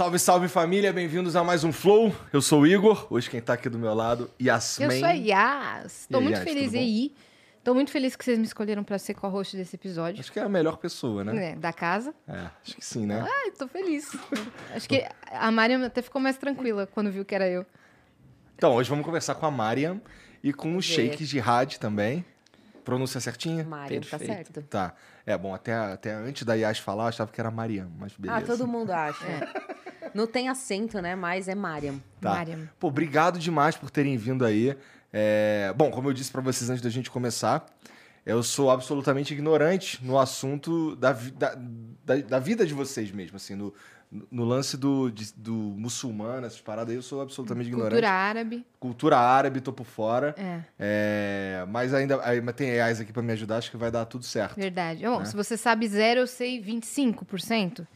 Salve, salve família, bem-vindos a mais um Flow. Eu sou o Igor, hoje quem tá aqui do meu lado, Yasmin. Eu sou a Yas. Tô E aí, muito Yas, feliz aí. Tô muito feliz que vocês me escolheram pra ser co-host desse episódio. Acho que é a melhor pessoa, né? né, Da casa. É, acho que sim, né? Ai, tô feliz. Acho que a Mariam até ficou mais tranquila quando viu que era eu. Então, hoje vamos conversar com a Mariam e com os shakes de rádio também. Pronúncia certinha? Mário, tá certo. Tá. É, bom, até, até antes da Yas falar, eu achava que era Mariam, mas beleza. Ah, todo mundo acha. Não tem acento, né? Mas é Mariam. Tá. Mariam. Pô, obrigado demais por terem vindo aí. É, Bom, como eu disse pra vocês antes da gente começar, eu sou absolutamente ignorante no assunto da, vi- da, da, da vida de vocês mesmo, assim, no, no lance do, de- do muçulmano, essas paradas aí, eu sou absolutamente ignorante. Cultura árabe. Cultura árabe, tô por fora. É, É, mas ainda mas tem AIs aqui pra me ajudar, acho que vai dar tudo certo. verdade. Bom, É. se você sabe zero, eu sei 25%.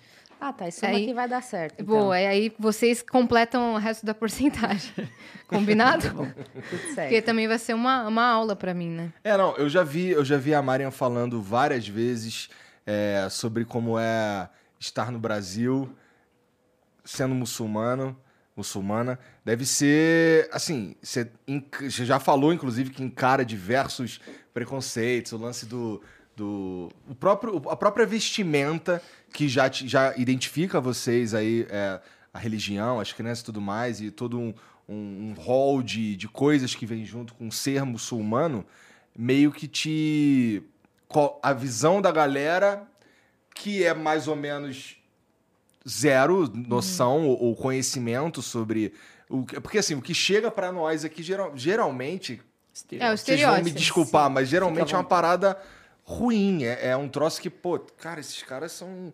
Ah, tá. Isso Aí- aqui vai dar certo. Então. Boa, e aí vocês completam o resto da porcentagem. Combinado? Tudo certo. Porque também vai ser uma, uma aula pra mim, né? É, não, eu já vi, eu já vi a Mariam falando várias vezes é, sobre como é estar no Brasil sendo muçulmano, muçulmana. Deve ser, assim, você já falou, inclusive, que encara diversos preconceitos, o lance do... do o próprio, a própria vestimenta que já, te- já identifica vocês aí, é, a religião, as crenças e tudo mais, e todo um, um, um hall de, de coisas que vem junto com ser muçulmano, meio que te. A visão da galera, que é mais ou menos zero noção ou, ou conhecimento sobre. O, que- porque assim, o que chega pra nós aqui, geral- geralmente, É, o vocês vão me desculpar, mas geralmente é uma parada ruim. É, é um troço que, pô, cara, esses caras são.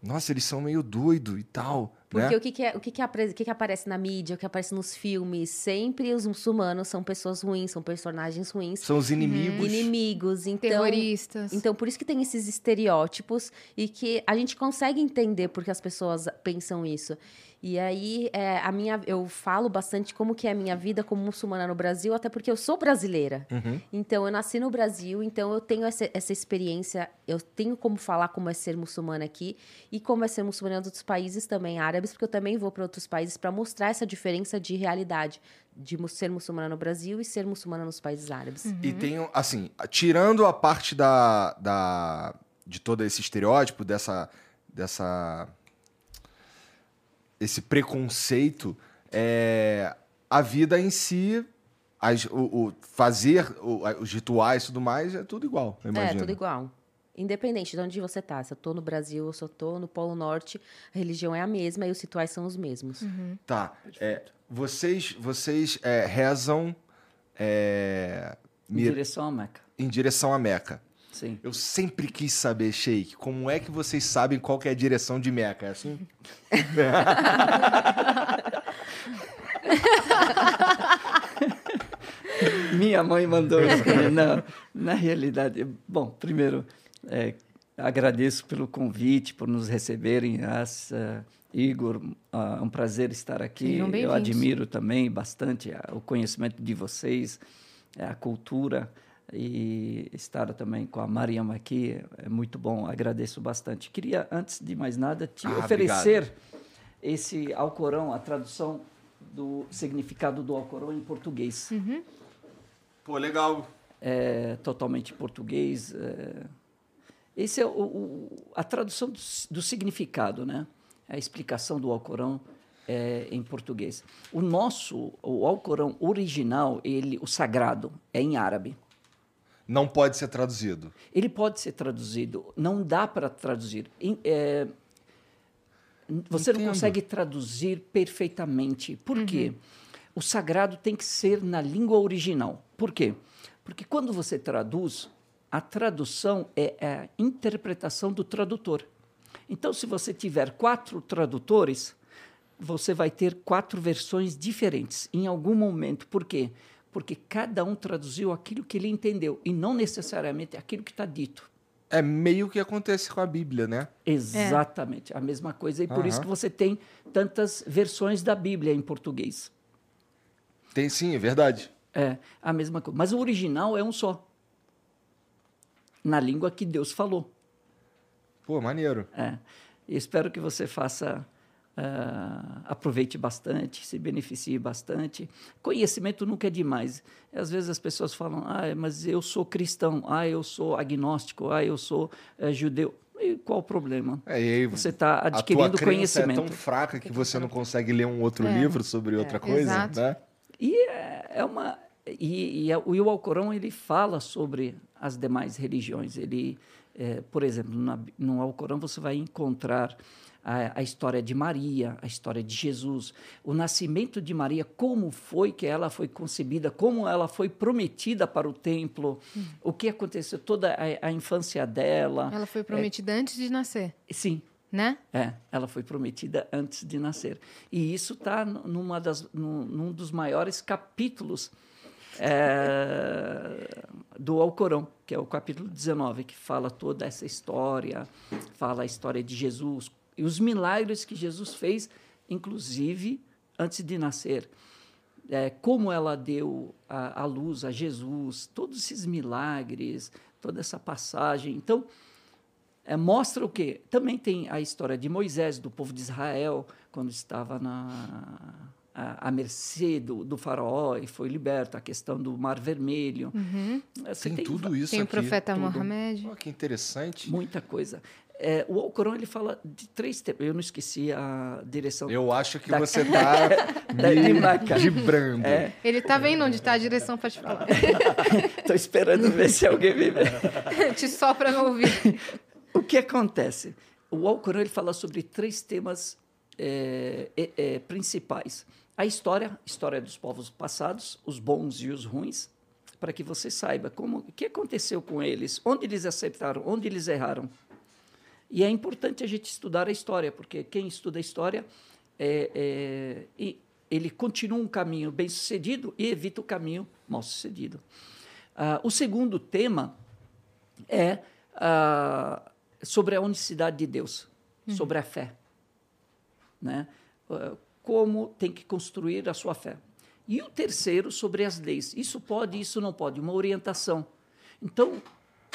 Nossa, eles são meio doido e tal. Porque né? o, que, que, é, o que, que, apre- o que, que aparece na mídia, o que aparece nos filmes, sempre os muçulmanos são pessoas ruins, são personagens ruins, São os inimigos. inimigos. Então, Terroristas. Então, por isso que tem esses estereótipos e que a gente consegue entender porque as pessoas pensam isso. E aí, é, a minha, eu falo bastante como que é a minha vida como muçulmana no Brasil, até porque eu sou brasileira. Uhum. Então, eu nasci no Brasil, então eu tenho essa, essa experiência, eu tenho como falar como é ser muçulmana aqui e como é ser muçulmana em outros países também árabes, porque eu também vou para outros países para mostrar essa diferença de realidade de ser muçulmana no Brasil e ser muçulmana nos países árabes. E tem, um- assim, tirando a parte da, da de todo esse estereótipo, dessa, dessa esse preconceito, é, a vida em si, as- o, o fazer o- os rituais e tudo mais, é tudo igual, eu É, tudo igual. Independente de onde você tá. Se eu tô no Brasil ou se eu tô no Polo Norte, a religião é a mesma e os rituais são os mesmos. Tá. É, vocês vocês é, rezam é, Em direção à Meca. em direção à Meca. Sim. Eu sempre quis saber, Sheik, como é que vocês sabem qual que é a direção de Meca? É assim? Minha mãe mandou escolher. Não, na realidade, bom, primeiro, é, agradeço pelo convite, por nos receberem. As, uh, Igor, uh, é um prazer estar aqui. Eu admiro também bastante uh, o conhecimento de vocês, a cultura e estar também com a Mariam aqui é muito bom. Agradeço bastante. Queria, antes de mais nada, te ah, oferecer obrigado. esse Alcorão, a tradução do significado do Alcorão em português. Uhum. Pô, legal. É totalmente português. É... Esse é o, o, a tradução do, do, significado, né? A explicação do Alcorão é, em português. O nosso, o Alcorão original, ele, o sagrado, é em árabe não pode ser traduzido. Ele pode ser traduzido. Não dá para traduzir. É, você Entendo. não consegue traduzir perfeitamente. Por uhum. quê? O sagrado tem que ser na língua original. Por quê? Porque quando você traduz, a tradução é a interpretação do tradutor. Então, se você tiver quatro tradutores, você vai ter quatro versões diferentes em algum momento. Por quê? porque cada um traduziu aquilo que ele entendeu e não necessariamente aquilo que está dito. É meio que acontece com a Bíblia, né? Exatamente, é. a mesma coisa. E por isso que você tem tantas versões da Bíblia em português. Tem sim, é verdade. É, a mesma coisa. Mas o original é um só. Na língua que Deus falou. Pô, maneiro. É. Espero que você faça Uh, aproveite bastante, se beneficie bastante. Conhecimento nunca é demais. Às vezes as pessoas falam, ah, mas eu sou cristão, ah, eu sou agnóstico, ah, eu sou uh, judeu. E qual o problema? É, aí, você está adquirindo a tua conhecimento. é tão fraca que você não consegue ler um outro é, livro sobre outra é, coisa, exato. né? E é, é uma e, e, e, o Alcorão ele fala sobre as demais religiões. Ele, é, por exemplo, na, no Alcorão você vai encontrar a, a, história de Maria, a história de Jesus, o nascimento de Maria, como foi que ela foi concebida, como ela foi prometida para o templo, hum. o que aconteceu, toda a, a infância dela. Ela foi prometida é, antes de nascer. Sim. Né? É, ela foi prometida antes de nascer. E isso está numa das, num, num dos maiores capítulos é, do Alcorão, que é o capítulo 19, que fala toda essa história, fala a história de Jesus, e os milagres que Jesus fez, inclusive antes de nascer. É, como ela deu a, a, luz a Jesus, todos esses milagres, toda essa passagem. Então, é, mostra o quê? Também tem a história de Moisés, do povo de Israel, quando estava na, à, mercê do, do, faraó e foi liberto, a questão do Mar Vermelho. Uhum. Tem, tem, tudo isso Tem aqui, o profeta Mohamed. Oh, que interessante. Muita coisa. É, o Alcorão ele fala de três temas. Eu não esqueci a direção. Eu acho que da... você está de, de brando. É. Ele está vendo onde está a direção para te falar. Estou esperando ver se alguém me vê. te sopra no ouvido. O que acontece? O Alcorão ele fala sobre três temas é, é, principais. A história, história dos povos passados, os bons e os ruins, para que você saiba como, o que aconteceu com eles, onde eles acertaram, onde eles erraram. E é importante a gente estudar a história, porque quem estuda a história é, é, ele continua um caminho bem sucedido e evita o caminho mal sucedido. Ah, o segundo tema é ah, sobre a unicidade de Deus, uhum. sobre a fé. Né? Ah, como tem que construir a sua fé. E o terceiro, sobre as leis. Isso pode, isso não pode, uma orientação. Então,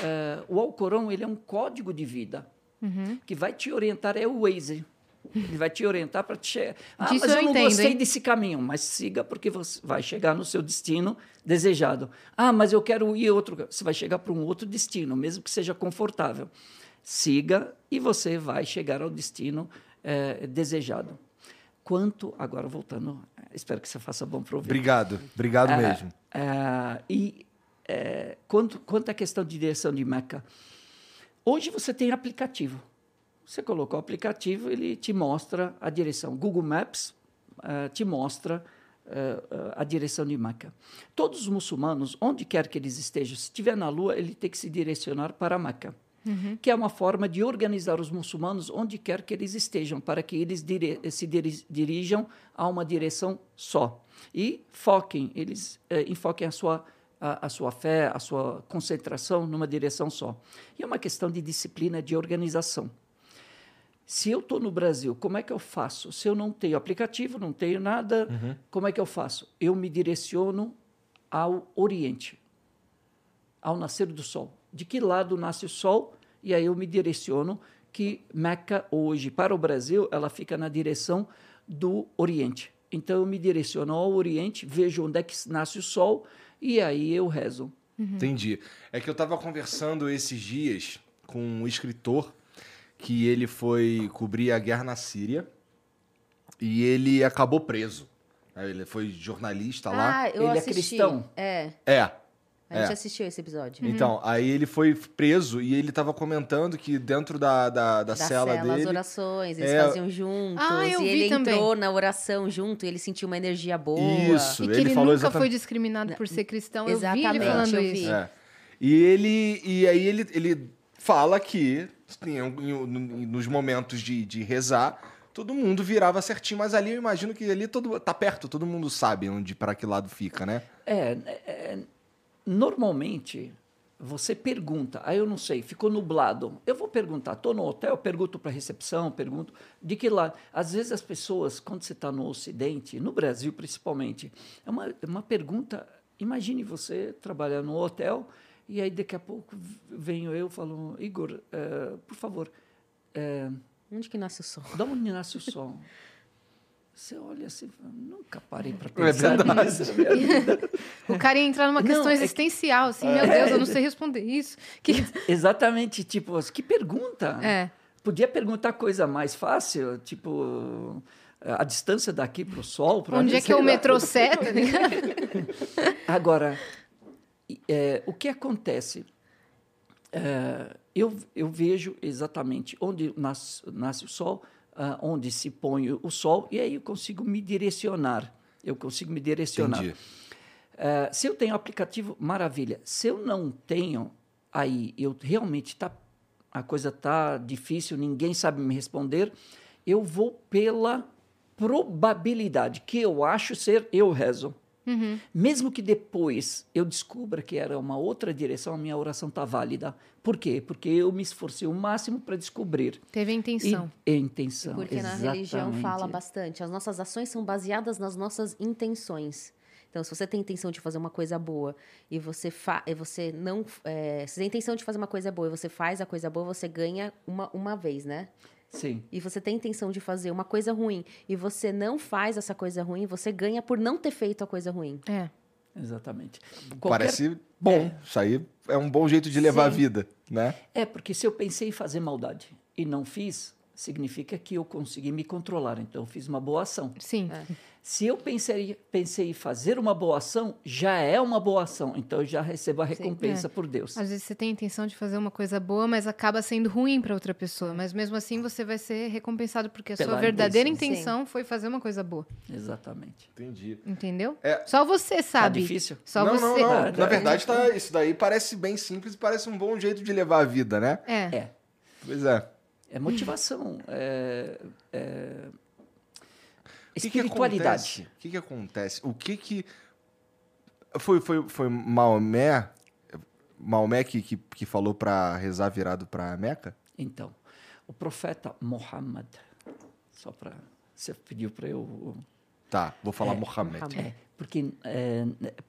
eh, o Alcorão ele é um código de vida uhum. que vai te orientar é o Waze. Ele vai te orientar para te chegar. Ah, Disso mas eu, eu não entendo, gostei hein? desse caminho, mas siga porque você vai chegar no seu destino desejado. Ah, mas eu quero ir outro. Você vai chegar para um outro destino, mesmo que seja confortável. Siga e você vai chegar ao destino é, desejado. Quanto agora voltando, espero que você faça bom proveito. Obrigado, obrigado é, mesmo. É, e é, quanto, quanto à questão de direção de Meca, Hoje você tem aplicativo. Você colocou o aplicativo, ele te mostra a direção. Google Maps uh, te mostra uh, a direção de Meca. Todos os muçulmanos, onde quer que eles estejam, se estiver na Lua, ele tem que se direcionar para Meca. Uhum. Que é uma forma de organizar os muçulmanos onde quer que eles estejam, para que eles dire se dir dirijam a uma direção só. E foquem, eles enfoquem a sua a, a sua fé, a sua concentração numa direção só. E é uma questão de disciplina, de organização. Se eu estou no Brasil, como é que eu faço? Se eu não tenho aplicativo, não tenho nada, como é que eu faço? Eu me direciono ao Oriente, ao nascer do sol. De que lado nasce o sol? E aí eu me direciono que Meca hoje, para o Brasil, ela fica na direção do Oriente. Então eu me direciono ao Oriente, vejo onde é que nasce o sol e aí eu rezo. Entendi. É que eu tava conversando esses dias com um escritor que ele foi cobrir a guerra na Síria e ele acabou preso. Ele foi jornalista lá. Ah, eu Ele é assisti. cristão? É, É. a gente É. assistiu esse episódio. Então, aí ele foi preso e ele tava comentando que dentro da, da, da, Da cela, cela, as dele. orações, eles É. faziam juntos. Ah, eu e vi ele também. entrou na oração junto e ele sentiu uma energia boa. Isso, E que ele, ele, falou nunca foi exatamente. discriminado por ser cristão. Eu vi Exatamente, ele falando isso. É. E ele e aí ele, ele fala que em- em- em- nos momentos de, de rezar todo mundo virava certinho, mas ali eu imagino que ali todo tá perto, todo mundo sabe onde para que lado fica, né? É, é, normalmente você pergunta, aí eu não sei, ficou nublado. Eu vou perguntar, estou no hotel, pergunto para a recepção, pergunto de que lado. Às vezes as pessoas, quando você está no Ocidente, no Brasil principalmente, é uma, é uma pergunta. Imagine você trabalhar no hotel e aí daqui a pouco venho eu e falo, Igor, eh, por favor, eh, Onde que nasce o sol? da onde nasce o sol? Você olha assim, nunca parei para É pensar verdade. nisso na minha vida. O cara ia entrar numa Não, questão é que- existencial, assim, meu Deus, eu não sei responder isso. Que... Exatamente, tipo, que pergunta. É. Podia perguntar coisa mais fácil, tipo, a distância daqui para o Sol. pra Onde é que é o metrô certo? Agora, e, é, o que acontece? É, eu, eu vejo exatamente onde nasce, nasce o Sol, ah, onde se põe o Sol, e aí eu consigo me direcionar. Eu consigo me direcionar. É, se eu tenho aplicativo, maravilha. Se eu não tenho, aí eu realmente tá, a coisa tá difícil, ninguém sabe me responder, eu vou pela probabilidade que eu acho ser, eu rezo. Mesmo que depois eu descubra que era uma outra direção, a minha oração está válida. Por quê? Porque eu me esforcei o máximo para descobrir. Teve a intenção. e a intenção. Porque na religião exatamente. fala bastante. As nossas ações são baseadas nas nossas intenções. Então, se você tem intenção de fazer uma coisa boa e você, fa e você não. é, se tem intenção de fazer uma coisa boa e você faz a coisa boa, você ganha uma, uma vez, né? Sim. E você tem intenção de fazer uma coisa ruim e você não faz essa coisa ruim, você ganha por não ter feito a coisa ruim. É. Exatamente. Qualquer- Parece bom. Isso aí é um bom jeito de levar a Sim. vida, né? É, porque se eu pensei em fazer maldade e não fiz, significa que eu consegui me controlar. Então, eu fiz uma boa ação. Sim. Se eu pensei, pensei em fazer uma boa ação, já é uma boa ação. Então, eu já recebo a recompensa É. por Deus. Às vezes você tem a intenção de fazer uma coisa boa, mas acaba sendo ruim para outra pessoa. Mas mesmo assim você vai ser recompensado porque a sua Pela verdadeira intenção. intenção foi fazer uma coisa boa. Exatamente. Entendi. Entendeu? É. Só você sabe. difícil? Só não, você. não, não. É, Na é. verdade, tá, isso daí parece bem simples e parece um bom jeito de levar a vida, né? É. É. Pois é. É motivação. É, é espiritualidade. acontece? O que, que acontece? O que que. Foi, foi, foi Maomé, Maomé que, que, que falou pra rezar virado pra Meca? Então, o profeta Muhammad, só para. Você pediu para eu Tá, vou falar É, Mohammed. É, porque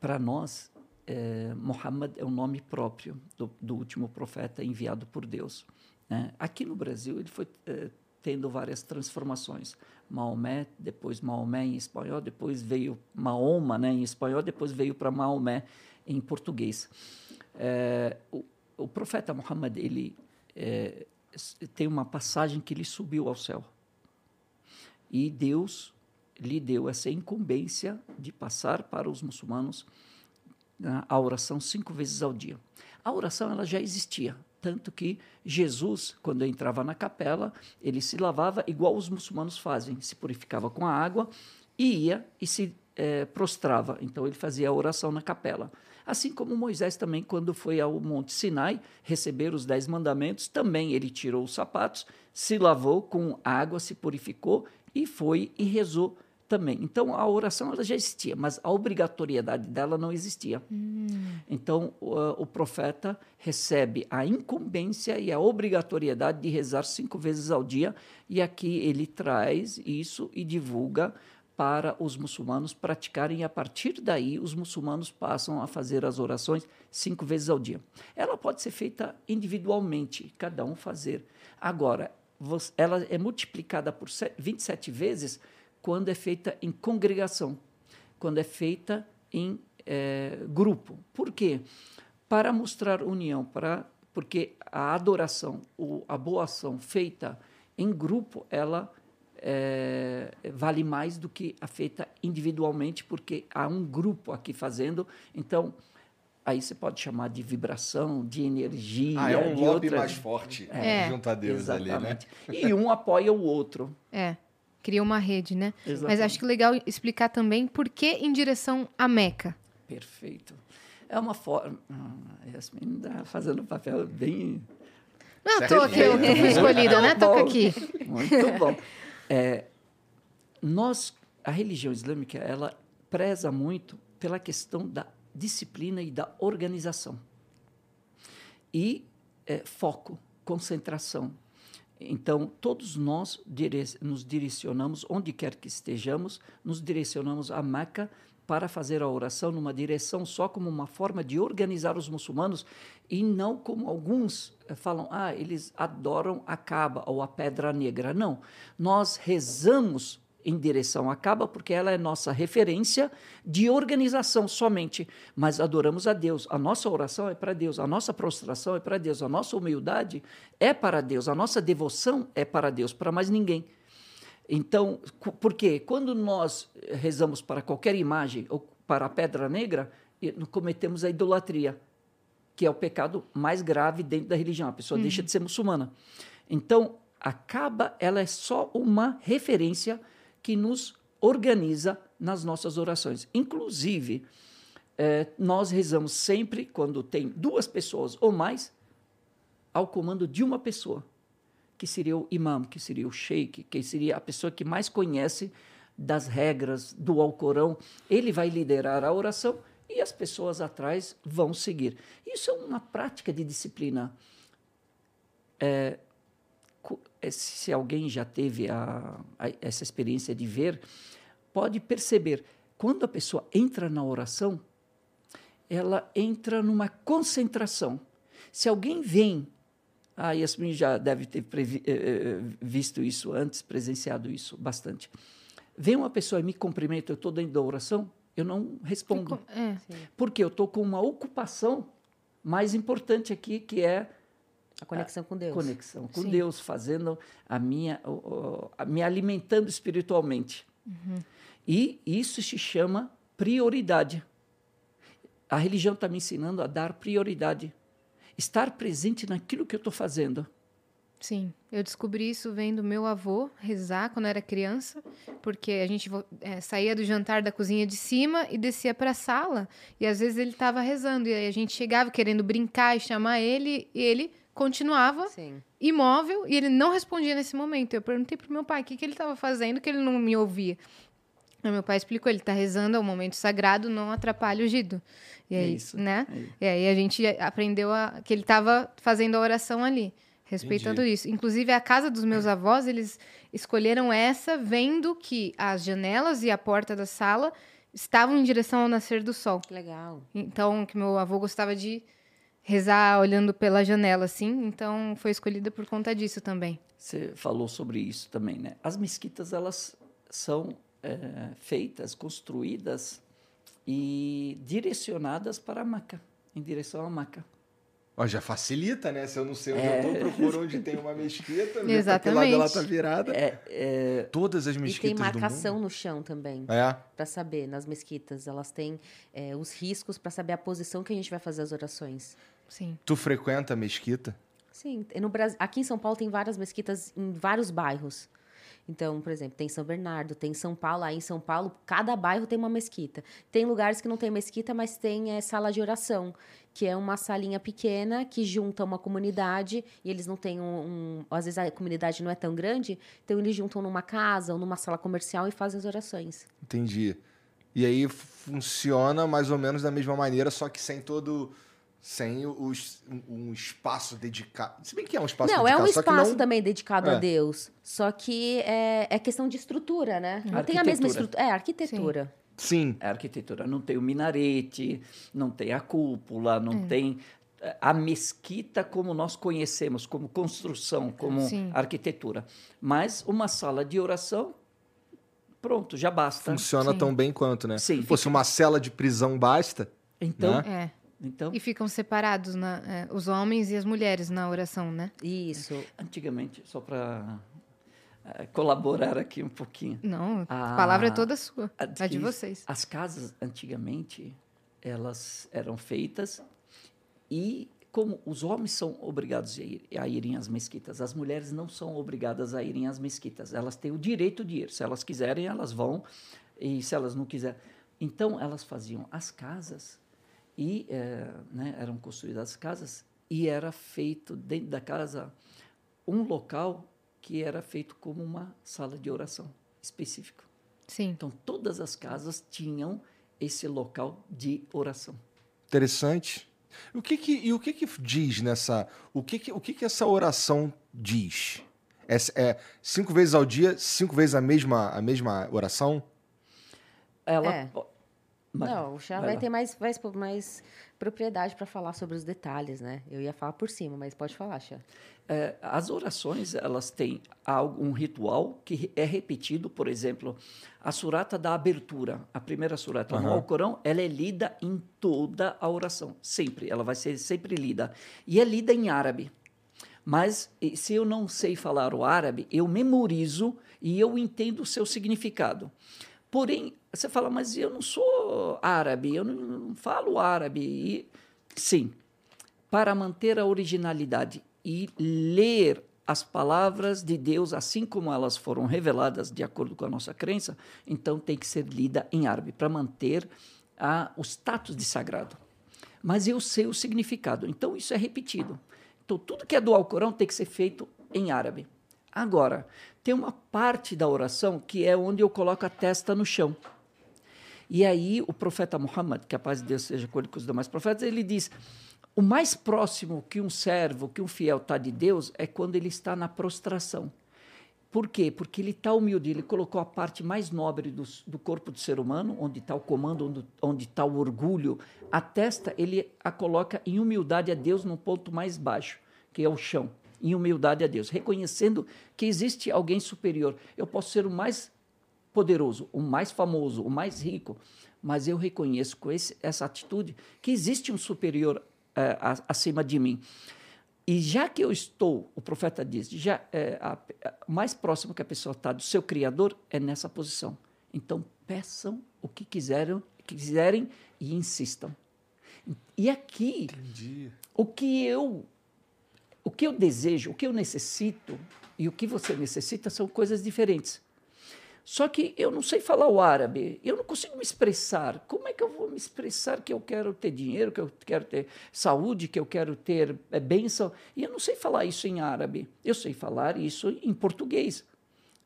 para nós, é, Muhammad é o nome próprio do, do último profeta enviado por Deus. Né? Aqui no Brasil, ele foi é, tendo várias transformações. Maomé, depois Maomé em espanhol, depois veio Mahoma né, em espanhol, depois veio para Maomé em português. É, o, o profeta Muhammad, ele é, tem uma passagem que ele subiu ao céu. E Deus lhe deu essa incumbência de passar para os muçulmanos né, a oração cinco vezes ao dia. A oração ela já existia, tanto que Jesus, quando entrava na capela, ele se lavava igual os muçulmanos fazem, se purificava com a água e ia e se eh, prostrava. Então ele fazia a oração na capela. Assim como Moisés também, quando foi ao Monte Sinai receber os dez mandamentos, também ele tirou os sapatos, se lavou com água, se purificou e foi e rezou também. Então a oração ela já existia, mas a obrigatoriedade dela não existia. Então o, o profeta recebe a incumbência e a obrigatoriedade de rezar cinco vezes ao dia, e aqui ele traz isso e divulga para os muçulmanos praticarem, e a partir daí os muçulmanos passam a fazer as orações cinco vezes ao dia. Ela pode ser feita individualmente, cada um fazer. Agora, ela é multiplicada por se- 27 vezes quando é feita em congregação, quando é feita em eh, grupo. Por quê? Para mostrar união, para, porque a adoração, o, a boa ação feita em grupo, ela eh, vale mais do que a feita individualmente, porque há um grupo aqui fazendo. Então, aí você pode chamar de vibração, de energia. Ah, é um de lobby outra- mais forte É. junto a Deus ali, né? Exatamente. E um apoia o outro. É. Cria uma rede, né? Mas Exatamente. acho que legal explicar também por que em direção a Meca. Perfeito. É uma forma. Ah, Yasmin está fazendo um papel bem. Não, Você tô aqui, eu respeita. fui escolhida, né? Toca Bom. aqui. Muito bom. É, nós, a religião islâmica, ela preza muito pela questão da disciplina e da organização. E é, foco, concentração. Então, todos nós dire nos direcionamos, onde quer que estejamos, nos direcionamos a Meca para fazer a oração numa direção só como uma forma de organizar os muçulmanos e não como alguns eh, falam, ah, eles adoram a Kaaba ou a Pedra Negra. Não, nós rezamos em direção à Kaaba porque ela é nossa referência de organização somente, mas adoramos a Deus. A nossa oração é para Deus, a nossa prostração é para Deus, a nossa humildade é para Deus, a nossa devoção é para Deus, para mais ninguém. Então, porque quando nós rezamos para qualquer imagem ou para a pedra negra, cometemos a idolatria, que é o pecado mais grave dentro da religião. A pessoa deixa de ser muçulmana. Então, a Kaaba, ela é só uma referência que nos organiza nas nossas orações. Inclusive, eh, nós rezamos sempre quando tem duas pessoas ou mais ao comando de uma pessoa que seria o imam, que seria o sheik, que seria a pessoa que mais conhece das regras do Alcorão. Ele vai liderar a oração e as pessoas atrás vão seguir. Isso é uma prática de disciplina. É, é, se alguém já teve a- a- essa experiência de ver, pode perceber, quando a pessoa entra na oração, ela entra numa concentração. Se alguém vem a Yasmin já deve ter previ- eh, eh, visto isso antes, presenciado isso bastante. Vem uma pessoa e me cumprimenta, eu estou dentro da oração, eu não respondo. É. Porque eu estou com uma ocupação mais importante aqui, que é A conexão com Deus. conexão com Sim. Deus, fazendo a minha, a- me alimentando espiritualmente. E isso se chama prioridade. A religião está me ensinando a dar prioridade, estar presente naquilo que eu estou fazendo. Sim, eu descobri isso vendo meu avô rezar quando era criança, porque a gente eh, saía do jantar da cozinha de cima e descia para a sala, e às vezes ele estava rezando, e aí a gente chegava querendo brincar e chamar ele, e ele continuava Sim. imóvel e ele não respondia nesse momento. Eu perguntei pro meu pai o que, que ele estava fazendo, que ele não me ouvia. Aí meu pai explicou, ele está rezando, é um momento sagrado, não atrapalha o Gido. E É aí, isso, né? é. E aí a gente aprendeu a, que ele estava fazendo a oração ali, respeitando isso. Inclusive, a casa dos meus avós, eles escolheram essa vendo que as janelas e a porta da sala estavam em direção ao nascer do sol. Que legal. Então, que meu avô gostava de rezar olhando pela janela, assim. Então, foi escolhida por conta disso também. Você falou sobre isso também, né? As mesquitas elas são eh, feitas, construídas e direcionadas para a Meca, em direção à Meca. Ó, já facilita, né? Se eu não sei onde É. eu tô, procuro onde tem uma mesquita. pra que Exatamente. lado ela tá virada. É, é, Todas as E mesquitas tem do marcação mundo. no chão também, É. para saber, nas mesquitas. Elas têm é, os riscos para saber a posição que a gente vai fazer as orações. Sim. Tu frequenta a mesquita? Sim, e no Brasil, aqui em São Paulo tem várias mesquitas em vários bairros. Então, por exemplo, tem São Bernardo, tem São Paulo. Aí em São Paulo, cada bairro tem uma mesquita. Tem lugares que não tem mesquita, mas tem é, sala de oração, que é uma salinha pequena que junta uma comunidade e eles não têm um, um, Às vezes a comunidade não é tão grande, então eles juntam numa casa ou numa sala comercial e fazem as orações. Entendi. E aí funciona mais ou menos da mesma maneira, só que sem todo sem os, um espaço dedicado. Se bem que é um espaço não, dedicado. Não, é um espaço não... também dedicado é. a Deus. Só que é, é, questão de estrutura, né? Não tem a mesma estrutura. É, arquitetura. Sim. Sim. É arquitetura. Não tem o minarete, não tem a cúpula, não é. tem é, a mesquita como nós conhecemos, como construção, como Sim. arquitetura. Mas uma sala de oração, pronto, já basta. Funciona Sim. tão bem quanto, né? Sim. Se fosse uma cela de prisão, basta. Então, né? é. Então, e ficam separados na, é, os homens e as mulheres na oração, né? Isso. Antigamente, só para é, colaborar aqui um pouquinho. Não, a, palavra é toda sua, a, a de vocês. As casas, antigamente, elas eram feitas e como os homens são obrigados a, ir, a irem às mesquitas, as mulheres não são obrigadas a irem às mesquitas. Elas têm o direito de ir. Se elas quiserem, elas vão. E se elas não quiserem... Então, elas faziam as casas e é, né, eram construídas casas e era feito dentro da casa um local que era feito como uma sala de oração específico. Sim. Então todas as casas tinham esse local de oração. Interessante. O que que, e o que que diz nessa? O que que, o que que essa oração diz? É, é cinco vezes ao dia, cinco vezes a mesma a mesma oração? Ela é. Mas, não, o Chá vai, vai ter mais, mais, mais propriedade para falar sobre os detalhes, né? Eu ia falar por cima, mas pode falar, Chá. É, as orações, elas têm um ritual que é repetido, por exemplo, a surata da abertura, a primeira surata uhum. no Alcorão, ela é lida em toda a oração, sempre, ela vai ser sempre lida. E é lida em árabe. Mas se eu não sei falar o árabe, eu memorizo e eu entendo o seu significado. Porém, você fala, mas eu não sou árabe, eu não falo árabe. E, sim, para manter a originalidade e ler as palavras de Deus assim como elas foram reveladas de acordo com a nossa crença, então tem que ser lida em árabe para manter a, o status de sagrado. Mas eu sei o significado, então isso é repetido. Então tudo que é do Alcorão tem que ser feito em árabe. Agora, tem uma parte da oração que é onde eu coloco a testa no chão. E aí o profeta Muhammad, que a paz de Deus seja com ele com os demais profetas, ele diz: o mais próximo que um servo, que um fiel está de Deus é quando ele está na prostração. Por quê? Porque ele está humilde, ele colocou a parte mais nobre do, do corpo do ser humano, onde está o comando, onde está o orgulho, a testa, ele a coloca em humildade a Deus num ponto mais baixo, que é o chão em humildade a Deus, reconhecendo que existe alguém superior. Eu posso ser o mais poderoso, o mais famoso, o mais rico, mas eu reconheço com esse, essa atitude que existe um superior é, acima de mim. E já que eu estou, o profeta diz, já é, a, a, mais próximo que a pessoa está do seu Criador é nessa posição. Então peçam o que quiserem, quiserem e insistam. E aqui, Entendi. o que eu o que eu desejo, o que eu necessito e o que você necessita são coisas diferentes. Só que eu não sei falar o árabe, eu não consigo me expressar. Como é que eu vou me expressar que eu quero ter dinheiro, que eu quero ter saúde, que eu quero ter é, bênção? E eu não sei falar isso em árabe, eu sei falar isso em português.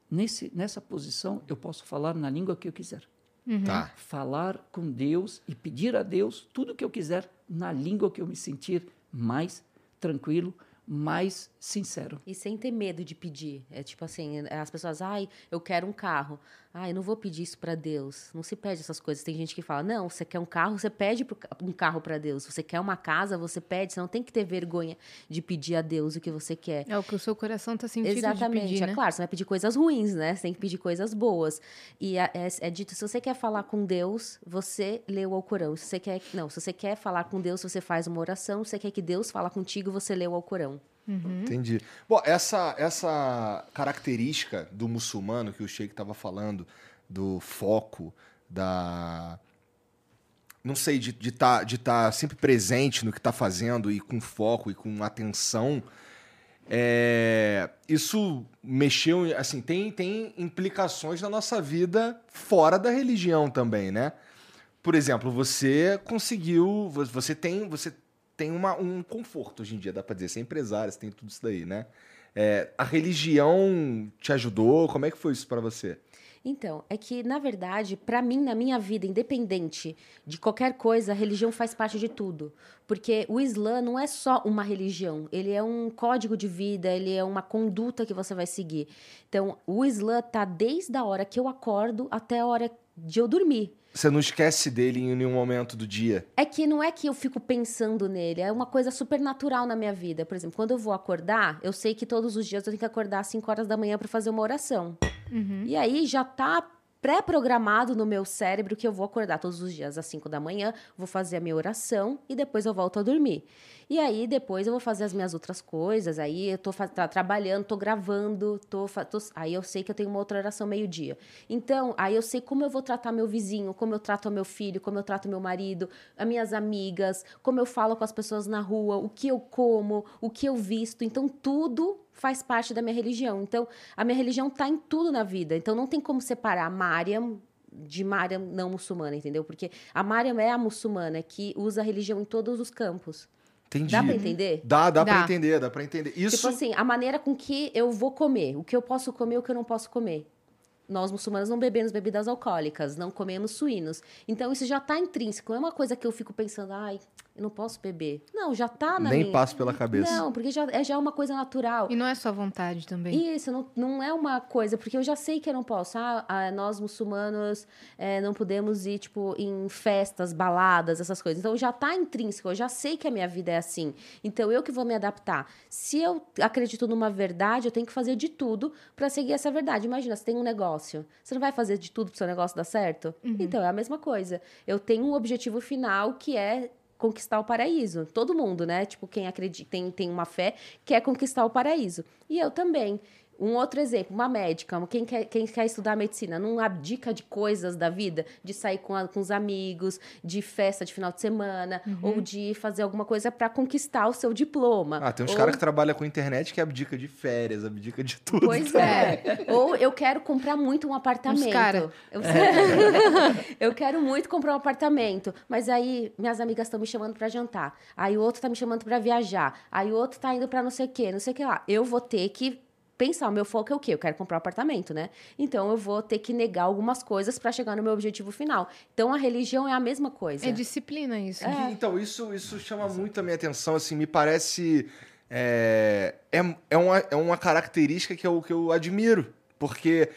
Nesse, nessa posição, eu posso falar na língua que eu quiser. Uhum. Tá. Falar com Deus e pedir a Deus tudo que eu quiser na língua que eu me sentir mais tranquilo, mais sincero. E sem ter medo de pedir. É tipo assim, as pessoas, ai, eu quero um carro. Ai, não vou pedir isso para Deus. Não se pede essas coisas. Tem gente que fala, não, você quer um carro, você pede um carro para Deus. Você quer uma casa, você pede. Você não tem que ter vergonha de pedir a Deus o que você quer. É o que o seu coração tá sentindo Exatamente. Pedir, né? É claro, você vai pedir coisas ruins, né? Você tem que pedir coisas boas. E é, é, é dito, se você quer falar com Deus, você lê o Alcorão. Se você quer, não, se você quer falar com Deus, você faz uma oração. Se você quer que Deus fala contigo, você lê o Alcorão. Uhum. Entendi. Bom, essa, essa característica do muçulmano que o Sheik estava falando, do foco, da. Não sei, de estar de tá, de tá sempre presente no que está fazendo e com foco e com atenção, É, isso mexeu, assim, tem, tem implicações na nossa vida fora da religião também, né? Por exemplo, você conseguiu, você tem, você tem uma, um conforto hoje em dia, dá pra dizer, você é empresário, você tem tudo isso daí, né? É, a religião te ajudou? Como é que foi isso para você? Então, é que, na verdade, para mim, na minha vida, independente de qualquer coisa, a religião faz parte de tudo. Porque o Islã não é só uma religião, ele é um código de vida, ele é uma conduta que você vai seguir. Então, o Islã tá desde a hora que eu acordo até a hora de eu dormir. Você não esquece dele em nenhum momento do dia? É que não é que eu fico pensando nele, é uma coisa super natural na minha vida. Por exemplo, quando eu vou acordar, eu sei que todos os dias eu tenho que acordar às 5 horas da manhã para fazer uma oração. Uhum. E aí já tá pré-programado no meu cérebro que eu vou acordar todos os dias às 5 da manhã, vou fazer a minha oração e depois eu volto a dormir. E aí depois eu vou fazer as minhas outras coisas, aí eu tô tá, trabalhando, tô gravando, tô, tô, aí eu sei que eu tenho uma outra oração meio-dia. Então, aí eu sei como eu vou tratar meu vizinho, como eu trato meu filho, como eu trato meu marido, as minhas amigas, como eu falo com as pessoas na rua, o que eu como, o que eu visto. Então, tudo faz parte da minha religião. Então, a minha religião está em tudo na vida. Então, não tem como separar Mariam de Mariam não muçulmana, entendeu? Porque a Mariam é a muçulmana que usa a religião em todos os campos. Entendi. Dá pra entender? Dá, dá, dá. pra entender, dá pra entender. Isso... Tipo assim, a maneira com que eu vou comer, o que eu posso comer e o que eu não posso comer. Nós muçulmanos não bebemos bebidas alcoólicas, não comemos suínos. Então isso já está intrínseco. Não é uma coisa que eu fico pensando, ai, eu não posso beber. Não, já tá na Nem minha... passa pela cabeça. Não, porque já é, já é uma coisa natural. E não é só vontade também. Isso, não, não é uma coisa, porque eu já sei que eu não posso. Ah, ah nós muçulmanos é, não podemos ir, tipo, em festas, baladas, essas coisas. Então já tá intrínseco, eu já sei que a minha vida é assim. Então eu que vou me adaptar. Se eu acredito numa verdade, eu tenho que fazer de tudo para seguir essa verdade. Imagina, você tem um negócio. Você não vai fazer de tudo pro seu negócio dar certo? Uhum. Então é a mesma coisa. Eu tenho um objetivo final que é conquistar o paraíso. Todo mundo, né? Tipo, quem acredita, tem, tem uma fé, quer conquistar o paraíso. E eu também. Um outro exemplo, uma médica, quem quer, quem quer estudar medicina, não abdica de coisas da vida, de sair com, a, com os amigos, de festa de final de semana, uhum. ou de fazer alguma coisa para conquistar o seu diploma. Ah, tem uns ou... caras que trabalham com internet que abdica de férias, abdica de tudo. Pois é. ou eu quero comprar muito um apartamento. Os cara. Eu... eu quero muito comprar um apartamento, mas aí minhas amigas estão me chamando para jantar, aí o outro tá me chamando para viajar, aí o outro tá indo para não sei o quê, não sei o que lá. Eu vou ter que pensar, o meu foco é o quê? Eu quero comprar um apartamento, né? Então eu vou ter que negar algumas coisas para chegar no meu objetivo final. Então a religião é a mesma coisa. É disciplina isso. É. Então isso isso chama muito a minha atenção, assim, me parece é, é, é, uma, é uma característica que eu, que eu admiro, porque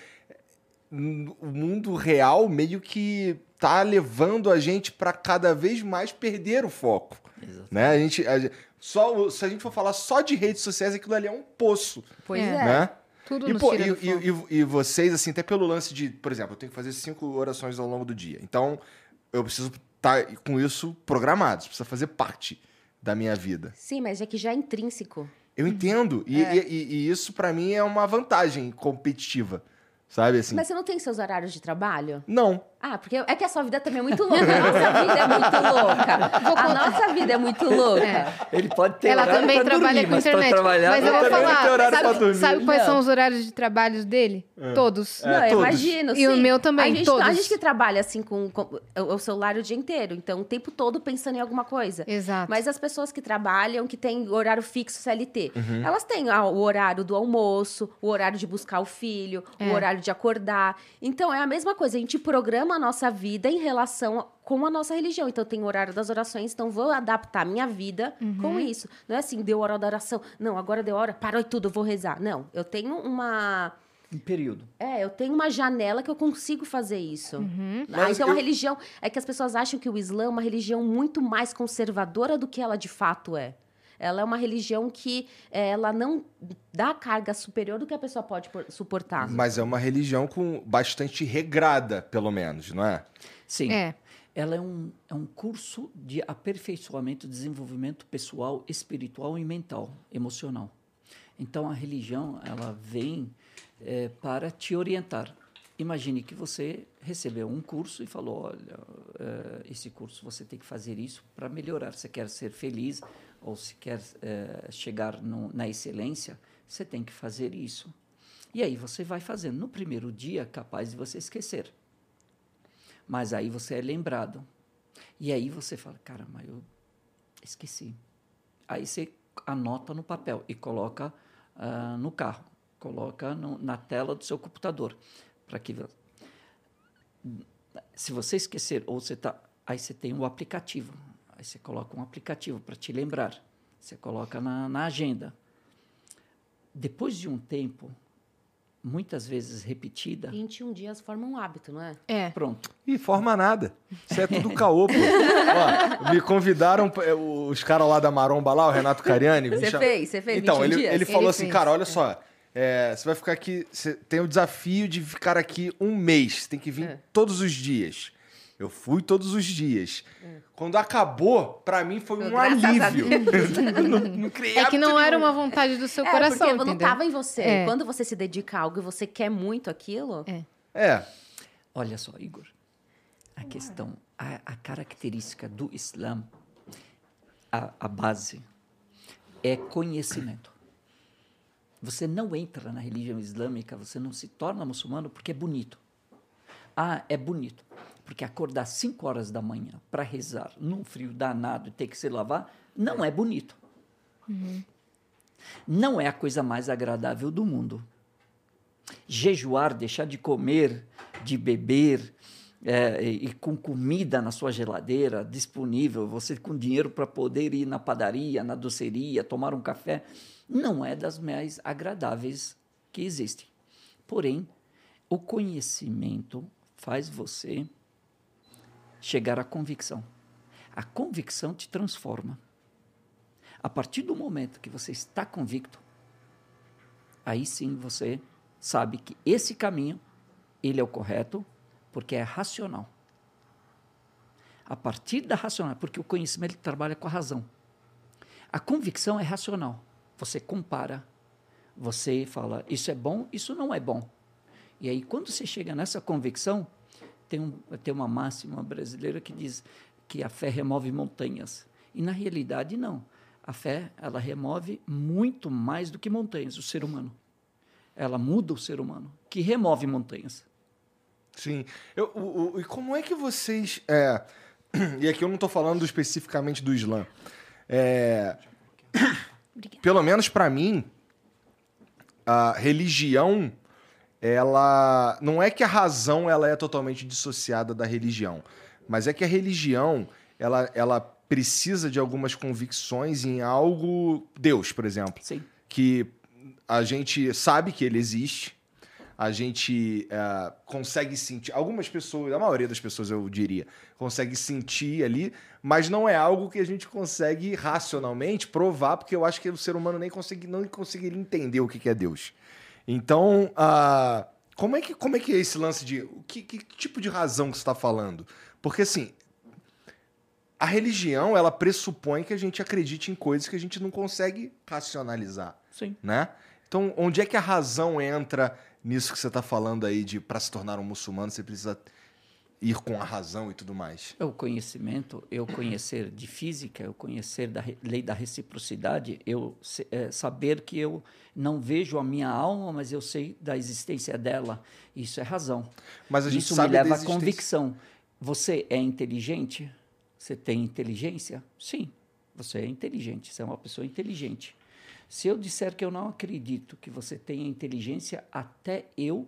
o mundo real meio que tá levando a gente para cada vez mais perder o foco. Exatamente. Né? A gente, a, só, se a gente for falar só de redes sociais, aquilo ali é um poço. Pois é. Né? Tudo e, pô, e, e, e, vocês, assim, até pelo lance de, por exemplo, eu tenho que fazer cinco orações ao longo do dia. Então, eu preciso estar tá com isso programado, isso precisa fazer parte da minha vida. Sim, mas é que já é intrínseco. Eu entendo. E, é. e isso, para mim, é uma vantagem competitiva. Sabe assim? Mas você não tem seus horários de trabalho? Não. Ah, porque é que a sua vida também é muito louca. A nossa vida é muito louca. A nossa vida é muito louca. É. Ele pode ter Ela horário também trabalha dormir, com internet. Mas, mas eu vou falar. Sabe, sabe quais não. são os horários de trabalho dele? É. Todos. É, não, eu imagino. E sim. o meu também, a gente, todos. A gente que trabalha assim com, com, o celular o dia inteiro, então o tempo todo pensando em alguma coisa. Exato. Mas as pessoas que trabalham, que têm horário fixo CLT, uhum. elas têm ah, o horário do almoço, o horário de buscar o filho, o é. horário de acordar. Então é a mesma coisa, a gente programa a nossa vida em relação com a nossa religião. Então, tem o horário das orações, então vou adaptar minha vida uhum. com isso. Não é assim, deu hora da oração. Não, agora deu hora, parou e tudo, eu vou rezar. Não, eu tenho uma. Um período. É, eu tenho uma janela que eu consigo fazer isso. Uhum. Ah, então, eu... a religião. É que as pessoas acham que o Islã é uma religião muito mais conservadora do que ela de fato é. Ela é uma religião que é, ela não dá carga superior do que a pessoa pode suportar. Mas é uma religião com bastante regrada, pelo menos, não é? Sim. É. Ela é um, é um curso de aperfeiçoamento, desenvolvimento pessoal, espiritual e mental, emocional. Então a religião ela vem é, para te orientar. Imagine que você recebeu um curso e falou: olha, é, esse curso você tem que fazer isso para melhorar. Você quer ser feliz, ou se quer eh, chegar no, na excelência, você tem que fazer isso. E aí você vai fazendo. No primeiro dia, capaz de você esquecer. Mas aí você é lembrado. E aí você fala, caramba, eu esqueci. Aí você anota no papel e coloca uh, no carro, coloca no, na tela do seu computador, para que se você esquecer ou você tá, aí você tem o um aplicativo, aí você coloca um aplicativo para te lembrar, você coloca na, na agenda. Depois de um tempo, muitas vezes repetida. 21 dias forma um hábito, não é? É. Pronto. E forma nada. Isso é tudo caô, pô. Ó, me convidaram, é, os caras lá da Maromba lá, o Renato Cariani. Você cham... fez, você fez Então, ele, dias? ele falou Ele assim, fez, cara, olha é. só. é, você vai ficar aqui. Você tem o desafio de ficar aqui um mês. Você tem que vir É. todos os dias. Eu fui todos os dias. Quando acabou, pra mim foi um Graças alívio. não, não criei É que não hábito era nenhum. uma vontade do seu É, coração, porque não entendeu? tava em você. É. Quando você se dedica a algo e você quer muito aquilo, É. É. Olha só, Igor. A questão, a, a característica do Islã, a, a base, é conhecimento. Você não entra na religião islâmica, você não se torna muçulmano porque é bonito. Ah, é bonito. Porque acordar 5 horas da manhã para rezar num frio danado e ter que se lavar, não é bonito. Não é a coisa mais agradável do mundo jejuar, deixar de comer, de beber, é, e, e com comida na sua geladeira disponível, você com dinheiro para poder ir na padaria, na doceria, tomar um café, não é das mais agradáveis que existem. Porém, o conhecimento faz você chegar à convicção. A convicção te transforma. A partir do momento que você está convicto, aí sim você sabe que esse caminho ele é o correto porque é racional. A partir da racional, porque o conhecimento trabalha com a razão. A convicção é racional. Você compara, você fala, isso é bom, isso não é bom. E aí, quando você chega nessa convicção, tem, um, tem uma máxima brasileira que diz que a fé remove montanhas. E na realidade, não. A fé, ela remove muito mais do que montanhas, o ser humano ela muda o ser humano, que remove montanhas. Sim. Eu, o, o- e como é que vocês. é, e aqui eu não estou falando especificamente do Islã. É, pelo menos para mim, a religião, ela. Não é que a razão ela é totalmente dissociada da religião, mas é que a religião ela, ela precisa de algumas convicções em algo. Deus, por exemplo Sim. que a gente sabe que ele existe, a gente eh, consegue sentir, algumas pessoas, a maioria das pessoas eu diria, consegue sentir ali, mas não é algo que a gente consegue racionalmente provar, porque eu acho que o ser humano nem consegue, não conseguiria entender o que é Deus. Então, ah, como, é que, como é que é esse lance de. Que, que tipo de razão que você está falando? Porque assim. A religião, ela pressupõe que a gente acredite em coisas que a gente não consegue racionalizar Sim. né? Então, onde é que a razão entra nisso que você está falando aí de para se tornar um muçulmano você precisa ir com a razão e tudo mais? É o conhecimento, eu conhecer de física, eu conhecer da lei da reciprocidade, eu é, saber que eu não vejo a minha alma, mas eu sei da existência dela. Isso é razão. Mas a gente Isso sabe me leva à convicção. Você é inteligente? Você tem inteligência? Sim, você é inteligente, você é uma pessoa inteligente. Se eu disser que eu não acredito que você tenha inteligência, até eu,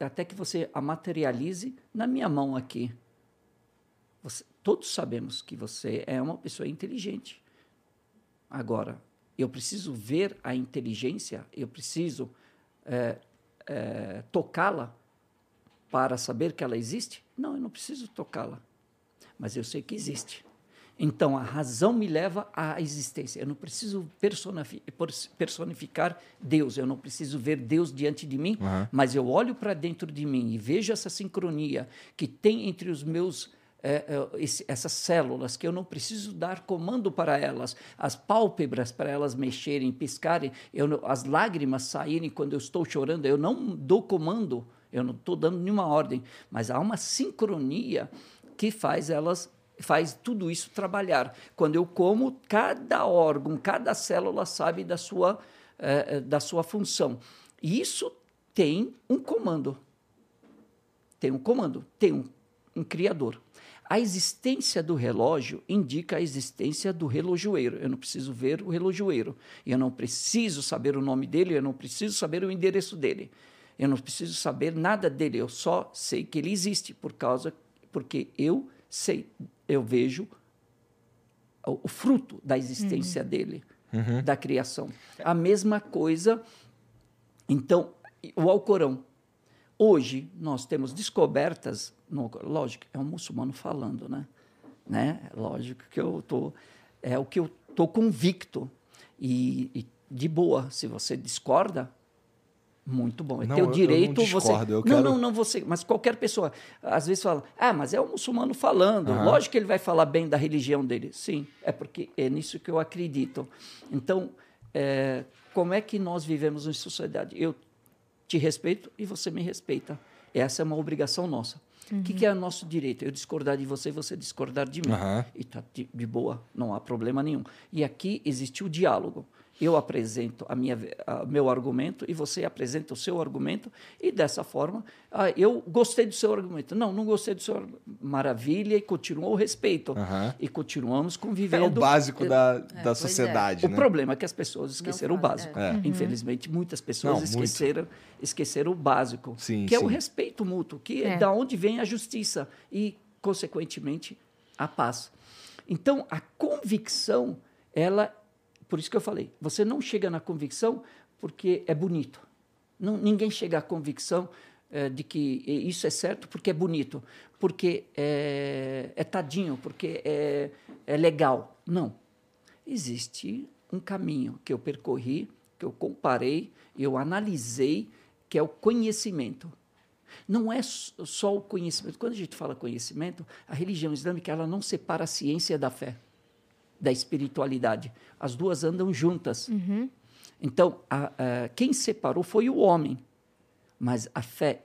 até que você a materialize na minha mão aqui. Você- todos sabemos que você é uma pessoa inteligente. Agora, eu preciso ver a inteligência, eu preciso eh, eh, tocá-la para saber que ela existe? Não, eu não preciso tocá-la, mas eu sei que existe. Então, a razão me leva à existência. Eu não preciso personificar Deus, eu não preciso ver Deus diante de mim, mas eu olho para dentro de mim e vejo essa sincronia que tem entre os meus. eh, eh, esse- essas células que eu não preciso dar comando para elas, as pálpebras para elas mexerem, piscarem, eu as lágrimas saírem quando eu estou chorando, eu não dou comando, eu não estou dando nenhuma ordem, mas há uma sincronia que faz elas faz tudo isso trabalhar. Quando eu como, cada órgão, cada célula sabe da sua, eh, da sua função. E isso tem um comando. Tem um comando, tem um, um criador. A existência do relógio indica a existência do relojoeiro. Eu não preciso ver o relojoeiro. Eu não preciso saber o nome dele, eu não preciso saber o endereço dele. Eu não preciso saber nada dele, eu só sei que ele existe por causa porque eu sei, eu vejo o, o fruto da existência uhum. dele, uhum. da criação. A mesma coisa, então, o Alcorão. Hoje nós temos descobertas, no, lógico, é um muçulmano falando, né? né? Lógico que eu tô é o que eu tô convicto e, e de boa. Se você discorda, muito bom. É não, teu direito eu não discordo, você. Eu quero... Não, não, não você. Mas qualquer pessoa, às vezes fala, ah, mas é o muçulmano falando. Uhum. Lógico que ele vai falar bem da religião dele. Sim, é porque é nisso que eu acredito. Então, é, como é que nós vivemos em sociedade? Eu te respeito e você me respeita. Essa é uma obrigação nossa. O uhum. que, que, é nosso direito? Eu discordar de você e você discordar de mim. Uhum. E está de, de boa, não há problema nenhum. E aqui existe o diálogo eu apresento a minha, a, meu argumento e você apresenta o seu argumento e dessa forma ah, eu gostei do seu argumento não não gostei do seu argumento. maravilha e continuou o respeito uhum. e continuamos convivendo é o básico da, é, da é. sociedade é. né? o problema é que as pessoas esqueceram o básico é. infelizmente muitas pessoas não, esqueceram esqueceram o básico sim, que sim. é o respeito mútuo que é da onde vem a justiça e consequentemente a paz então a convicção ela por isso que eu falei, você não chega na convicção porque é bonito. Não, ninguém chega à convicção é, de que isso é certo porque é bonito, porque é, é tadinho, porque é, é legal. Não. Existe um caminho que eu percorri, que eu comparei, eu analisei, que é o conhecimento. Não é só o conhecimento. Quando a gente fala conhecimento, a religião islâmica ela não separa a ciência da fé da espiritualidade. As duas andam juntas. Uhum. Então, a, a, quem separou foi o homem. Mas a fé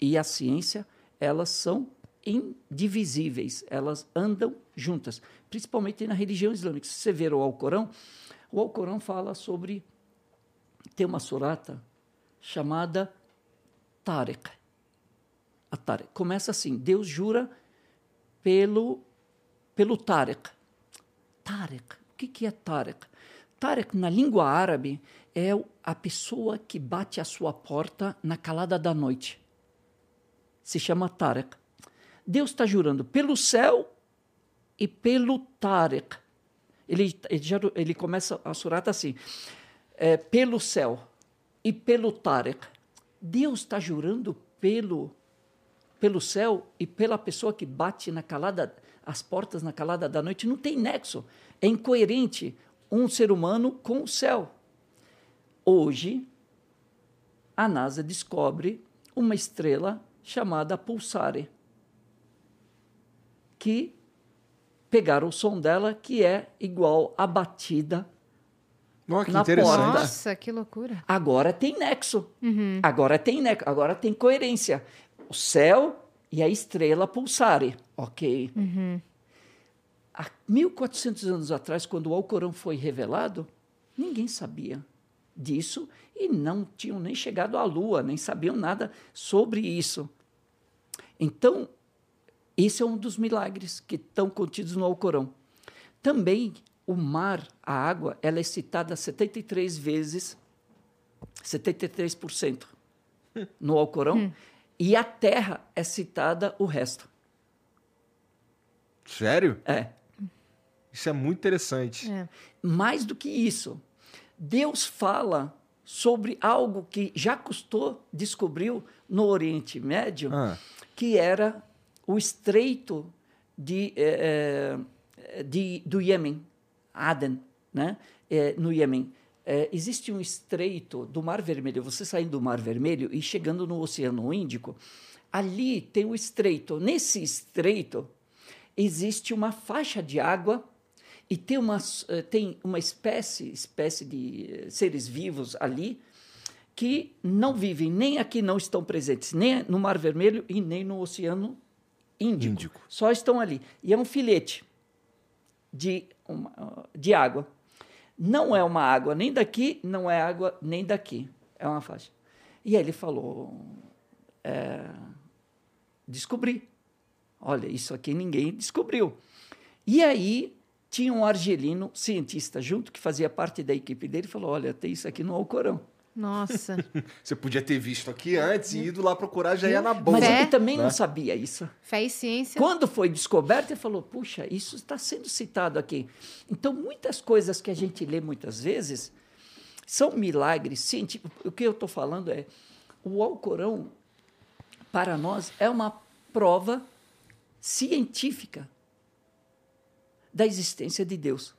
e a ciência, elas são indivisíveis, elas andam juntas, principalmente na religião islâmica. Se você ver o Alcorão, o Alcorão fala sobre. Tem uma surata chamada Tariq. A Tariq. Começa assim: Deus jura pelo, pelo Tariq, Tarek. O que, que é Tarek? Tarek, na língua árabe, é a pessoa que bate a sua porta na calada da noite. Se chama Tarek. Deus está jurando pelo céu e pelo Tarek. Ele, ele, já, ele começa a surata assim: é, pelo céu e pelo Tarek. Deus está jurando pelo, pelo céu e pela pessoa que bate na calada as portas na calada da noite, não tem nexo. É incoerente um ser humano com o céu. Hoje, a NASA descobre uma estrela chamada Pulsare, que pegaram o som dela, que é igual a batida oh, que na porta. Nossa, que loucura. Agora tem nexo. Uhum. Agora tem nexo. Agora tem coerência. O céu e a estrela Pulsare. Ok. Uhum. Há 1400 anos atrás, quando o Alcorão foi revelado, ninguém sabia disso e não tinham nem chegado à Lua, nem sabiam nada sobre isso. Então, esse é um dos milagres que estão contidos no Alcorão. Também o mar, a água, ela é citada 73 vezes, 73% no Alcorão. Hum e a terra é citada o resto. Sério? É. Isso é muito interessante. É. Mais do que isso, Deus fala sobre algo que já custou descobriu no Oriente Médio, ah. que era o estreito de, é, de, do Iêmen, Aden, né? É, no Iêmen é, existe um estreito do Mar Vermelho, você saindo do Mar Vermelho e chegando no Oceano Índico, ali tem o estreito. Nesse estreito existe uma faixa de água e tem uma, eh, tem uma espécie, espécie de eh, seres vivos ali que não vivem, nem aqui não estão presentes, nem no Mar Vermelho e nem no Oceano índico, Índico. só estão ali. E é um filete de, uma- de água. Não é uma água nem daqui, não é água nem daqui. É uma faixa. E aí ele falou: é, descobri. Olha, isso aqui ninguém descobriu. E aí tinha um argelino cientista junto que fazia parte da equipe dele e falou: olha, tem isso aqui no Alcorão. Nossa. Você podia ter visto aqui antes e ido lá procurar, já ia na boa. Mas ele também né? não sabia isso. Fé e ciência. Quando foi descoberto, ele falou: puxa, isso está sendo citado aqui. Então, muitas coisas que a gente lê muitas vezes são milagres científicos. O que eu estou falando é: o Alcorão, para nós, é uma prova científica da existência de Deus.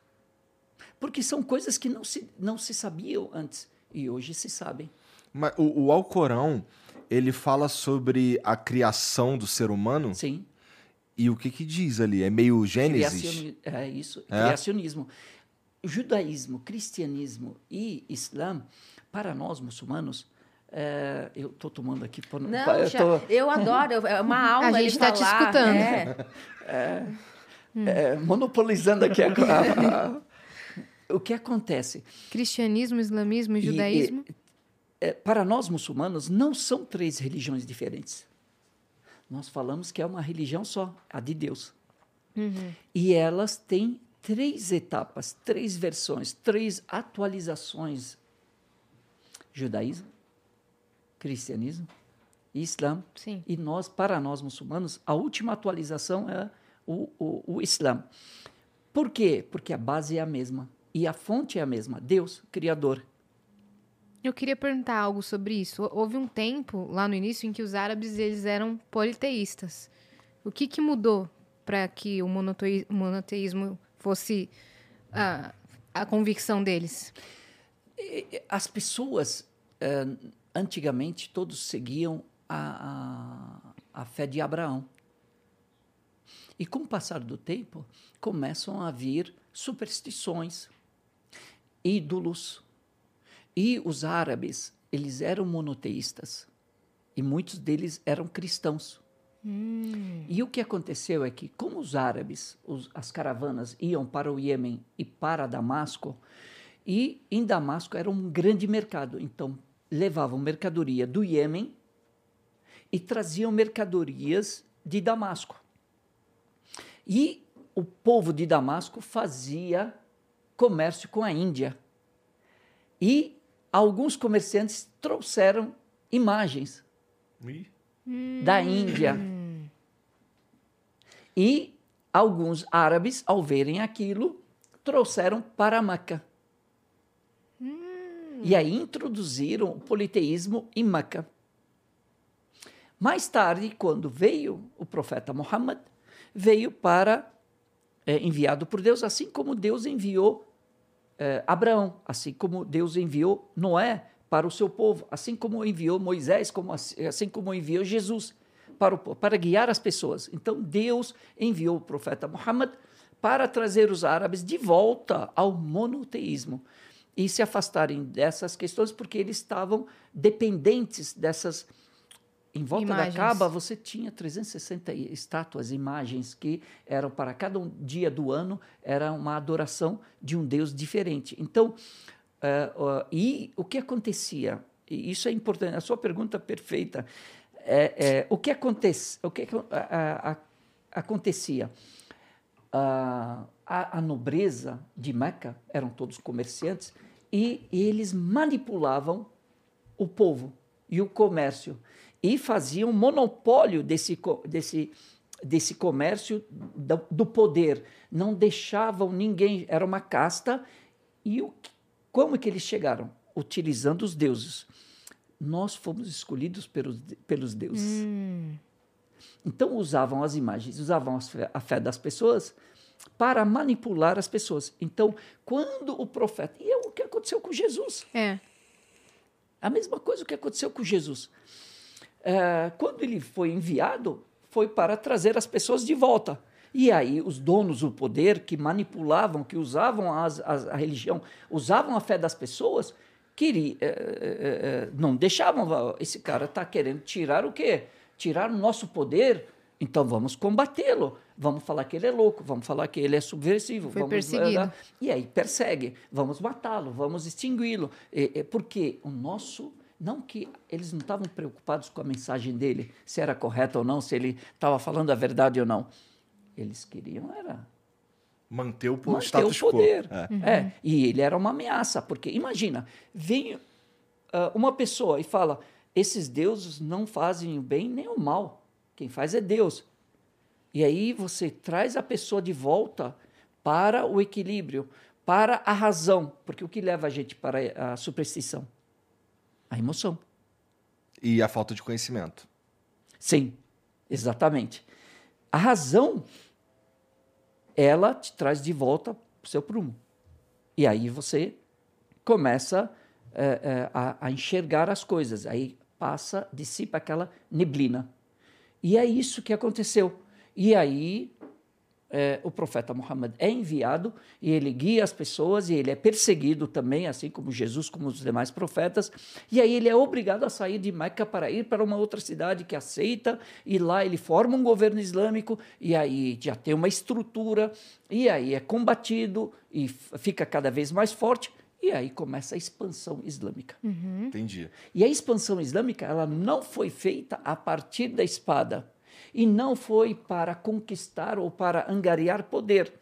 Porque são coisas que não se, não se sabiam antes e hoje se sabem. Mas o, o Alcorão, ele fala sobre a criação do ser humano Sim. e o que que diz ali? É meio Gênesis? Criacioni- É isso, É? criacionismo. Judaísmo, cristianismo e Islã, para nós muçulmanos, é, eu estou tomando aqui. Por, Não, eu já- tô, eu adoro. É uma aula. A ele gente tá te escutando. é. é, monopolizando aqui a, a- a- o que acontece. Cristianismo, islamismo e E- judaísmo. É, para nós muçulmanos, não são três religiões diferentes. Nós falamos que é uma religião só, a de Deus. E elas têm três etapas, três versões, três atualizações: judaísmo, cristianismo e islã. Sim. E nós, para nós muçulmanos, a última atualização é o, o, o Islã. Por quê? Porque a base é a mesma e a fonte é a mesma: Deus, Criador. Eu queria perguntar algo sobre isso. Houve um tempo lá no início em que os árabes eles eram politeístas. O que, que mudou para que o monoteísmo fosse a, a convicção deles? As pessoas, eh, antigamente, todos seguiam a, a, a fé de Abraão. E com o passar do tempo, começam a vir superstições, ídolos. E os árabes, eles eram monoteístas. E muitos deles eram cristãos. E o que aconteceu é que, como os árabes, os- as caravanas iam para o Iêmen e para Damasco, e em Damasco era um grande mercado, então levavam mercadoria do Iêmen e traziam mercadorias de Damasco. E o povo de Damasco fazia comércio com a Índia. E alguns comerciantes trouxeram imagens da Índia. E alguns árabes, ao verem aquilo, trouxeram para Meca. E aí introduziram o politeísmo em Meca. Mais tarde, quando veio o profeta Muhammad, veio para, é, enviado por Deus, assim como Deus enviou eh, Abraão, assim como Deus enviou Noé para o seu povo, assim como enviou Moisés, como assim, como enviou Jesus para, o, para guiar as pessoas. Então Deus enviou o profeta Muhammad para trazer os árabes de volta ao monoteísmo e se afastarem dessas questões porque eles estavam dependentes dessas em volta Imagens. da Caba você tinha 360 estátuas, imagens que eram para cada um dia do ano era uma adoração de um Deus diferente. Então, eh, ó, e o que acontecia? E isso é importante. A sua pergunta perfeita. É, é, o que acontece? O que, a- a- acontecia? Ah, a, a nobreza de Meca eram todos comerciantes e eles manipulavam o povo e o comércio e faziam monopólio desse, desse, desse comércio do, do poder. Não deixavam ninguém, era uma casta. E o, como é que eles chegaram? Utilizando os deuses. Nós fomos escolhidos pelos, pelos deuses. Então usavam as imagens, usavam a fé das pessoas para manipular as pessoas. Então, quando o profeta. E é o que aconteceu com Jesus. É. A mesma coisa que aconteceu com Jesus. Eh, quando ele foi enviado, foi para trazer as pessoas de volta. E aí, os donos do poder que manipulavam, que usavam as, as- a religião, usavam a fé das pessoas, queria, eh, eh, eh, não deixavam. Esse cara está querendo tirar o quê? Tirar o nosso poder, Então vamos combatê-lo. Vamos falar que ele é louco, vamos falar que ele é subversivo. Foi vamos, perseguido. E aí persegue, vamos matá-lo, vamos extingui-lo. É, é porque o nosso. Não que eles não estavam preocupados com a mensagem dele, se era correta ou não, se ele estava falando a verdade ou não. Eles queriam era Manter o, manter status o poder. quo. É. É, e ele era uma ameaça, porque imagina, vem ah, uma pessoa e fala: esses deuses não fazem o bem nem o mal, quem faz é Deus. E aí você traz a pessoa de volta para o equilíbrio, para a razão, porque o que leva a gente para a superstição? A emoção. E a falta de conhecimento. Sim, exatamente. A razão, ela te traz de volta para o seu prumo. E aí você começa eh, eh, a, a enxergar as coisas. Aí passa, dissipa aquela neblina. E é isso que aconteceu. E aí eh, o profeta Muhammad é enviado e ele guia as pessoas e ele é perseguido também, assim como Jesus, como os demais profetas. E aí ele é obrigado a sair de Meca para ir para uma outra cidade que aceita e lá ele forma um governo islâmico e aí já tem uma estrutura e aí é combatido e fica cada vez mais forte e aí começa a expansão islâmica. Entendi. E a expansão islâmica ela não foi feita a partir da espada e não foi para conquistar ou para angariar poder,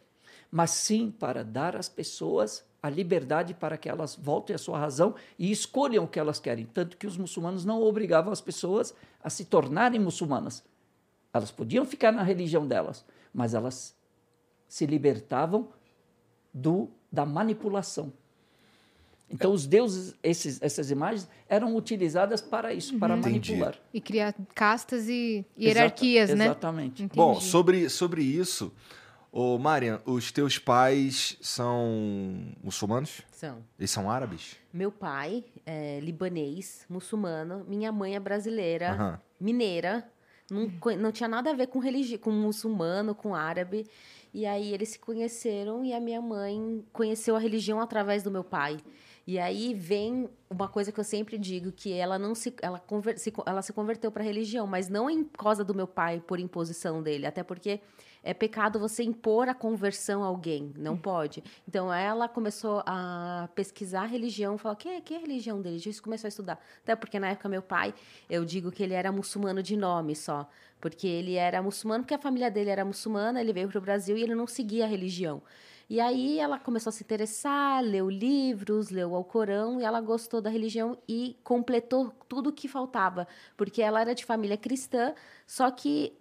mas sim para dar às pessoas a liberdade para que elas voltem à sua razão e escolham o que elas querem. Tanto que os muçulmanos não obrigavam as pessoas a se tornarem muçulmanas. Elas podiam ficar na religião delas, mas elas se libertavam do, da manipulação. Então, os deuses, esses, essas imagens, eram utilizadas para isso, para Entendi. manipular. E criar castas e hierarquias, Exata- né? Exatamente. Entendi. Bom, sobre, sobre isso, ô Marian, os teus pais são muçulmanos? São. Eles são árabes? Meu pai é libanês, muçulmano. Minha mãe é brasileira, Aham. mineira. Não, não tinha nada a ver com religião, com muçulmano, com árabe. E aí eles se conheceram e a minha mãe conheceu a religião através do meu pai. E aí vem uma coisa que eu sempre digo, que ela não se ela, conver, ela se converteu para a religião, mas não em causa do meu pai por imposição dele, até porque é pecado você impor a conversão a alguém, não pode. Então ela começou a pesquisar a religião, falou: "Que que é a religião dele?" Gente começou a estudar. Até porque na época meu pai, eu digo que ele era muçulmano de nome só, porque ele era muçulmano porque a família dele era muçulmana, ele veio para o Brasil e ele não seguia a religião. E aí ela começou a se interessar, leu livros, leu o Alcorão e ela gostou da religião e completou tudo o que faltava, porque ela era de família cristã, só que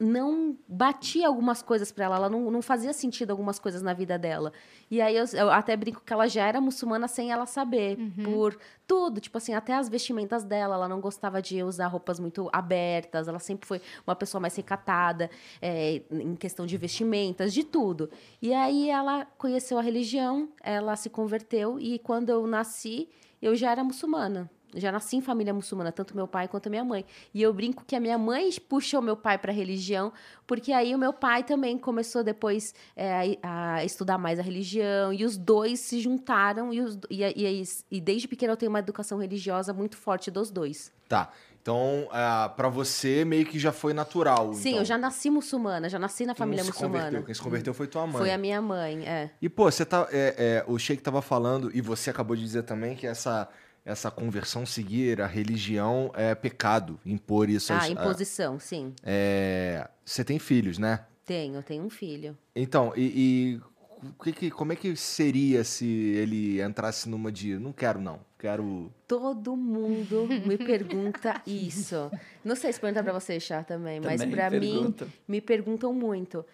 não batia algumas coisas para ela, ela não, não fazia sentido algumas coisas na vida dela. E aí eu, eu até brinco que ela já era muçulmana sem ela saber, por tudo, tipo assim, até as vestimentas dela, ela não gostava de usar roupas muito abertas, ela sempre foi uma pessoa mais recatada, é, em questão de vestimentas, de tudo. E aí ela conheceu a religião, ela se converteu e quando eu nasci, eu já era muçulmana. Já nasci em família muçulmana, tanto meu pai quanto minha mãe. E eu brinco que a minha mãe puxou meu pai para a religião, porque aí o meu pai também começou depois é, a, estudar mais a religião, e os dois se juntaram, e, os, e, e, e desde pequeno eu tenho uma educação religiosa muito forte dos dois. Tá. Então, ah, pra você, meio que já foi natural. Sim, então. eu já nasci muçulmana, já nasci na não família se muçulmana. Converteu. Quem se converteu foi tua mãe. Foi a minha mãe, é. E, pô, você tá. é, é, o Sheik tava falando, e você acabou de dizer também que essa, essa conversão, seguir a religião é pecado, impor isso. Ah, às- imposição, sim. é, você tem filhos, né? Tenho, eu tenho um filho. Então, e, e o que que- como é que seria se ele entrasse numa de não quero, não, quero. Todo mundo me pergunta isso. Não sei se pergunta pra você, Chá, também, mas Também pra mim pergunta. me perguntam muito.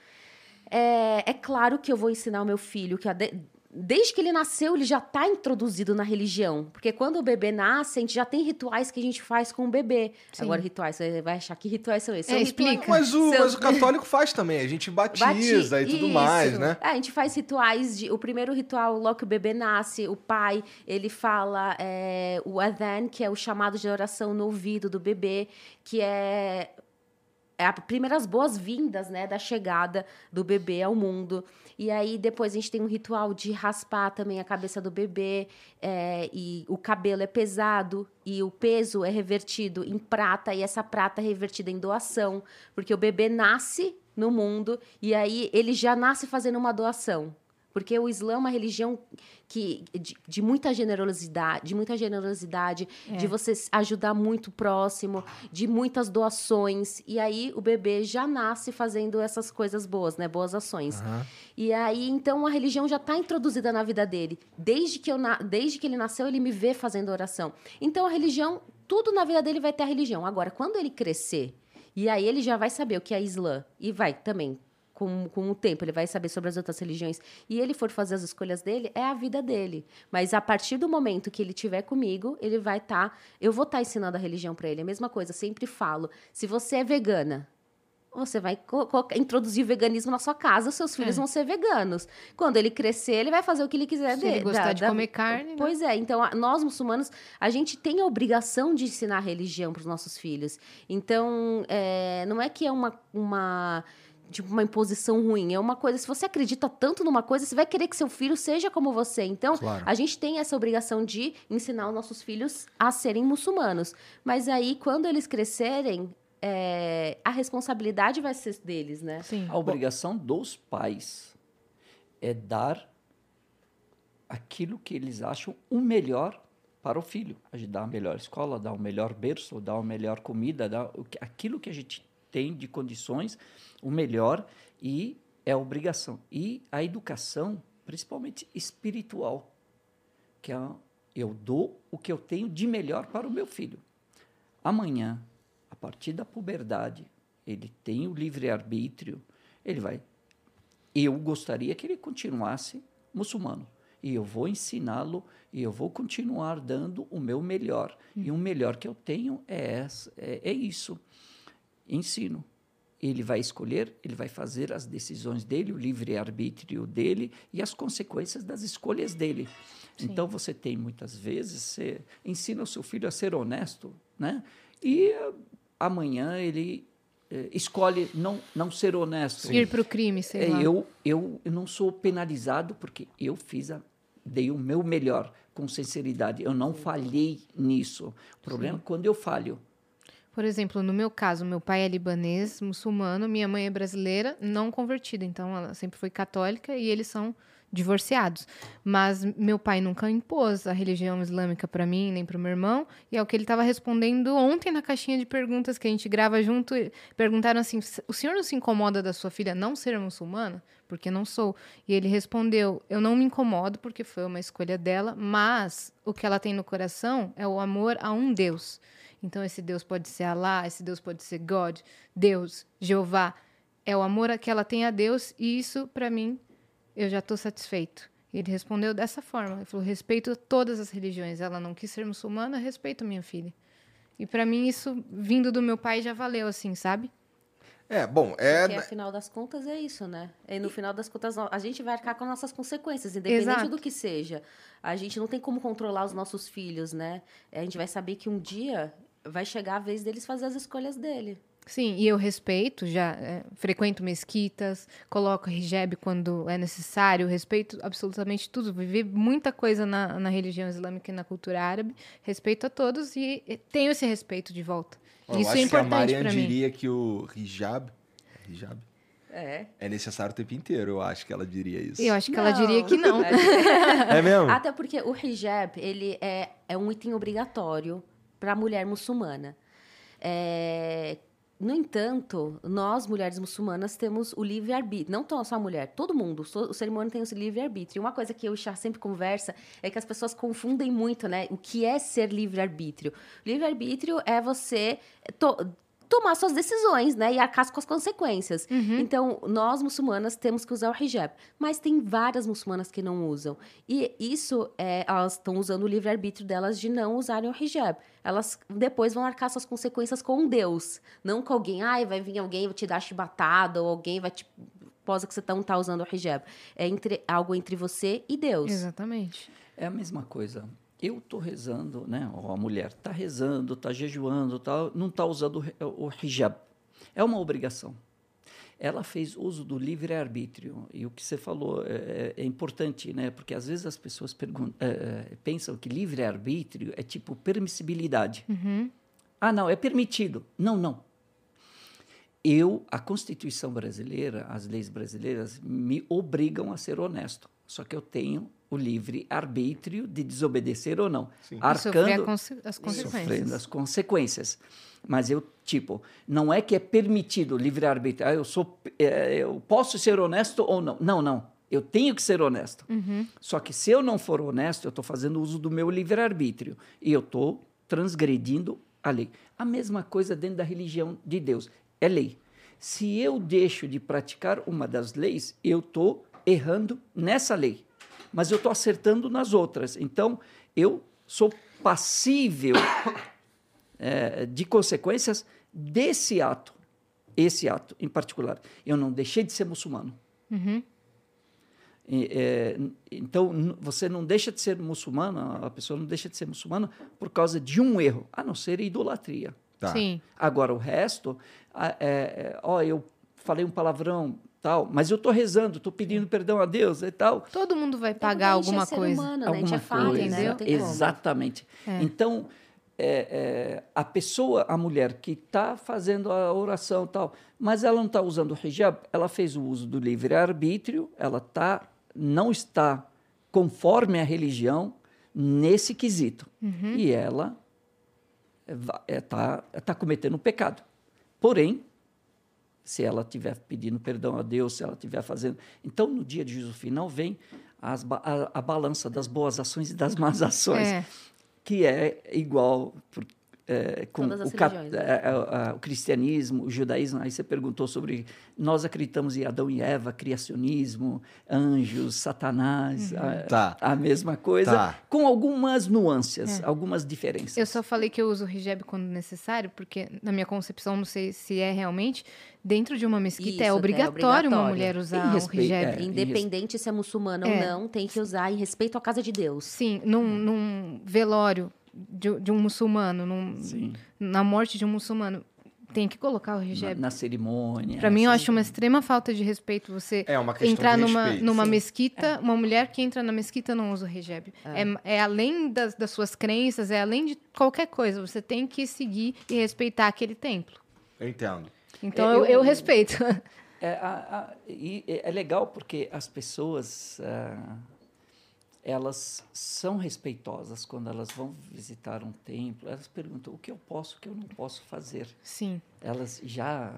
É, é claro que eu vou ensinar o meu filho que a de- desde que ele nasceu ele já está introduzido na religião, porque quando o bebê nasce a gente já tem rituais que a gente faz com o bebê. Sim. Agora rituais, você vai achar que rituais são esses? É, São explica. Mas o, Seu- mas o católico faz também, a gente batiza Bati- e tudo Isso. mais, né? É, a gente faz rituais de. O primeiro ritual, logo que o bebê nasce, o pai ele fala é, o adhan, que é o chamado de oração no ouvido do bebê, que é é as primeiras boas-vindas, né, da chegada do bebê ao mundo. E aí depois a gente tem um ritual de raspar também a cabeça do bebê, é, e o cabelo é pesado e o peso é revertido em prata e essa prata é revertida em doação, porque o bebê nasce no mundo e aí ele já nasce fazendo uma doação. Porque o Islã é uma religião que de, de muita generosidade, de muita generosidade, É. de você ajudar muito próximo, de muitas doações. E aí o bebê já nasce fazendo essas coisas boas, né? Boas ações. Aham. E aí, então, a religião já está introduzida na vida dele. Desde que, eu Desde que ele nasceu, ele me vê fazendo oração. Então, a religião, tudo na vida dele vai ter a religião. Agora, quando ele crescer, e aí ele já vai saber o que é Islã, e vai também. Com, com o tempo, ele vai saber sobre as outras religiões. E ele for fazer as escolhas dele, é a vida dele. Mas a partir do momento que ele estiver comigo, ele vai estar. eu vou estar ensinando a religião para ele. A mesma coisa, sempre falo. Se você é vegana, você vai introduzir o veganismo na sua casa, os seus filhos É. vão ser veganos. Quando ele crescer, ele vai fazer o que ele quiser Se dele. ele gostar de comer carne, né? Pois é, então a- nós muçulmanos, a gente tem a obrigação de ensinar a religião para os nossos filhos. Então, é, não é que é uma, uma, tipo, uma imposição ruim, é uma coisa, se você acredita tanto numa coisa, você vai querer que seu filho seja como você. Então, Claro. a gente tem essa obrigação de ensinar os nossos filhos a serem muçulmanos. Mas aí, quando eles crescerem, é, a responsabilidade vai ser deles, né? Sim. A obrigação dos pais é dar aquilo que eles acham o melhor para o filho. A gente dá a melhor escola, dá o melhor berço, dá a melhor comida, dá o que- aquilo que a gente tem de condições, o melhor, e é a obrigação. E a educação, principalmente espiritual, que é, eu dou o que eu tenho de melhor para o meu filho. Amanhã, a partir da puberdade, ele tem o livre-arbítrio, ele vai. Eu gostaria que ele continuasse muçulmano. E eu vou ensiná-lo e eu vou continuar dando o meu melhor. E o melhor que eu tenho é, essa, é, é isso. Ensino. Ele vai escolher, ele vai fazer as decisões dele, o livre-arbítrio dele e as consequências das escolhas dele. Então, você tem muitas vezes, você ensina o seu filho a ser honesto, né? E amanhã ele eh, escolhe não, não ser honesto. Ir pro crime, sei É, lá. eu, eu, não sou penalizado porque eu fiz a, dei o meu melhor com sinceridade. Eu não falhei nisso. O problema é quando eu falho. Por exemplo, no meu caso, meu pai é libanês, muçulmano, minha mãe é brasileira, não convertida. Então, ela sempre foi católica e eles são divorciados. Mas meu pai nunca impôs a religião islâmica para mim, nem para o meu irmão. E é o que ele estava respondendo ontem na caixinha de perguntas que a gente grava junto. Perguntaram assim: o senhor não se incomoda da sua filha não ser muçulmana? Porque não sou. E ele respondeu: eu não me incomodo porque foi uma escolha dela, mas o que ela tem no coração é o amor a um Deus. Então, esse Deus pode ser Alá, esse Deus pode ser God, Deus, Jeová. É o amor que ela tem a Deus e isso, para mim, eu já estou satisfeito. E ele respondeu dessa forma. Ele falou: respeito todas as religiões. Ela não quis ser muçulmana, respeito minha filha. E para mim, isso, vindo do meu pai, já valeu, assim, sabe? É, bom, é. Porque, afinal das contas, é isso, né? E no final das contas, a gente vai arcar com nossas consequências, independente Exato. do que seja. A gente não tem como controlar os nossos filhos, né? A gente vai saber que um dia vai chegar a vez deles fazer as escolhas dele. Sim, e eu respeito, já é, frequento mesquitas, coloco hijab quando é necessário, respeito absolutamente tudo. Vivi muita coisa na, na religião islâmica e na cultura árabe, respeito a todos e e tenho esse respeito de volta. eu Isso acho é importante que a Marian para mim. diria que o hijab, hijab É. é necessário o tempo inteiro. Eu acho que ela diria isso. Eu acho que ela diria que não. É mesmo? Até porque o hijab, ele é, é um item obrigatório para a mulher muçulmana. É, no entanto, nós, mulheres muçulmanas, temos o livre-arbítrio. Não só a mulher, todo mundo. O ser humano tem o livre-arbítrio. Uma coisa que eu e Chá sempre conversa é que as pessoas confundem muito, né? O que é ser livre-arbítrio? Livre-arbítrio é você tomar suas decisões, né? E arcar com as consequências. Então, nós, muçulmanas, temos que usar o hijab. Mas tem várias muçulmanas que não usam. E isso, é, elas estão usando o livre-arbítrio delas de não usarem o hijab. Elas depois vão arcar suas consequências com Deus. Não com alguém, ai, vai vir alguém vai te dar chibatada, ou alguém vai te... Posa que você não tá usando o hijab. É entre, algo entre você e Deus. Exatamente. É a mesma coisa. Eu estou rezando, né? Ou a mulher está rezando, está jejuando, tá, não está usando o hi- o hijab. É uma obrigação. Ela fez uso do livre-arbítrio. E o que você falou é, é importante, né? porque às vezes as pessoas é, é, pensam que livre-arbítrio é tipo permissibilidade. Uhum. Ah, não, é permitido. Não, não. Eu, a Constituição brasileira, as leis brasileiras me obrigam a ser honesto. Só que eu tenho o livre arbítrio de desobedecer ou não, Sim. E arcando, conse- as consequências. sofrendo as consequências. Mas eu, tipo, não é que é permitido livre arbítrio. Ah, eu sou, é, eu posso ser honesto ou não? Não, não. Eu tenho que ser honesto. Uhum. Só que se eu não for honesto, eu estou fazendo uso do meu livre arbítrio e eu estou transgredindo a lei. A mesma coisa dentro da religião de Deus é lei. Se eu deixo de praticar uma das leis, eu estou errando nessa lei, mas eu estou acertando nas outras. Então, eu sou passível eh, de consequências desse ato, esse ato em particular. Eu não deixei de ser muçulmano. Uhum. E, n- então, você não deixa de ser muçulmano, a pessoa não deixa de ser muçulmana por causa de um erro, a não ser idolatria. Tá. Sim. Agora, o resto, ah, é, é, ó, eu falei um palavrão, tal, mas eu estou rezando, estou pedindo perdão a Deus e tal. Todo mundo vai pagar alguma é coisa. Humano, né? A gente é Alguma falha, coisa. né? Exatamente. É. Então, é, é, a pessoa, a mulher que está fazendo a oração tal, mas ela não está usando o hijab, ela fez o uso do livre-arbítrio, ela tá, não está conforme a religião nesse quesito. E ela está tá cometendo um pecado. Porém, se ela estiver pedindo perdão a Deus, se ela estiver fazendo. Então, no dia de juízo final, vem as a, a balança das boas ações e das más ações, É. que é igual por- é, com Todas as o, cap- religiões, né? é, é, é, o cristianismo, o judaísmo. Aí você perguntou sobre. Nós acreditamos em Adão e Eva, criacionismo, anjos, Satanás, a, Tá. a mesma coisa, Tá. com algumas nuances, algumas diferenças. É. Eu só falei que eu uso o hijab quando necessário, porque na minha concepção, não sei se é realmente, dentro de uma mesquita Isso, é é obrigatório uma obrigatório. mulher usar Em o respeito- hijab. é. Independente se é muçulmano É. ou não, tem que usar em respeito à casa de Deus. Sim, num, num velório de, de um muçulmano, num- na morte de um muçulmano, tem que colocar o Na, É hijab. na cerimônia. Pra mim, eu assim. acho uma extrema falta de respeito você É entrar numa, numa Sim. mesquita, uma mulher que entra na mesquita não usa o hijab. É, é além das, das suas crenças, é além de qualquer coisa. Você tem que seguir e respeitar aquele templo. Eu entendo. Então, É, eu, eu- eu respeito. É, a- a- e é é legal porque as pessoas ah, elas são respeitosas quando elas vão visitar um templo. Elas perguntam o que eu posso, o que eu não posso fazer. Sim. Elas já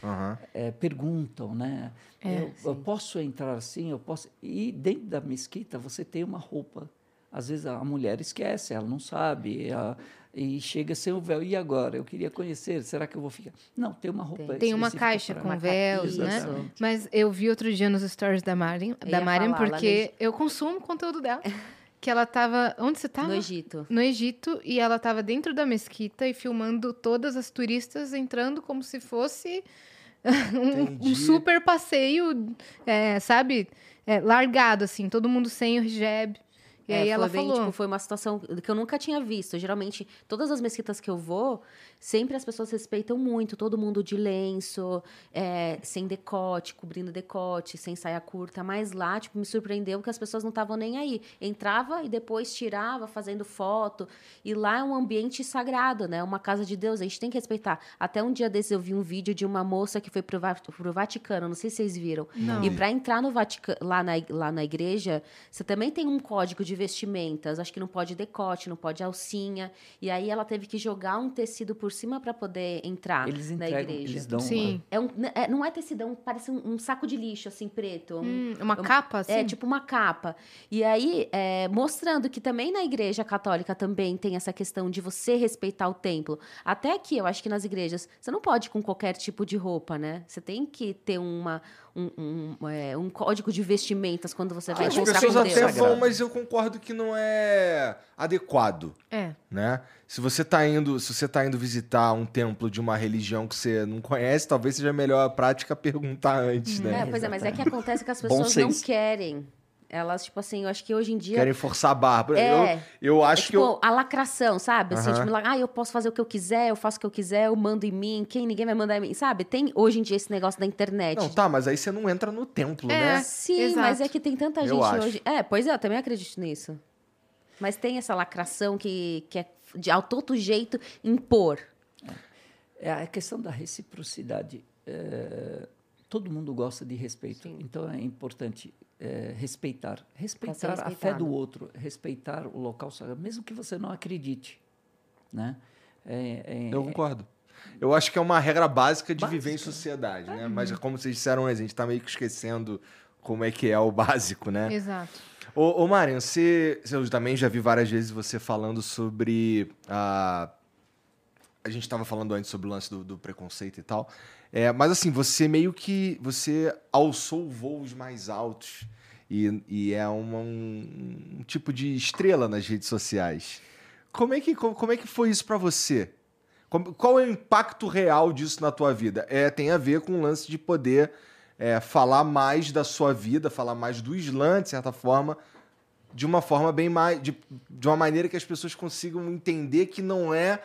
Aham. eh, perguntam, né? É, eu, eu posso entrar assim? Eu posso. E dentro da mesquita você tem uma roupa. Às vezes a mulher esquece, ela não sabe. a- e chega sem o véu. E agora? Eu queria conhecer. Será que eu vou ficar? Não, tem uma roupa. Tem uma específica caixa com Uma véus, né? Exatamente. Mas eu vi outro dia nos stories da Mariam, Eu da lá porque eu consumo o conteúdo dela. Que ela tava. Onde você tava? No Egito. no Egito e ela estava dentro da mesquita e filmando todas as turistas entrando como se fosse um, um super passeio, é, sabe? É, largado, assim, todo mundo sem o hijab. E É, aí ela foi bem, falou. tipo, foi uma situação que eu nunca tinha visto. Geralmente, todas as mesquitas que eu vou, sempre as pessoas respeitam muito, todo mundo de lenço, é, sem decote, cobrindo decote, sem saia curta. Mas lá, tipo, me surpreendeu que as pessoas não estavam nem aí. Entrava e depois tirava, fazendo foto. E lá é um ambiente sagrado, né? Uma casa de Deus, a gente tem que respeitar. Até um dia desses eu vi um vídeo de uma moça que foi pro, Va- pro Vaticano, não sei se vocês viram. Não. E para entrar no Vaticano, lá na, lá na igreja, você também tem um código de vestimentas. Acho que não pode decote, não pode alcinha. E aí ela teve que jogar um tecido por cima para poder entrar Eles na entregam, igreja. eles dão. Sim. É um, é- não é tecidão, parece um, um saco de lixo, assim, preto. um- Hum, uma capa, assim? é, tipo uma capa. E aí, é, mostrando que também na igreja católica também tem essa questão de você respeitar o templo. Até aqui, eu acho que nas igrejas, você não pode ir com qualquer tipo de roupa, né? Você tem que ter uma, um, um, é, um código de vestimentas quando você vai As encontrar pessoas até vão, mas eu concordo que não é adequado, É. né? Se você tá indo, se você tá indo visitar um templo de uma religião que você não conhece, talvez seja melhor a prática perguntar antes, né? É, pois é, mas é que acontece que as pessoas não querem Elas, tipo assim, eu acho que hoje em dia. Querem forçar a barra. É. Eu, eu É acho tipo que eu. a lacração, sabe? Assim, Aham. tipo, ah, eu posso fazer o que eu quiser, eu faço o que eu quiser, eu mando em mim, quem ninguém vai mandar em mim, sabe? Tem hoje em dia esse negócio da internet. Não, tá, mas aí você não entra no templo, É. né? Sim, Exato. mas é que tem tanta Eu gente acho. hoje. É, pois é, eu também acredito nisso. Mas tem essa lacração que, que é de ao todo jeito impor. É a questão da reciprocidade. É, todo mundo gosta de respeito. Sim. Então é importante é, respeitar. Respeitar a fé do outro, respeitar o local sagrado, mesmo que você não acredite. Né? É- é- Eu concordo. Eu acho que é uma regra básica de Básica. viver em sociedade, né? Mas como vocês disseram, a gente tá meio que esquecendo como é que é o básico, né? Exato. Ô, ô Marian, você, eu também já vi várias vezes você falando sobre a. A gente estava falando antes sobre o lance do, do preconceito e tal. É, mas assim, você meio que. Você alçou voos mais altos. E, e é uma- um, um tipo de estrela nas redes sociais. Como é que, como, como é que foi isso pra você? Como- qual é o impacto real disso na tua vida? É, tem a ver com o lance de poder é, falar mais da sua vida, falar mais do Islã, de certa forma, de uma forma bem mais. de, de uma maneira que as pessoas consigam entender que não é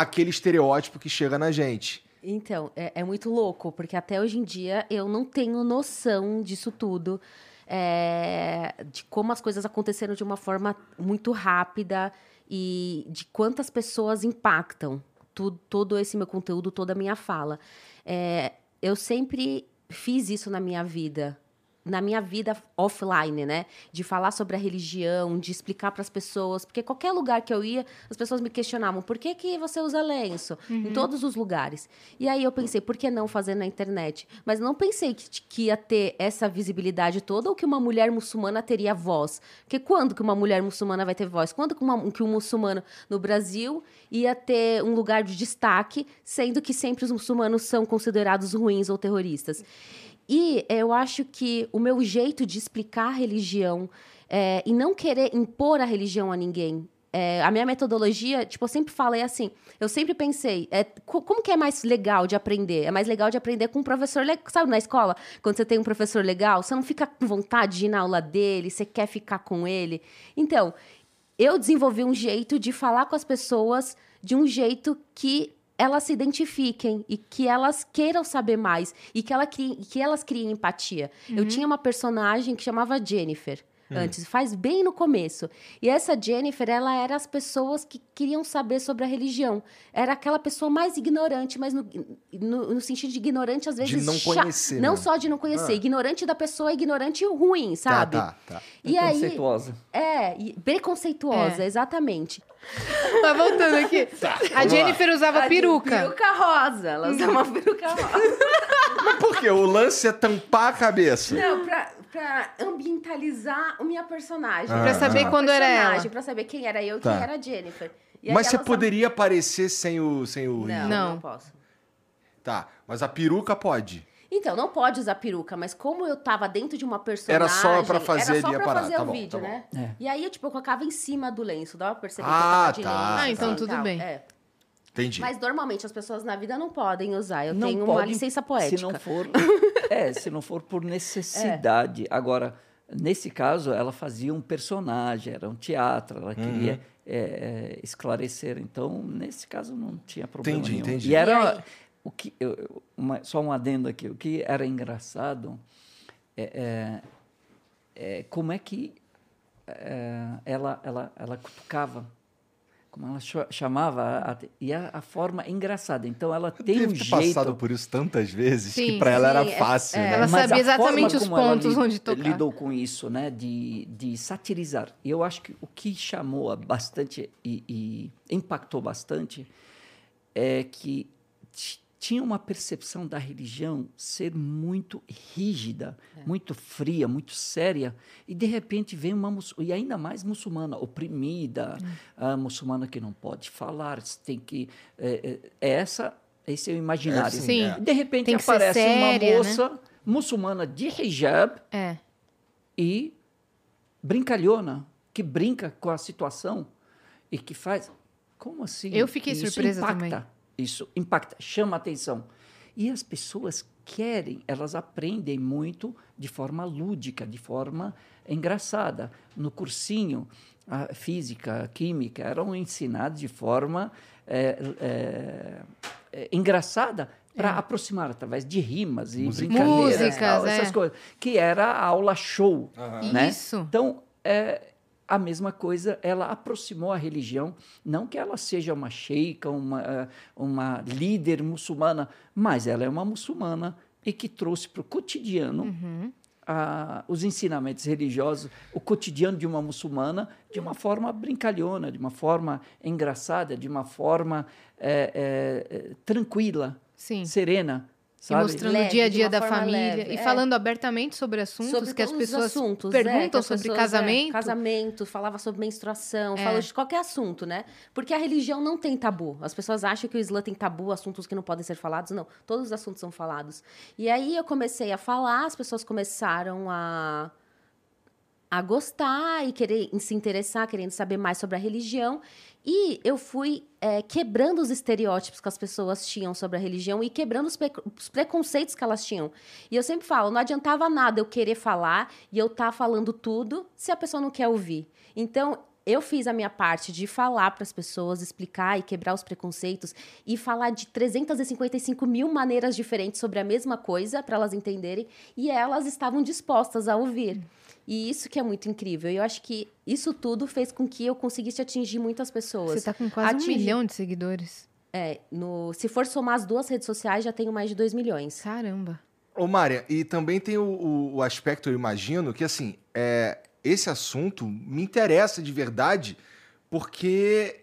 aquele estereótipo que chega na gente. Então, é, é muito louco, porque até hoje em dia eu não tenho noção disso tudo, é, de como as coisas aconteceram de uma forma muito rápida e de quantas pessoas impactam tu- todo esse meu conteúdo, toda a minha fala. É, eu sempre fiz isso na minha vida. Na minha vida offline, né? De falar sobre a religião, de explicar para as pessoas. Porque qualquer lugar que eu ia, as pessoas me questionavam: por que, que você usa lenço? Em todos os lugares. E aí eu pensei: por que não fazer na internet? Mas não pensei que, que ia ter essa visibilidade toda ou que uma mulher muçulmana teria voz. Porque quando que uma mulher muçulmana vai ter voz? Quando que, uma- que um muçulmano no Brasil ia ter um lugar de destaque, sendo que sempre os muçulmanos são considerados ruins ou terroristas? E eu acho que o meu jeito de explicar a religião é, e não querer impor a religião a ninguém. é, a minha metodologia, tipo, eu sempre falei assim, eu sempre pensei, é, co- como que é mais legal de aprender? É mais legal de aprender com um professor, le- sabe, na escola, quando você tem um professor legal, você não fica com vontade de ir na aula dele, você quer ficar com ele. Então, eu desenvolvi um jeito de falar com as pessoas de um jeito que elas se identifiquem e que elas queiram saber mais e que, ela crie- que elas criem empatia. Eu tinha uma personagem que chamava Jennifer. Antes, faz bem no começo. E essa Jennifer, ela era as pessoas que queriam saber sobre a religião. Era aquela pessoa mais ignorante, mas no, no, no sentido de ignorante, às vezes. não cha- conhecer, Não né? só de não conhecer. Ah. Ignorante da pessoa, ignorante ruim, sabe? Tá, tá, tá. E aí. Preconceituosa. É, e preconceituosa, É. exatamente. Tá voltando aqui. a vamos lá. Usava A peruca. Peruca rosa. Ela usa uma peruca rosa. Mas por quê? O lance é tampar a cabeça. Não, pra, pra ambientalizar a minha personagem. Pra saber Uma quando era personagem, ela. Pra saber quem era eu e Tá. quem era a Jennifer. E Mas você usava- poderia aparecer sem o, sem o Não, não, Não. posso. Tá, mas a peruca pode. Então, não pode usar peruca, mas como eu tava dentro de uma personagem... Era só pra fazer Era só pra fazer Tá o bom, vídeo, tá né? É. E aí, eu, tipo, eu colocava em cima do lenço. Dava pra perceber Ah, que eu tava de tá, lenço. Ah, então tudo tal. bem. É. Entendi. Mas, normalmente, as pessoas na vida não podem usar. Eu Não tenho uma pode, licença poética. Se não for, é, se não for por necessidade. Agora, nesse caso, ela fazia um personagem, era um teatro, ela queria Uhum. é, é, esclarecer. Então, nesse caso, não tinha problema Entendi, nenhum. entendi. E era E aí? O que eu- uma- só um adendo aqui. O que era engraçado é, é- é como é que é, ela, ela, ela cutucava. Como ela cha- chamava, a- a- e a, a forma engraçada. Então, ela tem Deve um ter jeito. passado por isso tantas vezes que Sim, pra ela sim, era é- fácil, é. né? Ela Mas sabia a exatamente forma os como ela pontos li- onde tocar. lidou com isso, né, de, de satirizar. E eu acho que o que chamou bastante e, e impactou bastante é que tinha uma percepção da religião ser muito rígida, muito fria, muito séria, e de repente vem uma e ainda mais muçulmana oprimida, a muçulmana que não pode falar, tem que é, é- é essa esse é o imaginário. É, Sim. é. De repente aparece séria, né? uma moça muçulmana de hijab É. e brincalhona, que brinca com a situação e que faz. Como assim? Eu fiquei Isso surpresa impacta, também. Isso impacta, chama atenção. E as pessoas querem, elas aprendem muito de forma lúdica, de forma engraçada. No cursinho, a física, a química eram ensinados de forma é, é, é, engraçada para aproximar através de rimas e Música. brincadeiras, Músicas, tal, essas é. coisas, que era a aula show, Aham. né? Isso. Então, é, a mesma coisa, ela aproximou a religião, não que ela seja uma sheika, uma, eh, uma líder muçulmana, mas ela é uma muçulmana e que trouxe para o cotidiano Uhum. a- os ensinamentos religiosos, o cotidiano de uma muçulmana, de uma forma brincalhona, de uma forma engraçada, de uma forma eh, eh, tranquila, Sim. serena. E Sabe? mostrando Leve, o dia a dia da família. leve, e é. falando abertamente sobre assuntos Sobre que as todos os pessoas assuntos, é, perguntam as sobre pessoas, é, casamento. casamento, falava sobre menstruação, É. falou de qualquer assunto, né? Porque a religião não tem tabu. As pessoas acham que o Islã tem tabu, assuntos que não podem ser falados. Não, todos os assuntos são falados. E aí eu comecei a falar, as pessoas começaram a a gostar e querer se interessar, querendo saber mais sobre a religião. E eu fui é, quebrando os estereótipos que as pessoas tinham sobre a religião e quebrando os, pre- os preconceitos que elas tinham. E eu sempre falo, não adiantava nada eu querer falar e eu estar falando tudo se a pessoa não quer ouvir. Então, eu fiz a minha parte de falar para as pessoas, explicar e quebrar os preconceitos e falar de 355 mil maneiras diferentes sobre a mesma coisa para elas entenderem e elas estavam dispostas a ouvir. E isso que é muito incrível. E eu acho que isso tudo fez com que eu conseguisse atingir muitas pessoas. Você tá com quase um Atingir- milhão de seguidores. É, no, se for somar as duas redes sociais, já tenho mais de 2 milhões. Caramba. Ô, Mária, e também tem o, o- o aspecto, eu imagino, que assim, é, esse assunto me interessa de verdade porque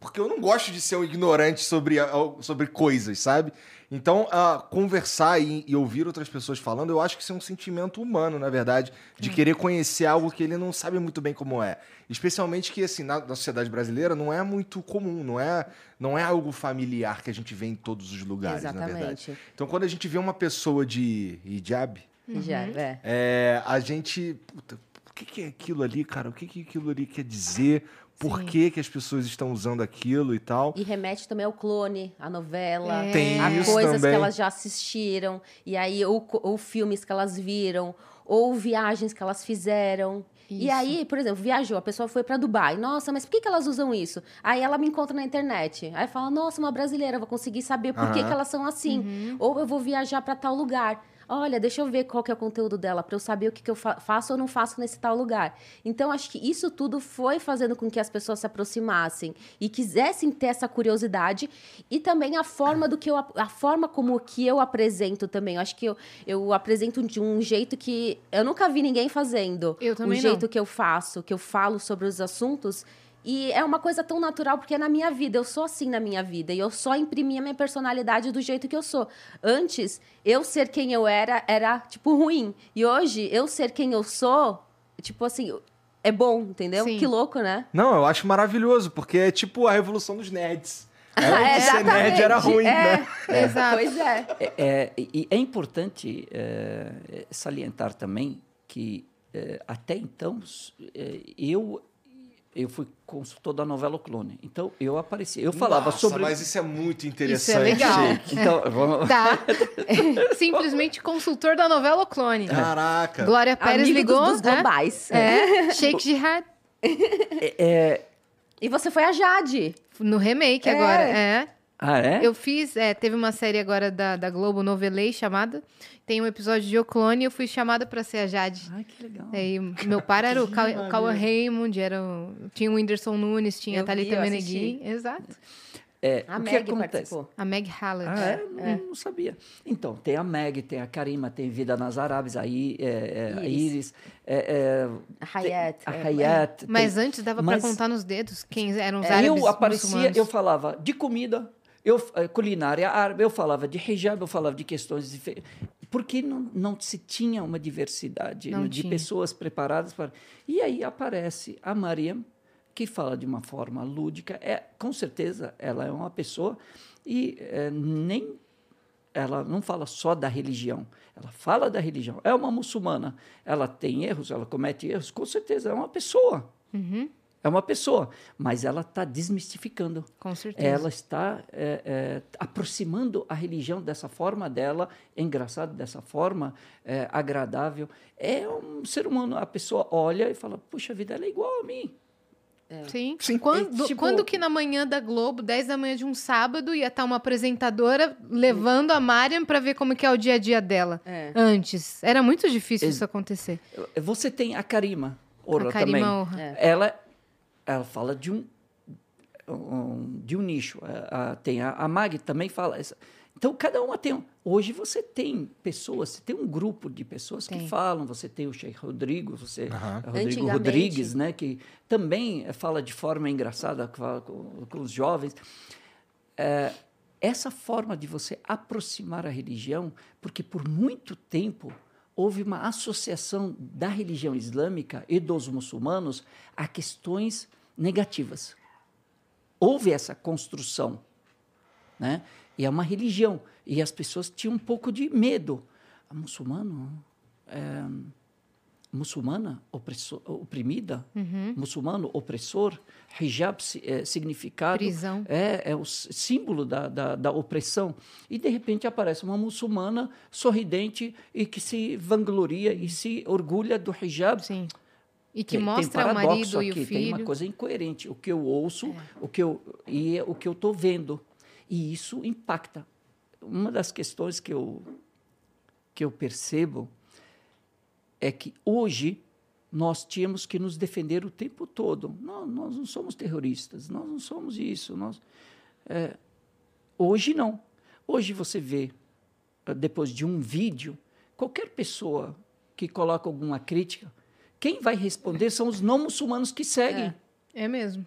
porque eu não gosto de ser um ignorante sobre, sobre coisas, sabe? Então, ah, conversar e, e ouvir outras pessoas falando, eu acho que isso é um sentimento humano, na verdade, de querer conhecer algo que ele não sabe muito bem como é. Especialmente que, assim, na, na sociedade brasileira não é muito comum, não é, não é algo familiar que a gente vê em todos os lugares, na verdade. Exatamente. Então, quando a gente vê uma pessoa de hijab, Já, é. é, a gente. Puta, o que, que é aquilo ali, cara? O que, que aquilo ali quer dizer? Por que, que as pessoas estão usando aquilo e tal? E remete também ao clone, à novela, É. Tem a isso coisas também. que elas já assistiram, e aí, ou, ou filmes que elas viram, ou viagens que elas fizeram. E Isso. aí, por exemplo, viajou, a pessoa foi para Dubai. Nossa, mas por que, que elas usam isso? Aí ela me encontra na internet. Aí fala, nossa, uma brasileira, vou conseguir saber por que, Aham. que elas são assim. Uhum. Ou eu vou viajar para tal lugar. Olha, deixa eu ver qual que é o conteúdo dela, para eu saber o que, que eu fa- faço ou não faço nesse tal lugar. Então, acho que isso tudo foi fazendo com que as pessoas se aproximassem e quisessem ter essa curiosidade e também a forma do que eu a forma como que eu apresento também. Eu acho que eu, eu apresento de um jeito que eu nunca vi ninguém fazendo. Eu também o não. jeito que eu faço, que eu falo sobre os assuntos. E é uma coisa tão natural, porque é na minha vida, eu sou assim na minha vida. E eu só imprimi a minha personalidade do jeito que eu sou. Antes, eu ser quem eu era, era, tipo, ruim. E hoje, eu ser quem eu sou, tipo assim, é bom, entendeu? Sim. Que louco, né? Não, eu acho maravilhoso, porque é tipo a revolução dos nerds. É, ser nerd era ruim, é, né? é, Exato. Pois é. É, é, e é importante é, salientar também que é, até então é, eu eu fui consultor da novela O Clone. Então eu apareci, eu falava Nossa, sobre mas isso é muito interessante. legal. Sheik. então vamos Tá. Simplesmente consultor da novela O Clone. Caraca. Glória Pérez Amigo ligou. dos, dos é? globais. É, Sheikh Jihad. é, E você foi a Jade. No remake É. agora, é. ah é Eu fiz, é, teve uma série agora da, da Globo, Novelei, chamada. Tem um episódio de O Clone e eu fui chamada pra ser a Jade. Ai, que legal. Aí, meu pai era o. Cauã Raymond, era o- tinha o Whindersson Nunes, tinha Eu a Thalita Meneghin. Exato. É, A o que Meg acontece? participou. A Meg Hallett. Ah, é? Não, não sabia. Então, tem a Meg, tem a Karima, tem Vida nas Arábias, aí é, é, a Iris. Iris, é, é, A Hayat. a é. Hayat. Mas tem- antes dava pra contar nos dedos quem eram os É, árabes eu aparecia, muçulmanos. eu falava de comida, eu, eh, culinária árabe, eu falava de hijab, eu falava de questões diferentes. Porque não, não se tinha uma diversidade Não né, de tinha. pessoas preparadas para. E aí aparece a Mariam, que fala de uma forma lúdica. É, com certeza, ela é uma pessoa e eh, nem ela não fala só da religião, ela fala da religião. É uma muçulmana, ela tem erros, ela comete erros, com certeza, é uma pessoa. Uhum. É uma pessoa, mas ela está desmistificando. Com certeza. Ela está é, é, aproximando a religião dessa forma dela, engraçado dessa forma, é, agradável. É um ser humano, a pessoa olha e fala, puxa vida, ela é igual a mim. Sim. Sim. Quando, É, tipo- quando que na manhã da Globo, 10 da manhã de um sábado, ia estar uma apresentadora levando a Mariam para ver como que é o dia a dia dela? É. Antes. Era muito difícil Ex- isso acontecer. Você tem a Karima Ora a Karima também. Orra. É. Ela, ela fala de um, um- de um nicho. A, a- tem a, a Mag também fala. essa- Então, cada uma tem. um- Hoje você tem pessoas, você tem um grupo de pessoas Tem. que falam. Você tem o Sheikh Rodrigo, você, Aham. Rodrigo Rodrigues, né, que também fala de forma engraçada fala com, com os jovens. É, essa forma de você aproximar a religião, porque por muito tempo houve uma associação da religião islâmica e dos muçulmanos a questões negativas. Houve essa construção, né? E é uma religião e as pessoas tinham um pouco de medo. A muçulmano, é, muçulmana opressor, oprimida, Uhum. muçulmano opressor, hijab é, significado Prisão. é, é o símbolo da, da, da opressão. E, de repente, aparece uma muçulmana sorridente e que se vangloria e se orgulha do hijab. Sim. E que Tem- tem mostra o paradoxo marido e aqui, o Tem uma filho. É. coisa incoerente. O que eu ouço o que eu, e é o que eu estou vendo. E isso impacta. Uma das questões que eu, que eu percebo é que hoje nós tínhamos que nos defender o tempo todo. Não, nós não somos terroristas, nós não somos isso. Nós, é, hoje não. Hoje você vê, eh, depois de um vídeo, qualquer pessoa que coloca alguma crítica, quem vai responder são os não muçulmanos que seguem. É mesmo.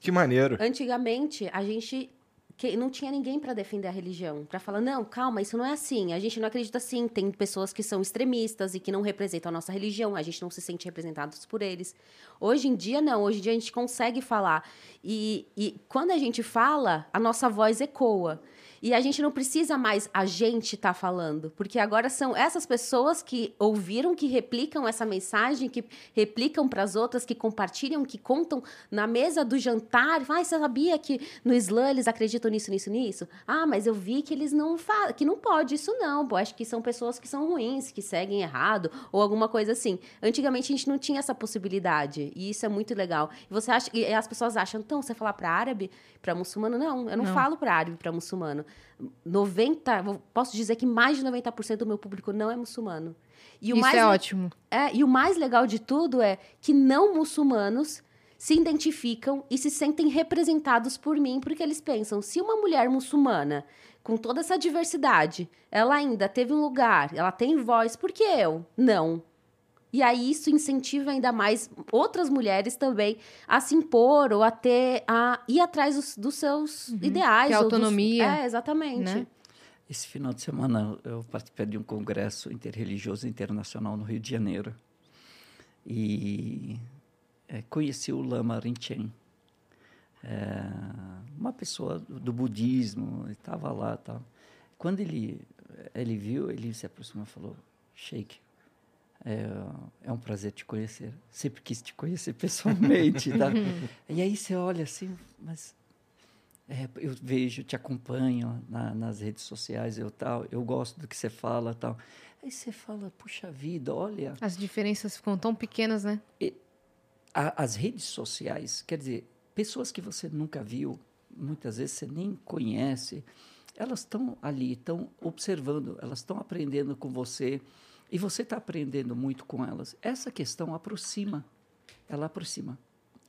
Que maneiro. Antigamente, a gente que não tinha ninguém para defender a religião, para falar não, calma, isso não é assim, a gente não acredita assim, tem pessoas que são extremistas e que não representam a nossa religião, a gente não se sente representados por eles. Hoje em dia não, hoje em dia a gente consegue falar e, e quando a gente fala, a nossa voz ecoa. E a gente não precisa mais a gente estar falando, porque agora são essas pessoas que ouviram, que replicam essa mensagem, que replicam para as outras, que compartilham, que contam na mesa do jantar. Ah, você sabia que no Islã eles acreditam nisso, nisso, nisso? Ah, mas eu vi que eles não falam, que não pode isso não. Pô, acho que são pessoas que são ruins, que seguem errado ou alguma coisa assim. Antigamente a gente não tinha essa possibilidade e isso é muito legal. E você acha e as pessoas acham, então você falar para árabe, para muçulmano? Não, eu não, Não. falo para árabe, para muçulmano. 90, vou- posso dizer que mais de 90% do meu público não é muçulmano. E o Isso mais é ótimo. é, e o mais legal de tudo é que não muçulmanos se identificam e se sentem representados por mim, porque eles pensam, se uma mulher muçulmana, com toda essa diversidade, ela ainda teve um lugar, ela tem voz, por que eu? Não. E aí isso incentiva ainda mais outras mulheres também a se impor ou a ter a ir atrás dos, dos seus ideais. Ter ou dos- autonomia, é, exatamente. né? Esse final de semana eu participei de um congresso interreligioso internacional no Rio de Janeiro e eh, conheci o Lama Rinchen, Eh, uma pessoa do, do budismo, estava lá, tal. Quando ele ele viu, ele se aproximou e falou: Sheikh, é, é um prazer te conhecer. Sempre quis te conhecer pessoalmente, tá? e aí você olha assim, mas é, eu vejo, te acompanho na- nas redes sociais, eu tal, eu gosto do que você fala, tal. Aí você fala, puxa vida, olha, As diferenças ficam tão pequenas, né? a- as redes sociais, quer dizer, pessoas que você nunca viu, muitas vezes você nem conhece, elas estão ali, estão observando, elas estão aprendendo com você e você está aprendendo muito com elas. Essa questão aproxima, ela aproxima.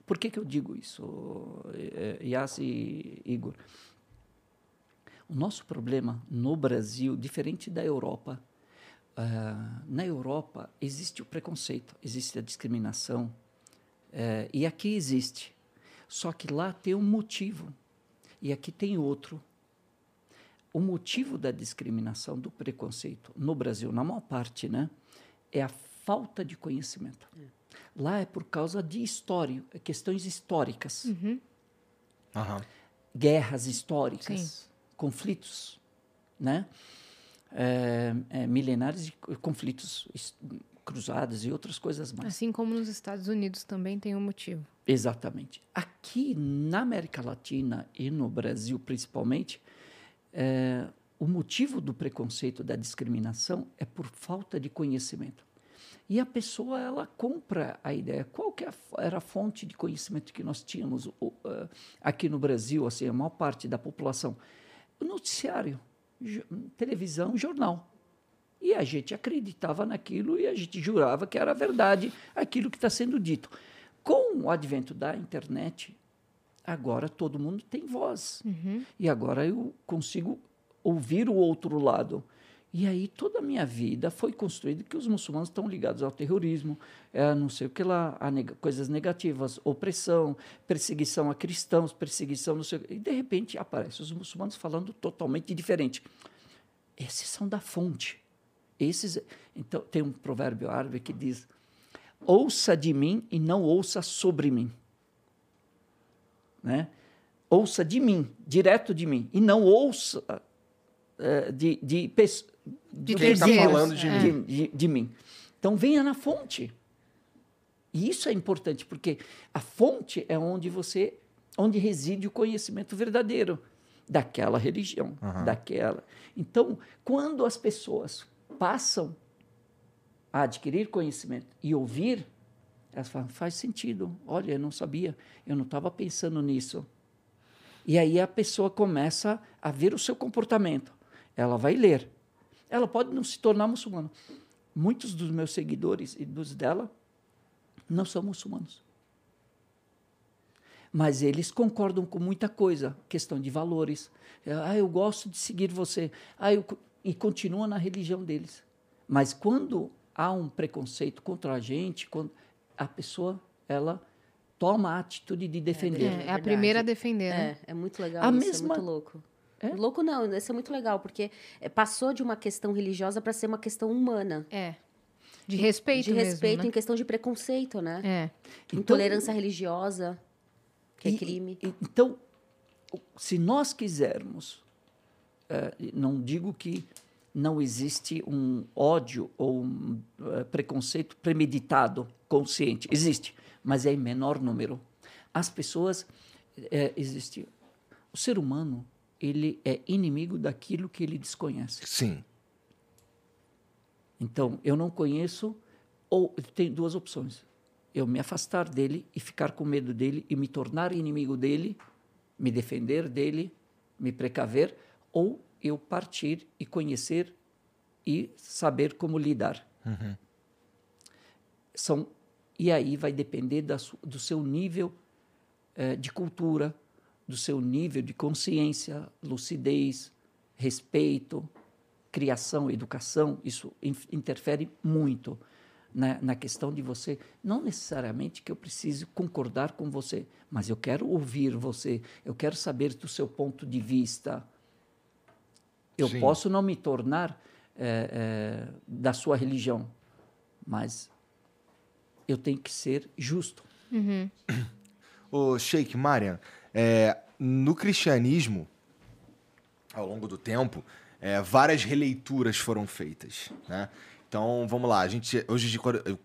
Por que, que eu digo isso, eh, Yas e Igor? O nosso problema no Brasil, diferente da Europa, ah, na Europa existe o preconceito, existe a discriminação, eh, e aqui existe. Só que lá tem um motivo e aqui tem outro. O motivo da discriminação, do preconceito no Brasil, na maior parte, né, é a falta de conhecimento. Lá é por causa de história, questões históricas, Aham. guerras históricas, conflitos, né? É, é, milenares de co- conflitos, cruzadas e outras coisas mais. Assim como nos Estados Unidos também tem um motivo. Exatamente. Aqui na América Latina e no Brasil principalmente, é, o motivo do preconceito, da discriminação, é por falta de conhecimento. E a pessoa ela compra a ideia. Qual que é era a fonte de conhecimento que nós tínhamos aqui no Brasil, assim, a maior parte da população? O noticiário, televisão, jornal. E a gente acreditava naquilo e a gente jurava que era verdade aquilo que está sendo dito. Com o advento da internet, agora todo mundo tem voz. Uhum. E agora eu consigo ouvir o outro lado. E aí toda a minha vida foi construída que os muçulmanos estão ligados ao terrorismo, é, não sei o que lá, a neg coisas negativas, opressão, perseguição a cristãos, perseguição, não sei E de repente aparecem os muçulmanos falando totalmente diferente. Esses são da fonte. Esses, então tem um provérbio árabe que diz: ouça de mim e não ouça sobre mim. Né? Ouça de mim, direto de mim, e não ouça uh, de, de, de, de quem está falando de, é. mim. De, de, mim. Então venha na fonte. E isso é importante, porque a fonte é onde você, onde reside o conhecimento verdadeiro daquela religião, uhum. daquela. Então, quando as pessoas passam a adquirir conhecimento e ouvir, elas falam, faz sentido. Olha, eu não sabia, eu não estava pensando nisso. E aí a pessoa começa a ver o seu comportamento. Ela vai ler. Ela pode não se tornar muçulmana. Muitos dos meus seguidores e dos dela não são muçulmanos. Mas eles concordam com muita coisa, questão de valores. Ah, eu gosto de seguir você. Ah, eu... E continuam na religião deles. Mas quando há um preconceito contra a gente, quando a pessoa ela toma a atitude de defender. É, é a primeira a defender, né? É, é muito legal, a isso mesma... é muito louco. É? Louco não, isso é muito legal, porque é, passou de uma questão religiosa para ser uma questão humana. É. De respeito De mesmo, respeito né? em questão de preconceito, né? É. Então, Intolerância religiosa, que é e, é crime. E, então, se nós quisermos, é, não digo que não existe um ódio ou um uh, preconceito premeditado, consciente. Existe, mas é em menor número. As pessoas. É, existe. O ser humano ele é inimigo daquilo que ele desconhece. Sim. Então, eu não conheço, ou tem duas opções. Eu me afastar dele e ficar com medo dele e me tornar inimigo dele, me defender dele, me precaver, ou eu partir e conhecer e saber como lidar. Uhum. São, e aí vai depender da, do seu nível eh, de cultura, do seu nível de consciência, lucidez, respeito, criação, educação. Isso interfere muito na, na, questão de você. Não necessariamente que eu precise concordar com você, mas eu quero ouvir você, eu quero saber do seu ponto de vista. Eu Sim. posso não me tornar é, é, da sua religião, mas eu tenho que ser justo. Uhum. O Sheikh Mariam, é, no cristianismo, ao longo do tempo, várias releituras foram feitas, né? Então, vamos lá. A gente, hoje,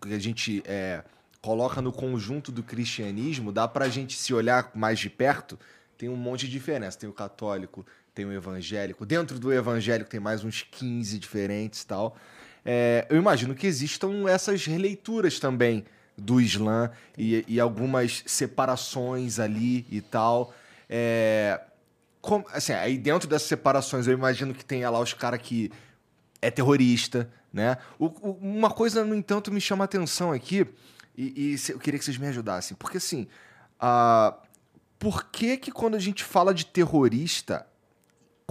a gente coloca no conjunto do cristianismo, dá para a gente se olhar mais de perto, tem um monte de diferença. Tem o católico, tem o evangélico. Dentro do evangélico tem mais uns 15 diferentes e tal. É, eu imagino que existam essas releituras também do Islã e, e algumas separações ali e tal. É, assim, aí dentro dessas separações eu imagino que tenha lá os caras que é terrorista, né? O, o, uma coisa, no entanto, me chama a atenção aqui e, e eu queria que vocês me ajudassem. Porque assim, uh, por que que quando a gente fala de terrorista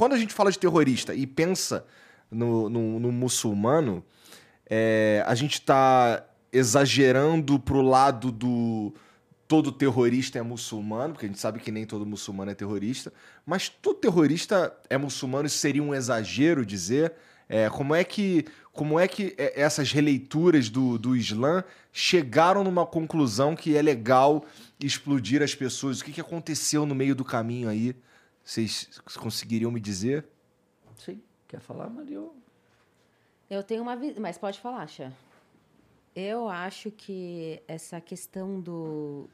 quando a gente fala de terrorista e pensa no, no, no muçulmano, é, a gente está exagerando pro lado do todo terrorista é muçulmano, porque a gente sabe que nem todo muçulmano é terrorista, mas todo terrorista é muçulmano, isso seria um exagero dizer. É, como é que como é que é, essas releituras do, do Islã chegaram numa conclusão que é legal explodir as pessoas? O que, que aconteceu no meio do caminho aí? Vocês conseguiriam me dizer? Sim. Quer falar, Mario? Eu tenho uma visão, mas pode falar, Xé. Eu acho que essa questão do,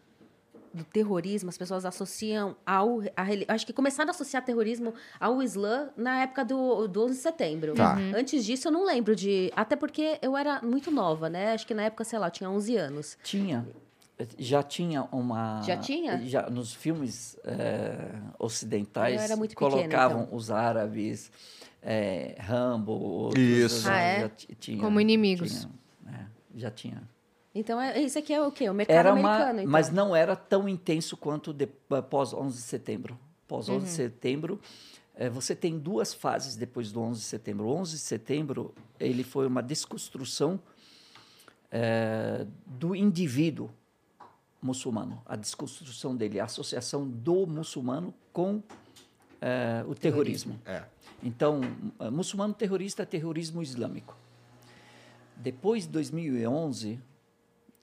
do terrorismo, as pessoas associam ao. A, acho que começaram a associar terrorismo ao Islã na época do, do 11 de setembro. Tá. Antes disso, eu não lembro de. Até porque eu era muito nova, né? Acho que na época, sei lá, eu tinha 11 anos. Tinha. Já tinha uma. Já tinha? Já nos filmes eh, ocidentais pequena, colocavam então. os árabes, eh, Rambo, outros, Isso. já- Ah, é? tinha, Como inimigos. tinha, é, já tinha. Então, é, isso aqui é o quê? O mercado Era americano. uma, então. mas não era tão intenso quanto de, pós 11 de setembro. Pós 11 de Uhum. setembro, eh, você tem duas fases depois do 11 de setembro. O 11 de setembro ele foi uma desconstrução eh, do indivíduo muçulmano, a desconstrução dele, a associação do muçulmano com eh, o terrorismo. É. Então, eh, muçulmano terrorista é terrorismo islâmico. Depois de 2011,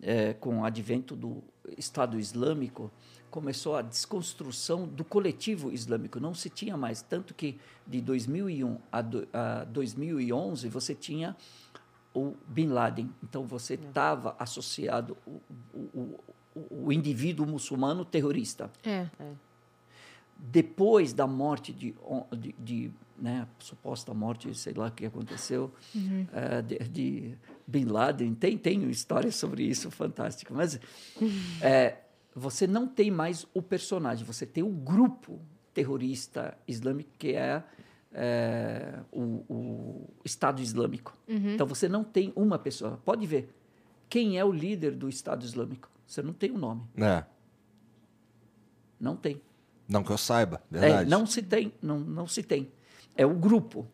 eh, com o advento do Estado Islâmico, começou a desconstrução do coletivo islâmico. Não se tinha mais, tanto que de 2001 a, do- a 2011 você tinha o Bin Laden. Então você estava associado o, o, o, o indivíduo muçulmano terrorista É. depois da morte de, de, de, né, suposta morte, sei lá o que aconteceu, eh, de, de Bin Laden, tem, tem história sobre isso fantástica, mas eh, você não tem mais o personagem, você tem o grupo terrorista islâmico que é eh, o, o Estado Islâmico. Então você não tem uma pessoa. Pode ver quem é o líder do Estado Islâmico. Você não tem o nome, É. não tem. Não que eu saiba, É, verdade. não se tem, não, não se tem. É o grupo.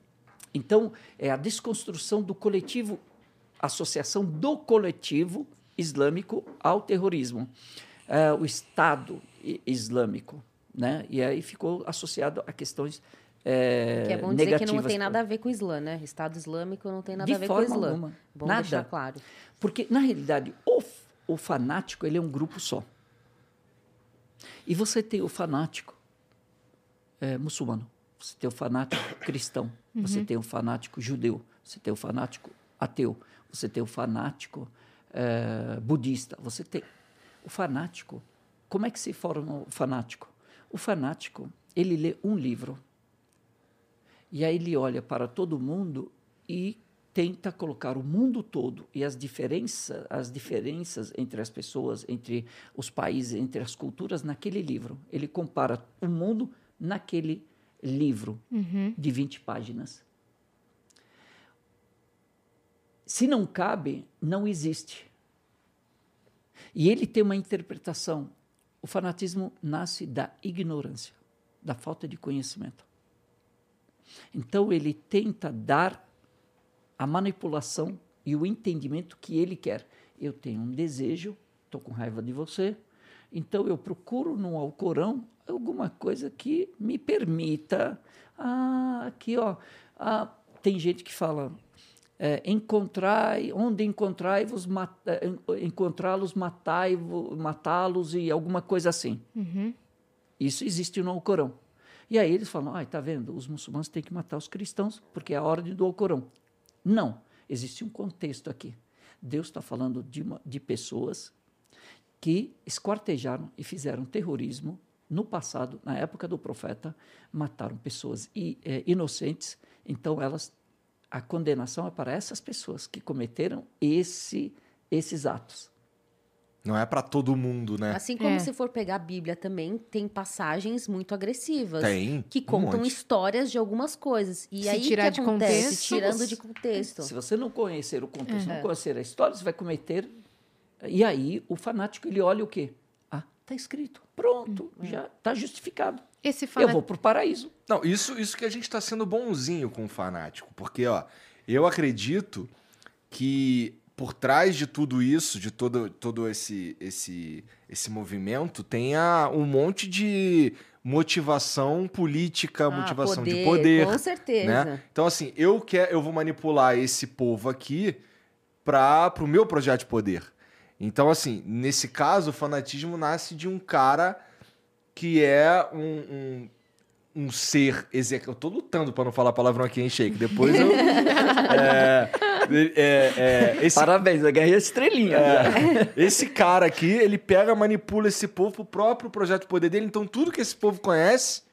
Então, é a desconstrução do coletivo, associação do coletivo islâmico ao terrorismo. É, o Estado Islâmico, né? E aí ficou associado a questões é, Que é bom dizer que não tem nada a ver com o Islã, né? Estado Islâmico não tem nada De a ver com o forma Islã. alguma. Bom Nada. deixar claro. Porque, na realidade, o, o fanático ele é um grupo só. E você tem o fanático é, muçulmano, você tem o fanático cristão, você tem o fanático judeu, você tem o fanático ateu, você tem o fanático é, budista, você tem. O fanático. Como é que se forma o fanático? O fanático, ele lê um livro. E aí ele olha para todo mundo e tenta colocar o mundo todo e as diferenças, as diferenças entre as pessoas, entre os países, entre as culturas naquele livro. Ele compara o mundo naquele livro de 20 páginas. Se não cabe, não existe. E ele tem uma interpretação. O fanatismo nasce da ignorância, da falta de conhecimento. Então ele tenta dar a manipulação e o entendimento que ele quer. Eu tenho um desejo, estou com raiva de você, então eu procuro no Alcorão alguma coisa que me permita. Ah, aqui ó, ah, tem gente que fala é, encontrai, onde encontrai-vos, mat- é, en- encontrá-los, matá-los e alguma coisa assim. Isso existe no Alcorão. E aí eles falam, ai, tá vendo, os muçulmanos têm que matar os cristãos, porque é a ordem do Alcorão. Não, existe um contexto aqui. Deus está falando de, uma, de pessoas que esquartejaram e fizeram terrorismo no passado, na época do profeta, mataram pessoas eh, inocentes. Então, elas, a condenação é para essas pessoas que cometeram esse, esses atos. Não é pra todo mundo, né? Assim como É. se for pegar a Bíblia também, tem passagens muito agressivas. Tem, Que um contam monte. histórias de algumas coisas. E Se aí tirar que de acontece? contexto, Tirando de contexto. Se você não conhecer o contexto, Uhum. não conhecer a história, você vai cometer. E aí o fanático ele olha o quê? Ah, está escrito. Pronto, Uhum. já está justificado. Esse Eu vou para o paraíso. Não, isso, isso que a gente tá sendo bonzinho com o fanático. Porque, ó, eu acredito que por trás de tudo isso, de todo, todo esse, esse, esse movimento, tenha um monte de motivação política, Ah, motivação de poder. Com certeza. né? Então, assim, eu quero, eu vou manipular esse povo aqui para o meu projeto de poder. Então, assim, nesse caso, o fanatismo nasce de um cara que é um, um, um ser executivo. Eu tô lutando para não falar palavrão aqui, hein, Sheik? Depois eu. é, É, é, esse, Parabéns, eu ganhei a estrelinha. é, esse cara aqui, ele pega, manipula esse povo pro próprio projeto poder dele. Então, tudo que esse povo conhece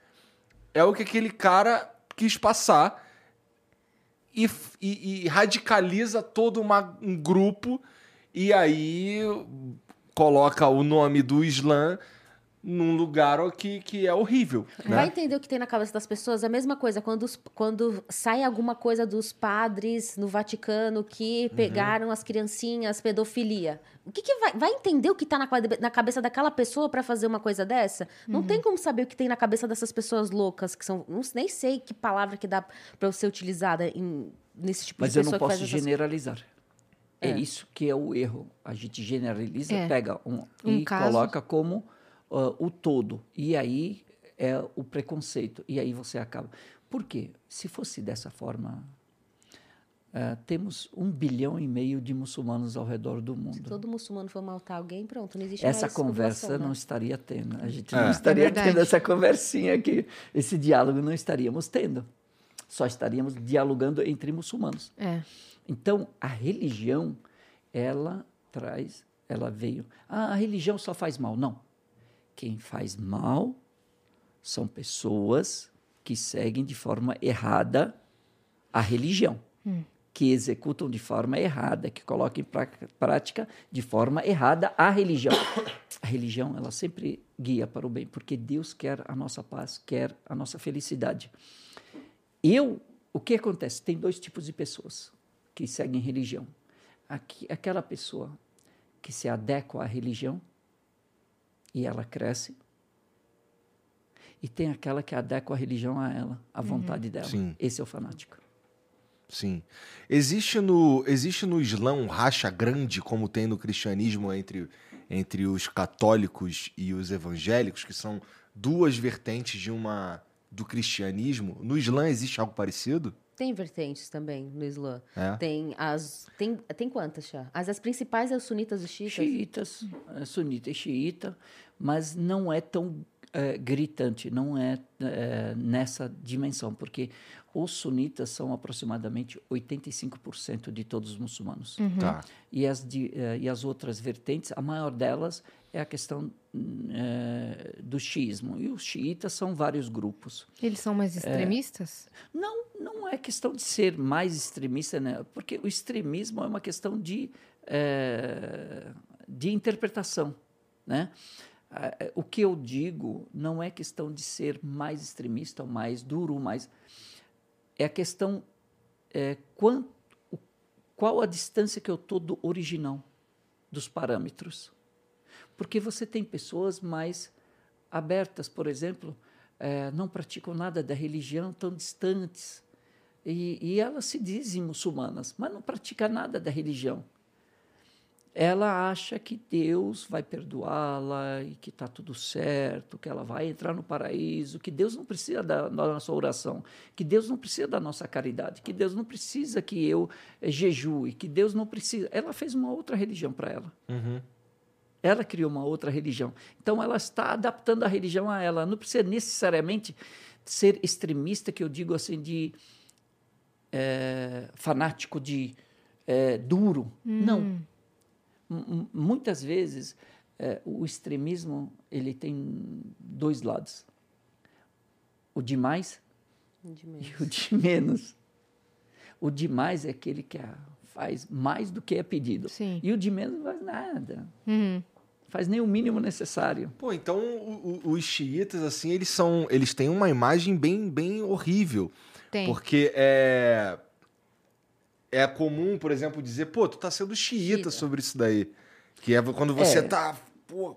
é o que aquele cara quis passar e, e- e radicaliza todo uma- um grupo e aí coloca o nome do Islã num lugar que, que é horrível. Vai Né? entender o que tem na cabeça das pessoas? A mesma coisa, quando, os- quando sai alguma coisa dos padres no Vaticano que Uhum. pegaram as criancinhas, pedofilia. O que, que vai, vai entender o que tá na, na cabeça daquela pessoa pra fazer uma coisa dessa? Não tem como saber o que tem na cabeça dessas pessoas loucas, que são. Não, nem sei que palavra que dá pra ser utilizada em- nesse tipo Mas de eu pessoa não que posso faz essas generalizar. É. É. isso que é o erro. A gente generaliza, É. pega um, Um e caso. coloca como ah, o todo. E aí é o preconceito. E aí você acaba. Por quê? Se fosse dessa forma, ah, temos um bilhão e meio de muçulmanos ao redor do Se mundo. todo muçulmano for matar alguém, pronto, não existe Essa conversa né? não estaria tendo. A gente É. não É estaria verdade. tendo essa conversinha aqui. Esse diálogo não estaríamos tendo. Só estaríamos dialogando entre muçulmanos. É. Então, a religião, ela traz, ela veio. Ah, a religião só faz mal. Não. Quem faz mal são pessoas que seguem de forma errada a religião, que executam de forma errada, que colocam em prá- prática de forma errada a religião. A religião, ela sempre guia para o bem, porque Deus quer a nossa paz, quer a nossa felicidade. Eu, o que acontece? Tem dois tipos de pessoas que seguem religião. Aqui, aquela pessoa que se adequa à religião e ela cresce. E tem aquela que adequa a religião a ela, à vontade dela. Sim. Esse é o fanático. Sim. Existe no, existe no Islã um racha grande, como tem no cristianismo, entre, entre os católicos e os evangélicos, que são duas vertentes de uma do cristianismo. No Islã existe algo parecido? Tem vertentes também no Islã. É. Tem as. Tem, tem quantas já? As, as principais é os sunitas e os xiitas. Xiitas, é, sunita e xiita, mas não é tão é, gritante, não é, é, nessa dimensão, porque os sunitas são aproximadamente 85% de todos os muçulmanos. Tá. E as, de, eh, e as outras vertentes, a maior delas é a questão do xiismo. E os xiitas são vários grupos. Eles são mais extremistas? Não, não é questão de ser mais extremista, né? porque o extremismo é uma questão de, de interpretação. Né? O que eu digo não é questão de ser mais extremista ou mais duro, mais. É a questão é, quan- o- qual a distância que eu estou do original, dos parâmetros. Porque você tem pessoas mais abertas, por exemplo, eh, não praticam nada da religião, tão distantes. E, e elas se dizem muçulmanas, mas não praticam nada da religião. Ela acha que Deus vai perdoá-la e que está tudo certo, que ela vai entrar no paraíso, que Deus não precisa da, nossa oração, que Deus não precisa da nossa caridade, que Deus não precisa que eu eh, jejue, que Deus não precisa. Ela fez uma outra religião para ela. Uhum. Ela criou uma outra religião. Então, ela está adaptando a religião a ela. Não precisa necessariamente ser extremista, que eu digo assim, de eh, fanático, de eh, duro. Não. Muitas vezes, eh, o extremismo ele tem dois lados. O de mais De e o de menos. O de mais é aquele que faz mais do que é pedido. Sim. E o de menos não faz nada. Uhum. Faz nem o mínimo necessário. Pô, então o- o- os xiitas, assim, eles são. Eles têm uma imagem bem, bem horrível. Tem. Porque é. É comum, por exemplo, dizer, pô, tu tá sendo xiita sobre isso daí. Que é quando você É. tá. Pô,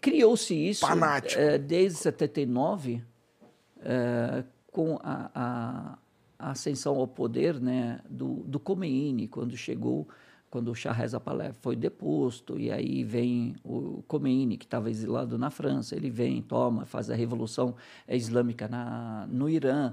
Criou-se isso Fanático. eh, desde 79, eh, com a, a- a ascensão ao poder né, do, do Khomeini, quando chegou, quando o Pahlavi foi deposto, e aí vem o Khomeini, que estava exilado na França, ele vem, toma, faz a revolução islâmica na, no Irã,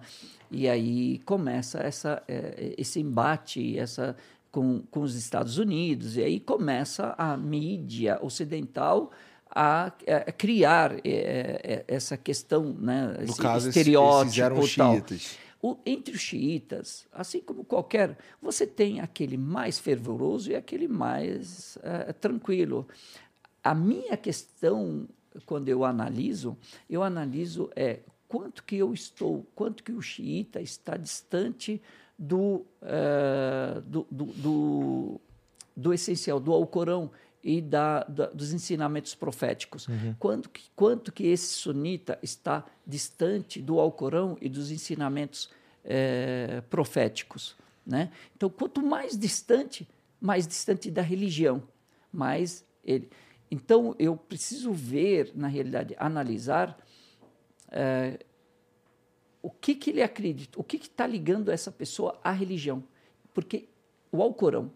e aí começa essa, eh, esse embate, essa com, com os Estados Unidos, e aí começa a mídia ocidental a, eh, criar eh, eh, essa questão, né, no esse caso, estereótipo esses eram tal. xiitas. O, entre os xiitas, assim como qualquer, você tem aquele mais fervoroso e aquele mais uh, tranquilo. A minha questão, quando eu analiso, eu analiso é quanto que eu estou, quanto que o xiita está distante do, uh, do, do, do, do, essencial, do Alcorão e da, da, dos ensinamentos proféticos. Uhum. Quanto, que, quanto que esse sunita está distante do Alcorão e dos ensinamentos é, proféticos. Né? Então, quanto mais distante, mais distante da religião, mais ele. Então, eu preciso ver, na realidade, analisar é, o que, que ele acredita, o que está ligando essa pessoa à religião. Porque o Alcorão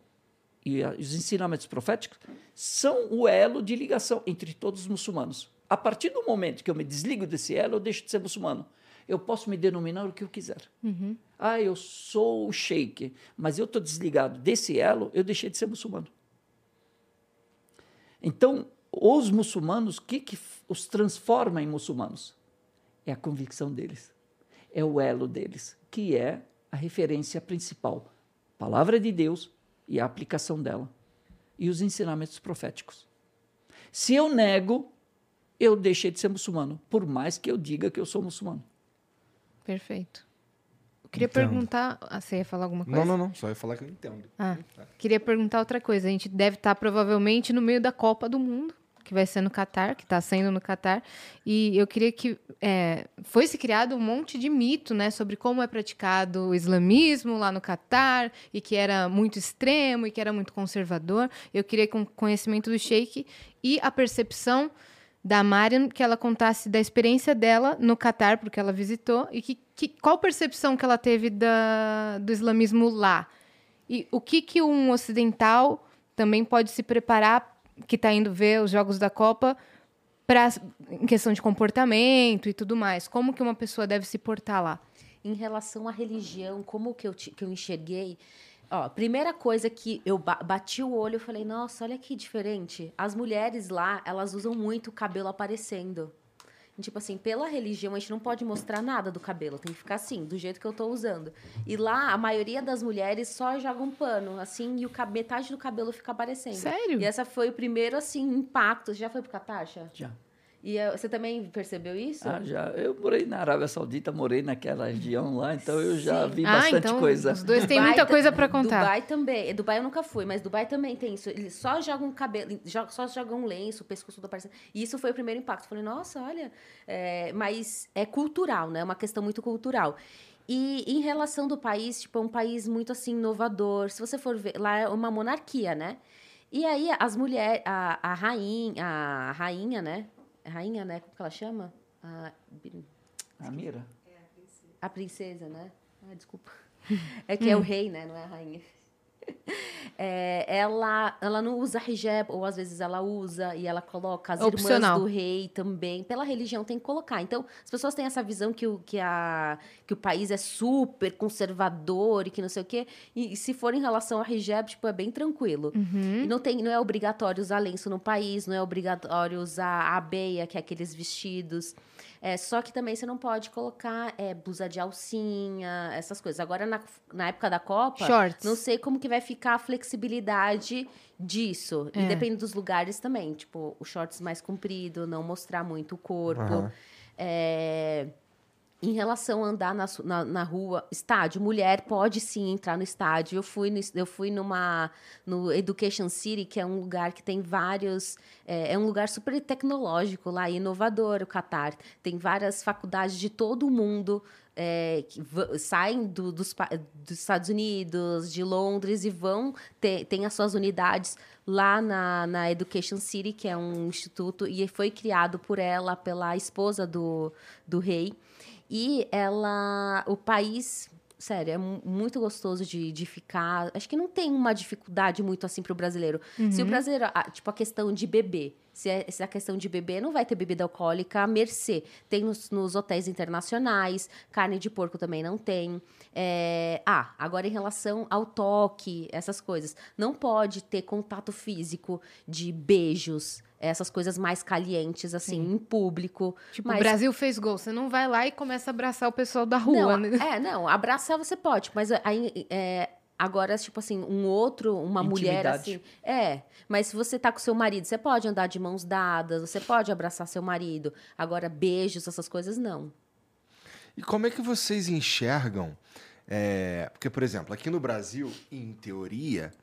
e os ensinamentos proféticos são o elo de ligação entre todos os muçulmanos. A partir do momento que eu me desligo desse elo, eu deixo de ser muçulmano. Eu posso me denominar o que eu quiser. Uhum. Ah, eu sou o sheik, mas eu estou desligado desse elo, eu deixei de ser muçulmano. Então, os muçulmanos, o que, que os transforma em muçulmanos? É a convicção deles, é o elo deles, que é a referência principal. Palavra de Deus e a aplicação dela. E os ensinamentos proféticos. Se eu nego, eu deixei de ser muçulmano, por mais que eu diga que eu sou muçulmano. Perfeito. Eu queria entendo. perguntar. Ah, você ia falar alguma coisa? Não, não, não. Só ia falar que eu entendo. Ah, queria perguntar outra coisa. A gente deve estar provavelmente no meio da Copa do Mundo, que vai ser no Catar, que está sendo no Catar. E eu queria que. É, foi se criado um monte de mito né, sobre como é praticado o islamismo lá no Catar, e que era muito extremo e que era muito conservador. Eu queria com conhecimento do Sheik e a percepção da Mariam, que ela contasse da experiência dela no Catar, porque ela visitou, e que, que, qual percepção que ela teve da, do islamismo lá. E o que, que um ocidental também pode se preparar, que está indo ver os Jogos da Copa, em questão de comportamento e tudo mais. Como que uma pessoa deve se portar lá? Em relação à religião, como que eu, que eu enxerguei Ó, primeira coisa que eu bati o olho, eu falei, nossa, olha que diferente. As mulheres lá, elas usam muito o cabelo aparecendo. Tipo assim, pela religião, a gente não pode mostrar nada do cabelo. Tem que ficar assim, do jeito que eu tô usando. E lá, a maioria das mulheres só joga um pano, assim, e o metade do cabelo fica aparecendo. Sério? E essa foi o primeiro, assim, impacto. Você já foi pro Catasha? Já. E eh, você também percebeu isso? Ah, já. Eu morei na Arábia Saudita, morei naquela região lá, então eu já vi ah, bastante então coisa. Os dois têm muita coisa para contar. Dubai também. Dubai eu nunca fui, mas Dubai também tem isso. Eles só jogam cabelo, só jogam um lenço, o pescoço do aparecendo. E isso foi o primeiro impacto. Falei, nossa, olha. É, mas é cultural, né? É uma questão muito cultural. E em relação do país, tipo, é um país muito assim inovador. Se você for ver, lá é uma monarquia, né? E aí as mulheres, a, a rainha, a rainha, né? Rainha, né? Como que ela chama? A, a Mira? É, a princesa. A princesa, né? Ah, desculpa. É que é o rei, né? Não é a rainha. É, ela, ela não usa hijab, ou às vezes ela usa e ela coloca as Opcional. irmãs do rei também. Pela religião tem que colocar. Então, as pessoas têm essa visão que o, que a, que o país é super conservador e que não sei o quê. E, e se for em relação a hijab, tipo, é bem tranquilo. Uhum. E não, tem, não é obrigatório usar lenço no país, não é obrigatório usar abeia, que é aqueles vestidos. É, só que também você não pode colocar é, blusa de alcinha, essas coisas. Agora, na, na época da Copa, Shorts. não sei como que vai ficar a flexibilidade disso. É. E depende dos lugares também. Tipo, o shorts mais comprido, não mostrar muito o corpo. Uhum. É em relação a andar na, na, na, rua, estádio, mulher pode sim entrar no estádio. Eu fui, no, eu fui numa no Education City, que é um lugar que tem vários. É, é um lugar super tecnológico lá, inovador, o Catar. Tem várias faculdades de todo o mundo. É, que saem do, dos, dos, Estados Unidos, de Londres e vão ter tem as suas unidades lá na, na Education City, que é um instituto, e foi criado por ela, pela esposa do, do rei. E ela, o país, sério, é muito gostoso de, de ficar. Acho que não tem uma dificuldade muito assim para o brasileiro. Uhum. Se o brasileiro, tipo a questão de beber, Se é, se é a questão de beber, não vai ter bebida alcoólica à mercê. Tem nos, nos hotéis internacionais, carne de porco também não tem. É, ah, agora em relação ao toque, essas coisas. Não pode ter contato físico de beijos, essas coisas mais calientes, assim, em público. Tipo, Mas- o Brasil fez gol. Você não vai lá e começa a abraçar o pessoal da rua, não, né? É, não, abraçar você pode, mas aí, é, agora, tipo assim, um outro, uma mulher Intimidade. assim. É, mas se você tá com seu marido, você pode andar de mãos dadas, você pode abraçar seu marido. Agora, beijos, essas coisas, não. E como é que vocês enxergam? é, porque, por exemplo, aqui no Brasil, em teoria,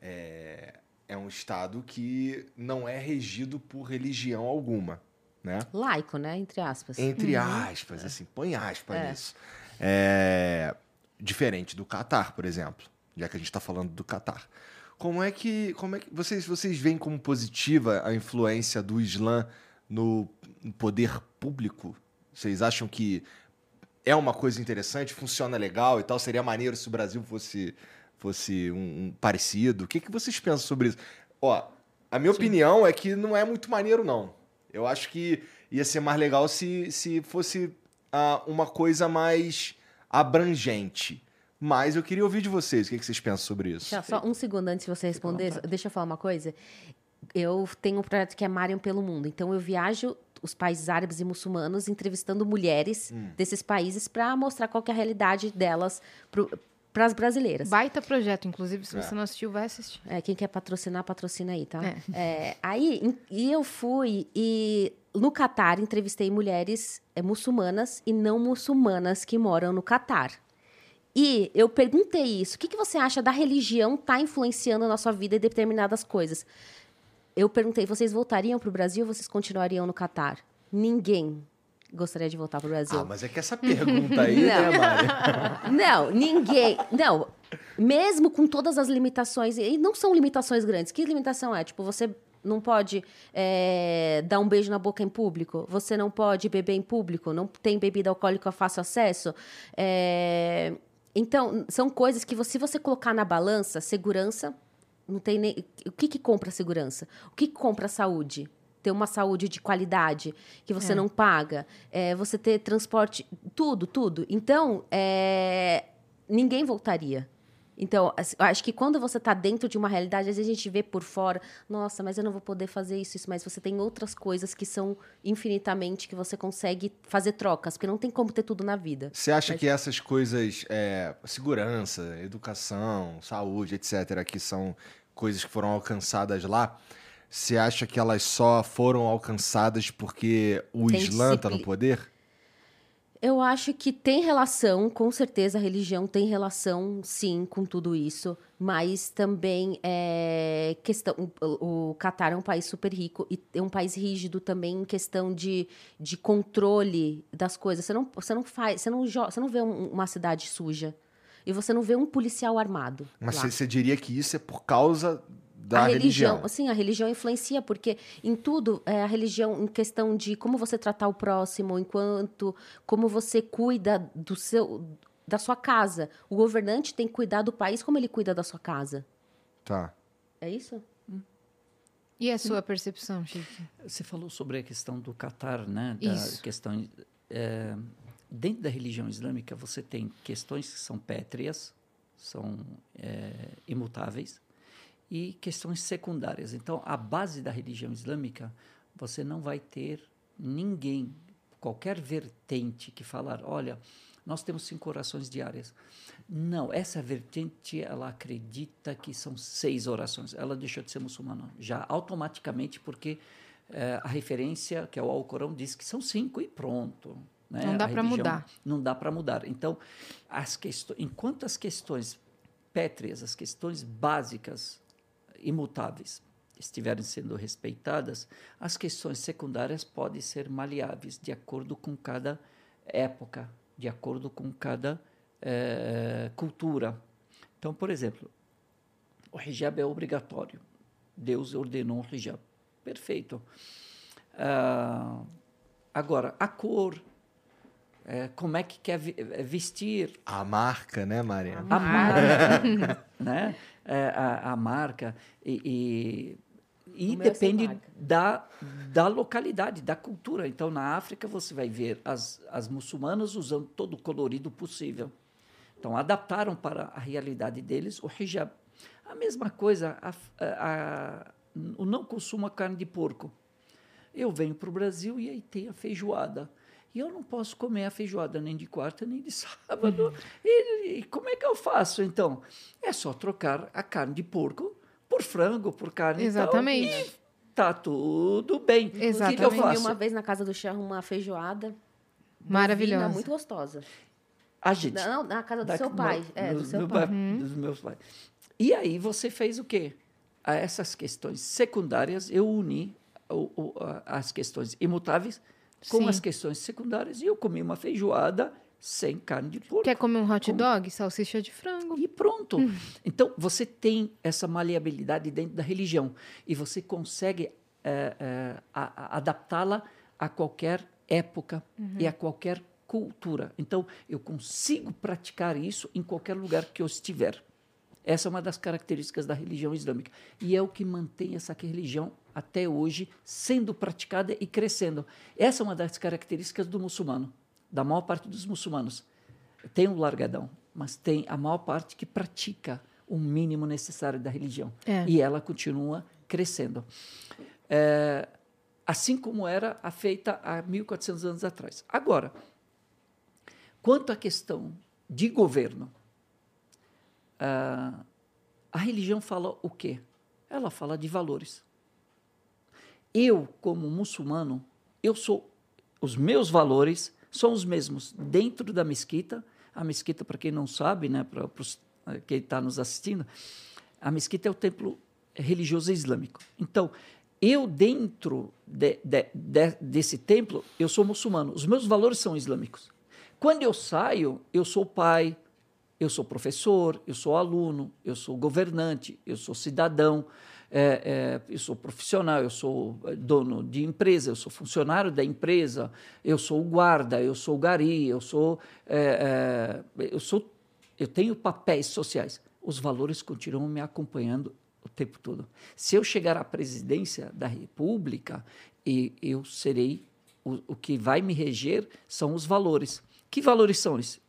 é, é um estado que não é regido por religião alguma, né? Laico, né? Entre aspas. Entre aspas, assim, põe aspas É. nisso. É, diferente do Catar, por exemplo, já que a gente está falando do Catar. Como é que, como é que vocês, vocês veem como positiva a influência do Islã no poder público? Vocês acham que é uma coisa interessante, funciona legal e tal? Seria maneiro se o Brasil fosse, fosse um, um parecido? O que, que vocês pensam sobre isso? Ó, a minha opinião é que não é muito maneiro, não. Eu acho que ia ser mais legal se, se fosse ah, uma coisa mais abrangente. Mas eu queria ouvir de vocês. O que, que vocês pensam sobre isso? Só um segundo antes de você responder, deixa eu falar uma coisa. Eu tenho um projeto que é Mariam pelo Mundo. Então, eu viajo os países árabes e muçulmanos entrevistando mulheres Hum. desses países para mostrar qual que é a realidade delas para as brasileiras. Baita projeto, inclusive, se É. você não assistiu, vai assistir. É, quem quer patrocinar, patrocina aí, tá? É. É, aí, e eu fui e no Catar entrevistei mulheres é, muçulmanas e não muçulmanas que moram no Catar. E eu perguntei isso, o que, que você acha da religião tá influenciando na sua vida em determinadas coisas? Eu perguntei, vocês voltariam para o Brasil ou vocês continuariam no Catar? Ninguém gostaria de voltar para o Brasil. Ah, mas é que essa pergunta aí, né, Mari? Não, ninguém. Não, mesmo com todas as limitações, e não são limitações grandes. Que limitação é? Tipo, você não pode é, dar um beijo na boca em público, você não pode beber em público, não tem bebida alcoólica a fácil acesso. É, então, são coisas que, você- se você colocar na balança, segurança, não tem nem. O que, que compra segurança? O que, que compra saúde? Ter uma saúde de qualidade que você É. não paga, é, você ter transporte, tudo, tudo. Então, é, ninguém voltaria. Então, assim, acho que quando você está dentro de uma realidade, às vezes a gente vê por fora, nossa, mas eu não vou poder fazer isso, isso, mas você tem outras coisas que são infinitamente que você consegue fazer trocas, porque não tem como ter tudo na vida. Você acha Mas- que essas coisas, é, segurança, educação, saúde, etc., que são coisas que foram alcançadas lá, você acha que elas só foram alcançadas porque o Tem Islã está no poder? Eu acho que tem relação, com certeza a religião tem relação, sim, com tudo isso, mas também é questão. O, o Catar é um país super rico e é um país rígido também em questão de, de controle das coisas. Você não, você não faz, você não, você não vê um- uma cidade suja e você não vê um policial armado. Mas você diria que isso é por causa da a religião? religião, sim, a religião influencia, porque em tudo, é, a religião, em questão de como você tratar o próximo, enquanto como você cuida do seu, da sua casa. O governante tem que cuidar do país como ele cuida da sua casa. Tá. É isso? E a sua percepção, Chico? Você falou sobre a questão do Catar, né? Da Isso. questão é, dentro da religião islâmica você tem questões que são pétreas, são é, imutáveis e questões secundárias. Então, a base da religião islâmica você não vai ter ninguém, qualquer vertente que falar, olha, nós temos cinco orações diárias. Não, essa vertente ela acredita que são seis orações. Ela deixou de ser muçulmana já automaticamente porque eh, a referência que é o Alcorão diz que são cinco e pronto. né? Não dá A pra religião mudar. Não dá para mudar. Então, as questões, enquanto as questões pétreas, as questões básicas, imutáveis, estiverem sendo respeitadas, as questões secundárias podem ser maleáveis de acordo com cada época, de acordo com cada eh, cultura. Então, por exemplo, o hijab é obrigatório. Deus ordenou o hijab. Perfeito. Ah, agora, a cor, eh, como é que quer eh, vestir, A marca, né, Maria? a marca, né? É, a, a marca e, e, E é depende da, da localidade, da cultura. Então, na África, você vai ver as, as muçulmanas usando todo o colorido possível. Então, adaptaram para a realidade deles o hijab. A mesma coisa, a, a- o não consumo de carne de porco. Eu venho para o Brasil e aí tem a feijoada. E eu não posso comer a feijoada nem de quarta nem de sábado. E, e como é que eu faço, então? É só trocar a carne de porco por frango, por carne e tal, Exatamente. e tá tudo bem. O que que, eu Exatamente. Faço? uma vez na casa do Charro uma feijoada. Maravilhosa. bovina, muito gostosa. A gente. Não, na casa do da- seu pai. no- É, do seu pai. ba- Dos meus pais. E aí você fez o quê? A essas questões secundárias, eu uni o- o- as questões imutáveis com Sim. as questões secundárias e eu comi uma feijoada sem carne de porco. Quer comer um hot dog? Salsicha de frango. E pronto. Então, você tem essa maleabilidade dentro da religião e você consegue a- a- adaptá-la a qualquer época e a qualquer cultura. Então, eu consigo praticar isso em qualquer lugar que eu estiver. Essa é uma das características da religião islâmica. E é o que mantém essa religião até hoje sendo praticada e crescendo. Essa é uma das características do muçulmano, da maior parte dos muçulmanos. Tem um largadão, mas tem a maior parte que pratica o mínimo necessário da religião. É. E ela continua crescendo. É, assim como era a feita há 1.400 anos atrás. Agora, quanto à questão de governo, ah, a religião fala o quê? Ela fala de valores. Eu, como muçulmano, eu sou os meus valores são os mesmos dentro da mesquita. A mesquita, para quem não sabe, né, para eh, quem está nos assistindo, a mesquita é o templo religioso islâmico. Então, eu dentro de- de- de- desse templo, eu sou muçulmano. Os meus valores são islâmicos. Quando eu saio, eu sou pai, eu sou professor, eu sou aluno, eu sou governante, eu sou cidadão, é, é, eu sou profissional, eu sou é, dono de empresa, eu sou funcionário da empresa, eu sou guarda, eu sou gari, eu sou, é, eu sou, eu tenho papéis sociais. Os valores continuam me acompanhando o tempo todo. Se eu chegar à presidência da República, eu serei o, o que vai me reger são os valores. Que valores são esses?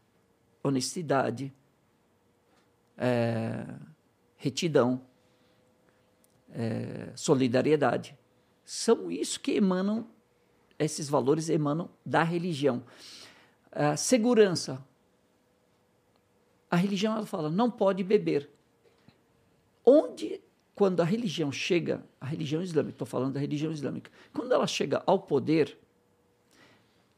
honestidade, retidão, é, solidariedade. São isso que emanam, esses valores emanam da religião. A segurança. A religião ela fala, não pode beber. Onde, quando a religião chega, a religião islâmica, estou falando da religião islâmica, quando ela chega ao poder,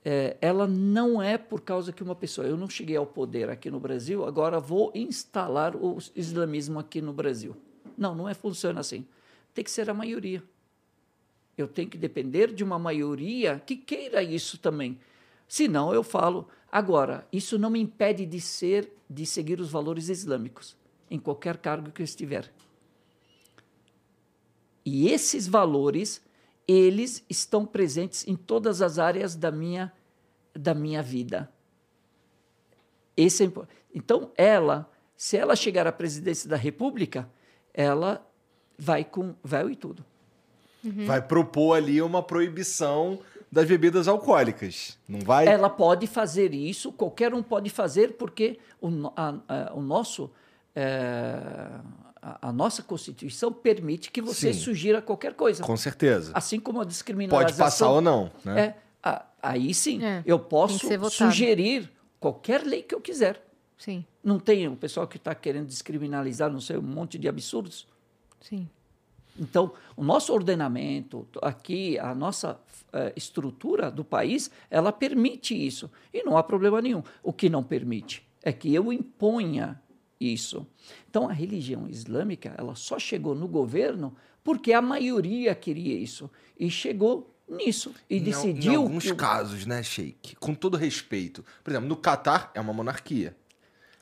é, ela não é por causa que uma pessoa, eu não cheguei ao poder aqui no Brasil, agora vou instalar o islamismo aqui no Brasil. Não, não é funciona assim. Tem que ser a maioria. Eu tenho que depender de uma maioria que queira isso também. Senão eu falo, agora, isso não me impede de ser, de seguir os valores islâmicos em qualquer cargo que eu estiver. E esses valores, eles estão presentes em todas as áreas da minha, da minha vida. Esse é então, ela, se ela chegar à presidência da República, ela vai com véu e tudo. Vai propor ali uma proibição das bebidas alcoólicas. Não vai? Ela pode fazer isso, qualquer um pode fazer, porque o, a- a- o nosso, é, a, a nossa Constituição permite que você Sim. sugira qualquer coisa. Com certeza. Assim como a discriminação. Pode passar ou não, né? É, a- aí sim, É, eu posso sugerir qualquer lei que eu quiser. Sim, Não tem o pessoal que está querendo descriminalizar, não sei, um monte de absurdos. Sim. Então, o nosso ordenamento, aqui, a nossa eh, estrutura do país, ela permite isso. E não há problema nenhum. O que não permite é que eu imponha isso. Então, a religião islâmica, ela só chegou no governo porque a maioria queria isso. E chegou nisso. E Em decidiu... Em alguns que casos, né, Sheik? Com todo respeito. Por exemplo, no Catar é uma monarquia.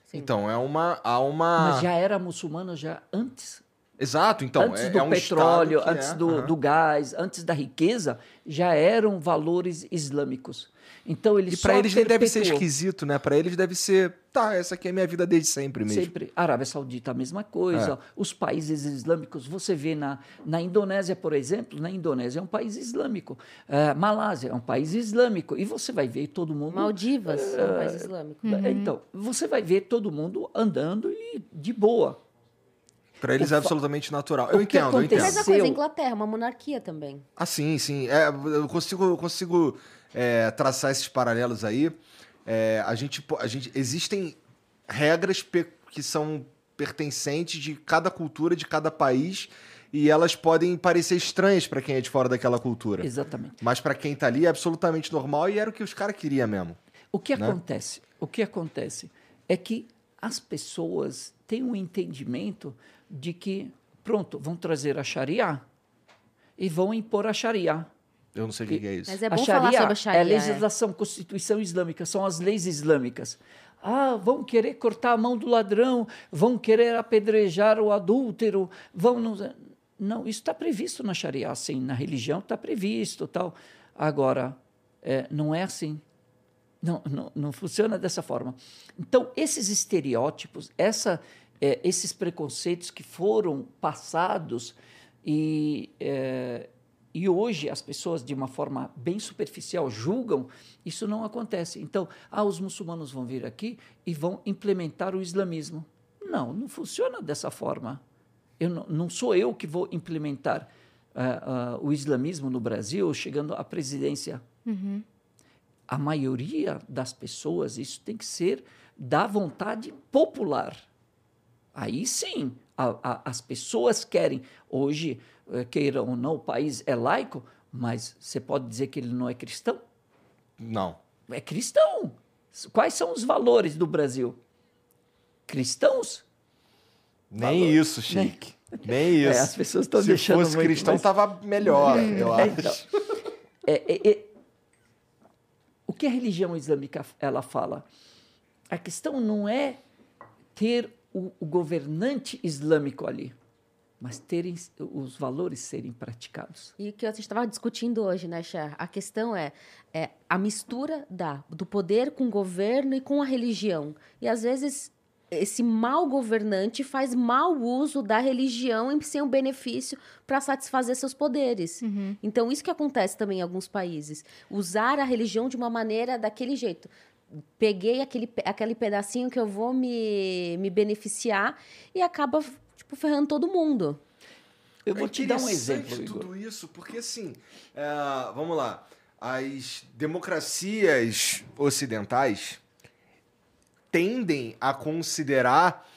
Sim. Então, é uma. Há uma. Mas já era muçulmano já antes Exato, então. antes é, do é um petróleo, que antes é, do, do gás, antes da riqueza, já eram valores islâmicos. Então ele E pra eles nem deve ser perpetuou. esquisito, né? Pra eles deve ser. Tá, essa aqui é a minha vida desde sempre mesmo. Sempre. Arábia Saudita, a mesma coisa. É. Os países islâmicos, você vê na, na Indonésia, por exemplo, na Indonésia é um país islâmico. Eh, Malásia é um país islâmico. E você vai ver todo mundo. Maldivas, é um país islâmico. Então, você vai ver todo mundo andando e de boa. Pra eles O é absolutamente natural. Eu entendo, eu entendo. Mesma aconteceu- coisa, a Inglaterra, uma monarquia também. Ah, sim, sim. É, eu consigo, eu consigo é, traçar esses paralelos aí. É, a gente, a gente, existem regras que são pertencentes de cada cultura, de cada país, e elas podem parecer estranhas pra quem é de fora daquela cultura. Exatamente. Mas pra quem tá ali é absolutamente normal e era o que os caras queriam mesmo. O que Né? acontece? O que acontece é que as pessoas têm um entendimento de que, pronto, vão trazer a Sharia e vão impor a Sharia. Eu não sei o que, que é isso. Mas é a bom falar sobre a Sharia. é a é. legislação, Constituição Islâmica, são as leis islâmicas. Ah, vão querer cortar a mão do ladrão, vão querer apedrejar o adúltero, vão... Nos... Não, isso está previsto na Sharia, assim, na religião está previsto tal. Agora, é, não é assim. Não, não, não funciona dessa forma. Então, esses estereótipos, essa, é, esses preconceitos que foram passados e, é, e hoje as pessoas, de uma forma bem superficial, julgam, isso não acontece. Então, ah, os muçulmanos vão vir aqui e vão implementar o islamismo. Não, não funciona dessa forma. Eu não, não sou eu que vou implementar ah, ah, o islamismo no Brasil, chegando à presidência a maioria das pessoas, isso tem que ser da vontade popular. Aí sim, a- a- as pessoas querem. Hoje, eh, queiram ou não, o país é laico, mas você pode dizer que ele não é cristão? Não. É cristão. Quais são os valores do Brasil? Cristãos? Nem Falou. isso, Sheik. Nem É, isso. as pessoas estão Se deixando fosse muito cristão, mais- tava melhor, eu É, acho. então, é, é, é, o que a religião islâmica ela fala? A questão não é ter o, o governante islâmico ali, mas terem os valores serem praticados. E o que a gente estava discutindo hoje, né, Cher? A questão é, é a mistura da, do poder com o governo e com a religião. E às vezes esse mau governante faz mau uso da religião em ser um benefício para satisfazer seus poderes. Então, isso que acontece também em alguns países. Usar a religião de uma maneira daquele jeito. Peguei aquele, aquele pedacinho que eu vou me, me beneficiar e acaba, tipo, ferrando todo mundo. Eu vou É te dar um exemplo, Igor. tudo isso, porque assim, é, vamos lá, as democracias ocidentais tendem a considerar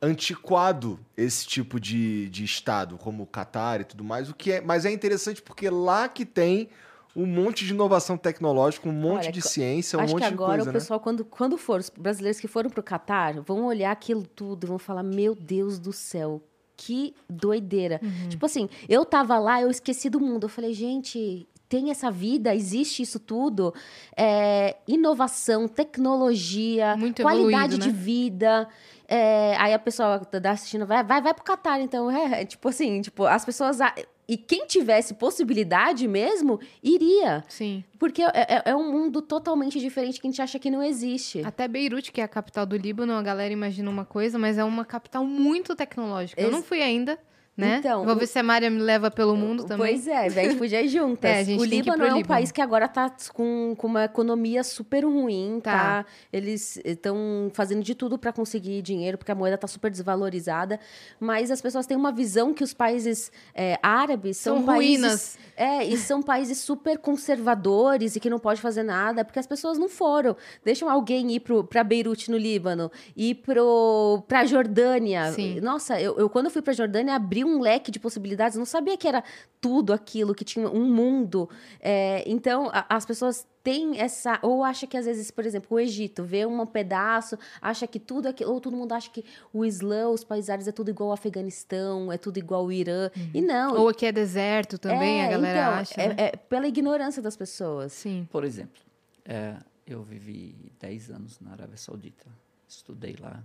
antiquado esse tipo de, de estado, como o Catar e tudo mais, o que é, mas é interessante porque lá que tem um monte de inovação tecnológica, um monte Olha, de ciência, um Acho monte que de agora coisa, o né? pessoal, quando, quando for, os brasileiros que foram pro Catar, vão olhar aquilo tudo e vão falar: Meu Deus do céu, que doideira. Tipo assim, eu tava lá, eu esqueci do mundo. Eu falei, gente. Tem essa vida, existe isso tudo. É, inovação, tecnologia, Muito qualidade evoluído, de né? vida. É, aí a pessoa que tá assistindo vai, vai, vai pro Catar, então. É, é, tipo assim, tipo, as pessoas. E quem tivesse possibilidade mesmo, iria. Sim. Porque é, é- é um mundo totalmente diferente que a gente acha que não existe. Até Beirute, que é a capital do Líbano, a galera imagina uma coisa, mas é uma capital muito tecnológica. Eu Ex- não fui ainda, né? Então, Vou o- ver se a Mária me leva pelo mundo também. Pois é, a gente podia ir juntas. É, o Líbano é um Líbano. país que agora tá com, com uma economia super ruim, tá? Tá. Eles estão fazendo de tudo para conseguir dinheiro, porque a moeda tá super desvalorizada. Mas as pessoas têm uma visão que os países é, árabes são, São países... ruínas. É, e são países super conservadores e que não pode fazer nada, porque as pessoas não foram. Deixam alguém ir pro, pra Beirute, no Líbano, ir pro, pra Jordânia. Sim. Nossa, eu, eu quando eu fui pra Jordânia, abri um leque de possibilidades. Não sabia que era tudo aquilo, que tinha um mundo. É, então, a- as pessoas têm essa. Ou acha que, às vezes, por exemplo, o Egito vê um pedaço, acha que tudo aquilo. Ou todo mundo acha que o Islã, os países árabes, é tudo igual ao Afeganistão, é tudo igual ao Irã. E não. Ou aqui é deserto também, É, a galera então, acha. é- né? é pela ignorância das pessoas. Sim. Por exemplo, é, eu vivi 10 anos na Arábia Saudita, estudei lá.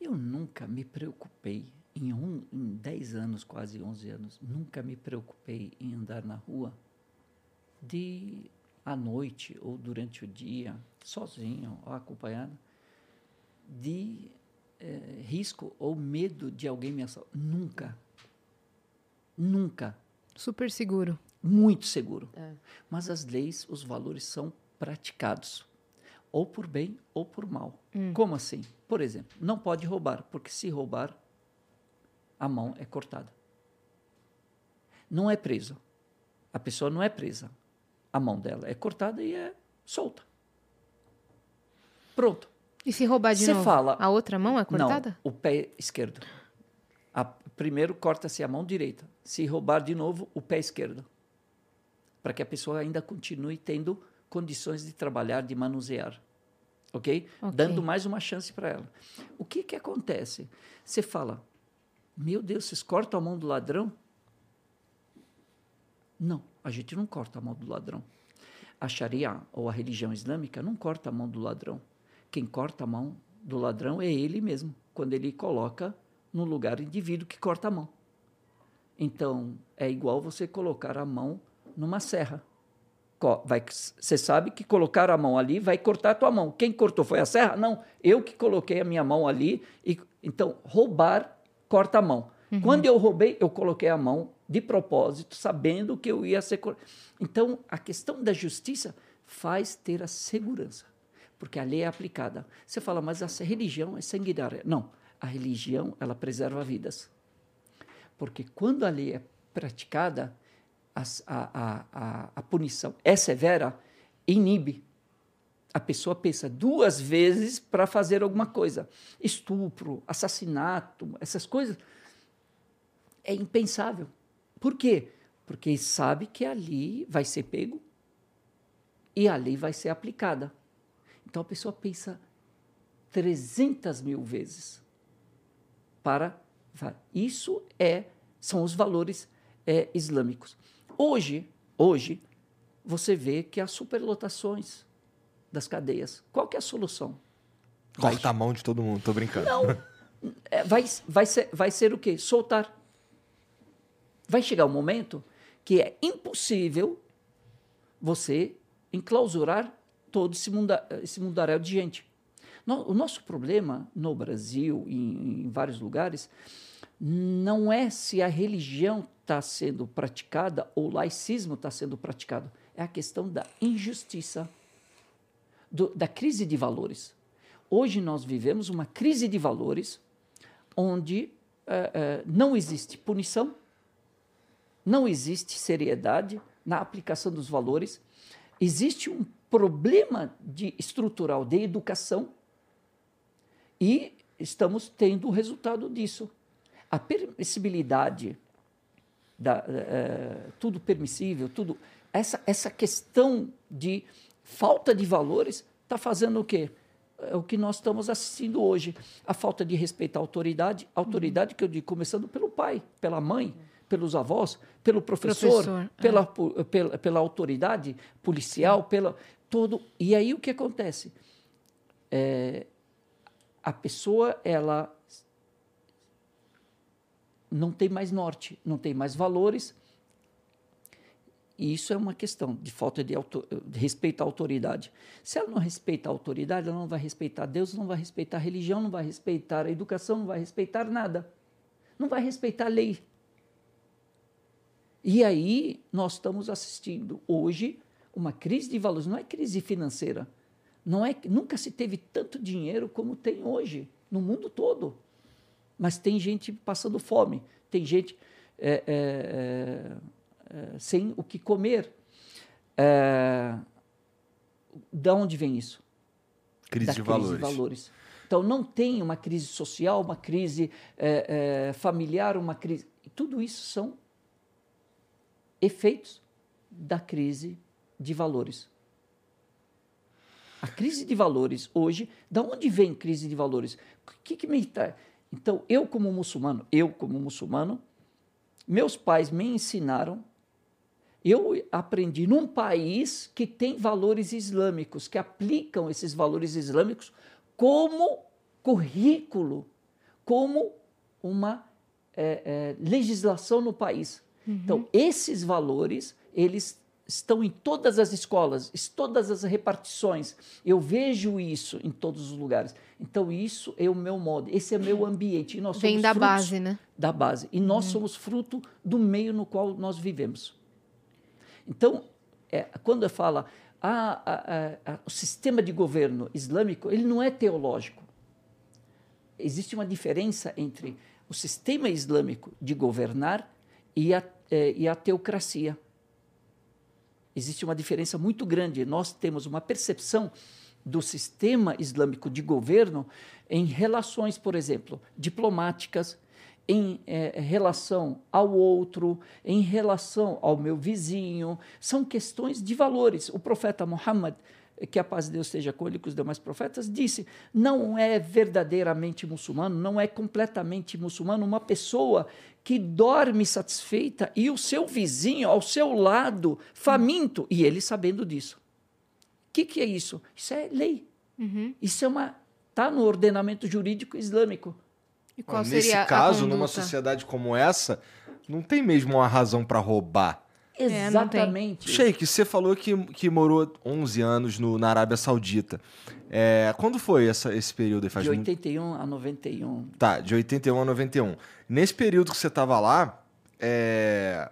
Eu nunca me preocupei em, um, em 10 anos, quase 11 anos, nunca me preocupei em andar na rua de à noite ou durante o dia, sozinho ou acompanhado, de é, risco ou medo de alguém me assaltar. Nunca. Nunca. Super seguro. Muito seguro. É. Mas as leis, os valores são praticados. Ou por bem ou por mal. Hum. Como assim? Por exemplo, não pode roubar, porque se roubar, a mão é cortada. Não é preso. A pessoa não é presa. A mão dela é cortada e é solta. Pronto. E se roubar de Você novo? Fala, a outra mão é cortada? Não, o pé esquerdo. A, primeiro corta-se a mão direita. Se roubar de novo, o pé esquerdo. Para que a pessoa ainda continue tendo condições de trabalhar, de manusear. Okay? ok? Dando mais uma chance para ela. O que, que acontece? Você fala, meu Deus, vocês cortam a mão do ladrão? Não, a gente não corta a mão do ladrão. A Sharia, ou a religião islâmica, não corta a mão do ladrão. Quem corta a mão do ladrão é ele mesmo, quando ele coloca no lugar indivíduo que corta a mão. Então, é igual você colocar a mão numa serra. Você sabe que colocar a mão ali vai cortar a tua mão. Quem cortou foi a serra? Não, eu que coloquei a minha mão ali. E, então, roubar corta a mão. Uhum. Quando eu roubei, eu coloquei a mão de propósito, sabendo que eu ia ser. Então, a questão da justiça faz ter a segurança, porque a lei é aplicada. Você fala, mas a religião é sanguinária. Não, a religião ela preserva vidas, porque quando a lei é praticada, a, a, a, a punição é severa, inibe a pessoa pensa duas vezes para fazer alguma coisa. Estupro, assassinato, essas coisas. É impensável. Por quê? Porque sabe que ali vai ser pego e a lei vai ser aplicada. Então a pessoa pensa 300 mil vezes para. Isso é são os valores é, islâmicos. Hoje, hoje, você vê que há superlotações das cadeias. Qual que é a solução? Corta vai... a mão de todo mundo, tô brincando. Não. É, vai, vai, ser, vai ser o quê? Soltar. Vai chegar um momento que é impossível você enclausurar todo esse, munda, esse mundaréu de gente. No, o nosso problema no Brasil e em, em vários lugares não é se a religião está sendo praticada ou o laicismo está sendo praticado. É a questão da injustiça do, da crise de valores. Hoje nós vivemos uma crise de valores onde uh, uh, não existe punição, não existe seriedade na aplicação dos valores, existe um problema de, estrutural de educação e estamos tendo o resultado disso. A permissibilidade, da, uh, tudo permissível, tudo essa, essa questão de falta de valores está fazendo o quê? É o que nós estamos assistindo hoje. A falta de respeito à autoridade, autoridade que eu digo, começando pelo pai, pela mãe, pelos avós, pelo professor, professor pela, é. pela, pela autoridade policial, pela todo. E aí o que acontece? É, a pessoa ela não tem mais norte, não tem mais valores, e isso é uma questão de falta de, de, respeito à autoridade. Se ela não respeita a autoridade, ela não vai respeitar Deus, não vai respeitar a religião, não vai respeitar a educação, não vai respeitar nada. Não vai respeitar a lei. E aí nós estamos assistindo hoje uma crise de valores, não é crise financeira. Não é, nunca se teve tanto dinheiro como tem hoje no mundo todo. Mas tem gente passando fome, tem gente é, é, eh, sem o que comer. É, da onde vem isso? Crise, da de, crise valores. de valores. Então, não tem uma crise social, uma crise é, familiar, uma crise. Tudo isso são efeitos da crise de valores. A crise de valores hoje, da onde vem crise de valores? O que, que me traz? Então, eu como muçulmano, eu como muçulmano, meus pais me ensinaram eu aprendi num país que tem valores islâmicos, que aplicam esses valores islâmicos como currículo, como uma é, é, legislação no país. Então, esses valores, eles estão em todas as escolas, em todas as repartições. Eu vejo isso em todos os lugares. Então, isso é o meu modo, esse é o meu ambiente. E nós Vem da base, né? Da base. E nós somos fruto do meio no qual nós vivemos. Então, é, quando eu falo ah, ah, ah, o sistema de governo islâmico, ele não é teológico. Existe uma diferença entre o sistema islâmico de governar e a, eh, e a teocracia. Existe uma diferença muito grande. Nós temos uma percepção do sistema islâmico de governo em relações, por exemplo, diplomáticas, em eh, relação ao outro, em relação ao meu vizinho. São questões de valores. O profeta Muhammad, que a paz de Deus esteja com ele e com os demais profetas, disse: não é verdadeiramente muçulmano, não é completamente muçulmano uma pessoa que dorme satisfeita e o seu vizinho ao seu lado faminto, e ele sabendo disso. O que, que é isso? Isso é lei. Isso é uma. Está no ordenamento jurídico islâmico. E qual Nesse seria a caso, numa sociedade como essa, não tem mesmo uma razão para roubar. É. Exatamente. Sheik, você falou que, que morou 11 anos no, na Arábia Saudita. É, quando foi essa, esse período? aí? Faz de muito- 81 a 91. Tá, de 81 a 91. Nesse período que você estava lá, é,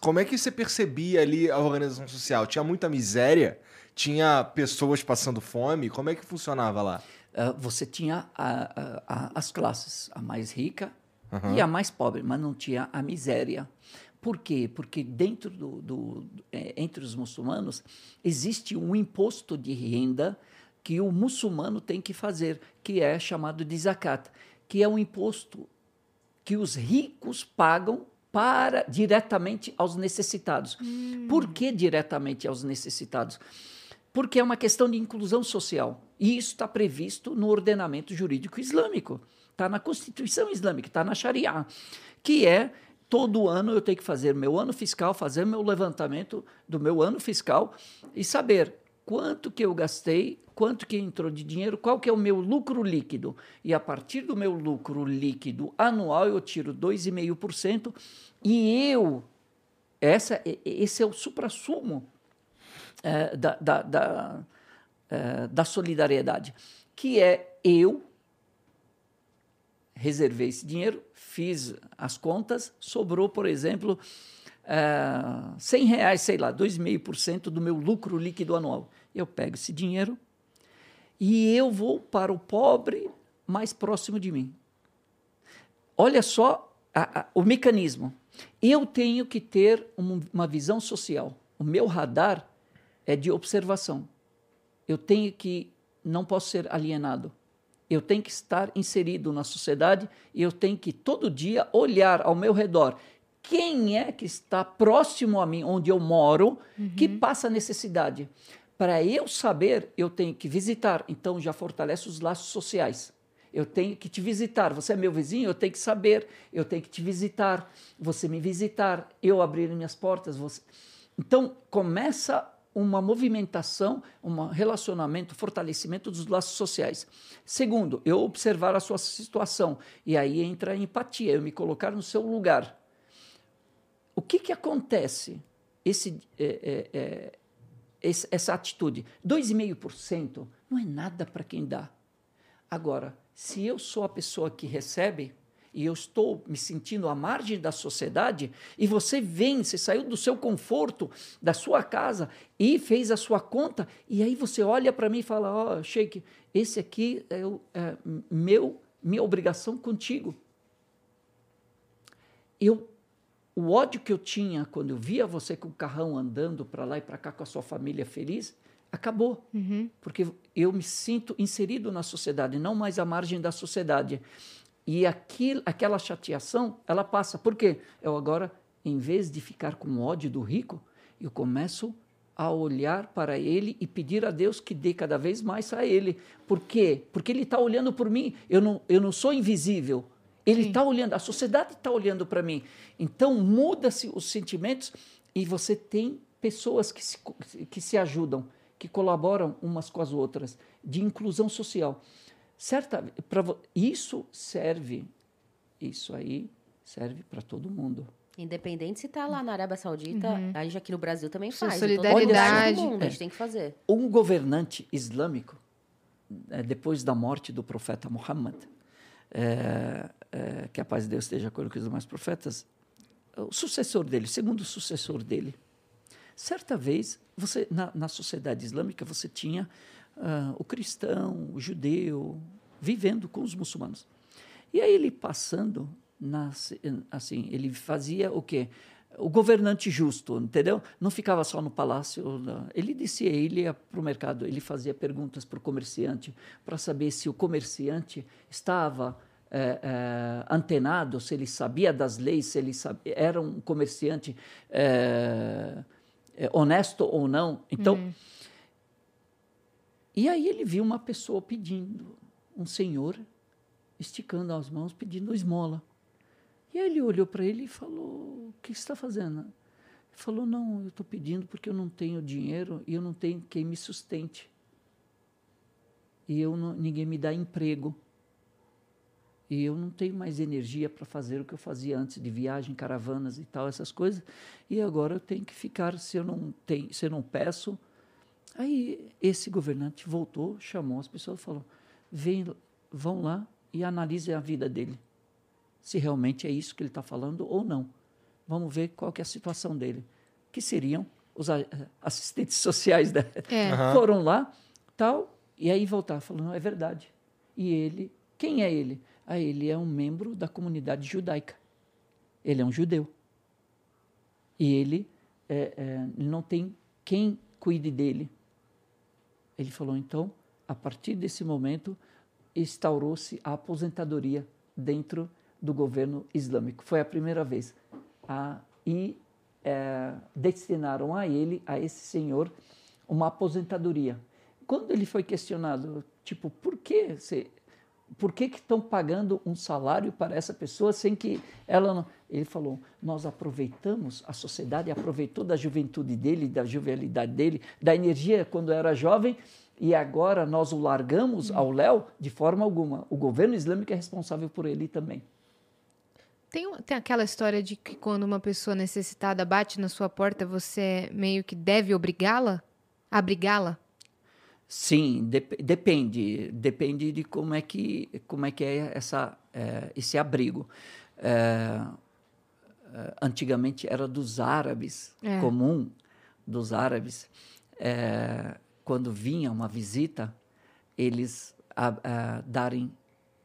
como é que você percebia ali a organização social? Tinha muita miséria? Tinha pessoas passando fome? Como é que funcionava lá? Ah, você tinha a- a- a- as classes, a mais rica e a mais pobre, mas não tinha a miséria. Por quê? Porque dentro do, do- eh, entre os muçulmanos existe um imposto de renda que o muçulmano tem que fazer, que é chamado de zakat, que é um imposto que os ricos pagam para diretamente aos necessitados. Por que diretamente aos necessitados? Porque é uma questão de inclusão social. E isso está previsto no ordenamento jurídico islâmico. Está na Constituição Islâmica, está na Sharia, que é todo ano eu tenho que fazer meu ano fiscal, fazer meu levantamento do meu ano fiscal e saber quanto que eu gastei, quanto que entrou de dinheiro, qual que é o meu lucro líquido. E a partir do meu lucro líquido anual eu tiro 2,5% e eu essa, esse é o suprassumo eh, da, da, da, eh, da solidariedade, que é eu reservei esse dinheiro, fiz as contas, sobrou, por exemplo, eh, 100 reais, sei lá, 2,5% do meu lucro líquido anual. Eu pego esse dinheiro e eu vou para o pobre mais próximo de mim. Olha só a- a- o mecanismo. Eu tenho que ter um- uma visão social. O meu radar é de observação. Eu tenho que não posso ser alienado. Eu tenho que estar inserido na sociedade e eu tenho que todo dia olhar ao meu redor. Quem é que está próximo a mim, onde eu moro, que passa necessidade? Para eu saber, eu tenho que visitar. Então já fortalece os laços sociais. Eu tenho que te visitar. Você é meu vizinho, eu tenho que saber. Eu tenho que te visitar. Você me visitar. Eu abrir minhas portas. Você... Então começa uma movimentação, um relacionamento, fortalecimento dos laços sociais. Segundo, eu observar a sua situação. E aí entra a empatia, eu me colocar no seu lugar. O que, que acontece? Esse, é, é, é, esse, essa atitude. 2,5% não é nada para quem dá. Agora, se eu sou a pessoa que recebe e eu estou me sentindo à margem da sociedade, e você vem, você saiu do seu conforto, da sua casa e fez a sua conta, e aí você olha para mim e fala: Ó, oh, Sheik, esse aqui é, o, é meu, minha obrigação contigo. Eu o ódio que eu tinha quando eu via você com o carrão andando para lá e para cá com a sua família feliz, acabou. Uhum. Porque eu me sinto inserido na sociedade, não mais à margem da sociedade. E aquilo, aquela chateação, ela passa. Por quê? Eu agora, em vez de ficar com ódio do rico, eu começo a olhar para ele e pedir a Deus que dê cada vez mais a ele. Por quê? Porque ele está olhando por mim. Eu não, eu não sou invisível. Ele está olhando, a sociedade está olhando para mim. Então, muda-se os sentimentos e você tem pessoas que se, que se ajudam, que colaboram umas com as outras, de inclusão social. Certa, pra, isso serve, isso aí serve para todo mundo. Independente se tá lá na Arábia Saudita, a gente aqui no Brasil também Sua faz. em todo solidariedade. lugar do mundo, a gente tem que fazer. Um governante islâmico, eh, depois da morte do profeta Muhammad, eh, eh, que a paz de Deus esteja com ele com os demais profetas, o sucessor dele, segundo o sucessor dele, certa vez, você na, na sociedade islâmica, você tinha ah, o cristão, o judeu, vivendo com os muçulmanos. E aí ele passando, nas, assim, ele fazia o quê? O governante justo, entendeu? Não ficava só no palácio. não. Ele descia, ele ia para o mercado, ele fazia perguntas para o comerciante para saber se o comerciante estava eh, eh, antenado, se ele sabia das leis, se ele sabia, era um comerciante eh, honesto ou não. Então, e aí ele viu uma pessoa pedindo, um senhor esticando as mãos, pedindo esmola. E aí ele olhou para ele e falou: O que você está fazendo? Ele falou: Não, eu estou pedindo porque eu não tenho dinheiro e eu não tenho quem me sustente. E eu não, ninguém me dá emprego. E eu não tenho mais energia para fazer o que eu fazia antes de viagem, caravanas e tal, essas coisas. E agora eu tenho que ficar, se eu não, tenho, se eu não peço. Aí esse governante voltou, chamou as pessoas e falou: Vem, vão lá e analisem a vida dele se realmente é isso que ele está falando ou não. Vamos ver qual que é a situação dele. Que seriam os a- assistentes sociais da É. Aham. foram lá, tal, e aí voltar falando, não, é verdade. E ele, quem é ele? Ah, ele é um membro da comunidade judaica. Ele é um judeu. E ele é, é, não tem quem cuide dele. Ele falou, então, a partir desse momento, instaurou-se a aposentadoria dentro do governo islâmico. Foi a primeira vez. Ah, e eh, destinaram a ele, a esse senhor, uma aposentadoria. Quando ele foi questionado, tipo, por que você, por que estão pagando um salário para essa pessoa sem que ela não... Ele falou, nós aproveitamos, a sociedade aproveitou da juventude dele, da jovialidade dele, da energia quando era jovem, e agora nós o largamos ao léu de forma alguma. O governo islâmico é responsável por ele também. Tem, tem aquela história de que quando uma pessoa necessitada bate na sua porta, você meio que deve obrigá-la? Abrigá-la? Sim, dep- depende, depende de como é que como é que é essa eh, esse abrigo. Eh, eh, antigamente era dos árabes, É. comum dos árabes. eh, quando vinha uma visita, eles a- a- darem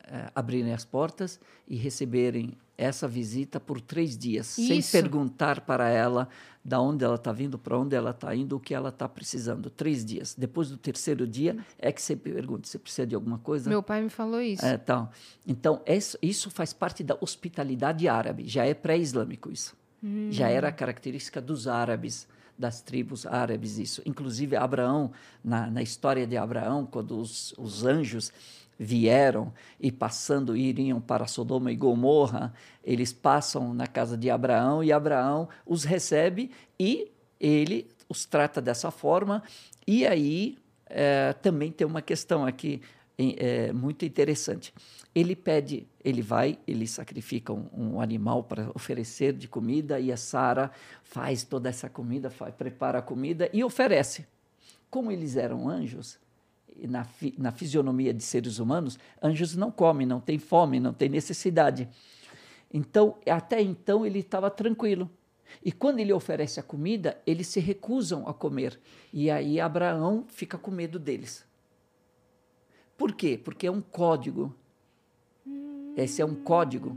eh, abrirem as portas e receberem essa visita por três dias, sem Isso. perguntar para ela da onde ela está vindo, para onde ela está indo, o que ela está precisando. Três dias. Depois do terceiro dia é que você pergunta se precisa de alguma coisa. Meu pai me falou isso. É, então, então isso, faz parte da hospitalidade árabe. Já é pré-islâmico isso. Já era característica dos árabes, das tribos árabes isso. Inclusive Abraão, na, na história de Abraão, quando os, os anjos vieram e passando iriam para Sodoma e Gomorra, eles passam na casa de Abraão e Abraão os recebe e ele os trata dessa forma. E aí eh, também tem uma questão aqui é, muito interessante. Ele pede, ele vai, ele sacrifica um, um animal para oferecer de comida e a Sara faz toda essa comida, faz, prepara a comida e oferece. Como eles eram anjos, na, fi- na fisionomia de seres humanos, anjos não comem, não têm fome, não têm necessidade. Então, até então, ele estava tranquilo. E quando ele oferece a comida, eles se recusam a comer. E aí Abraão fica com medo deles. Por quê? Porque é um código. Esse é um código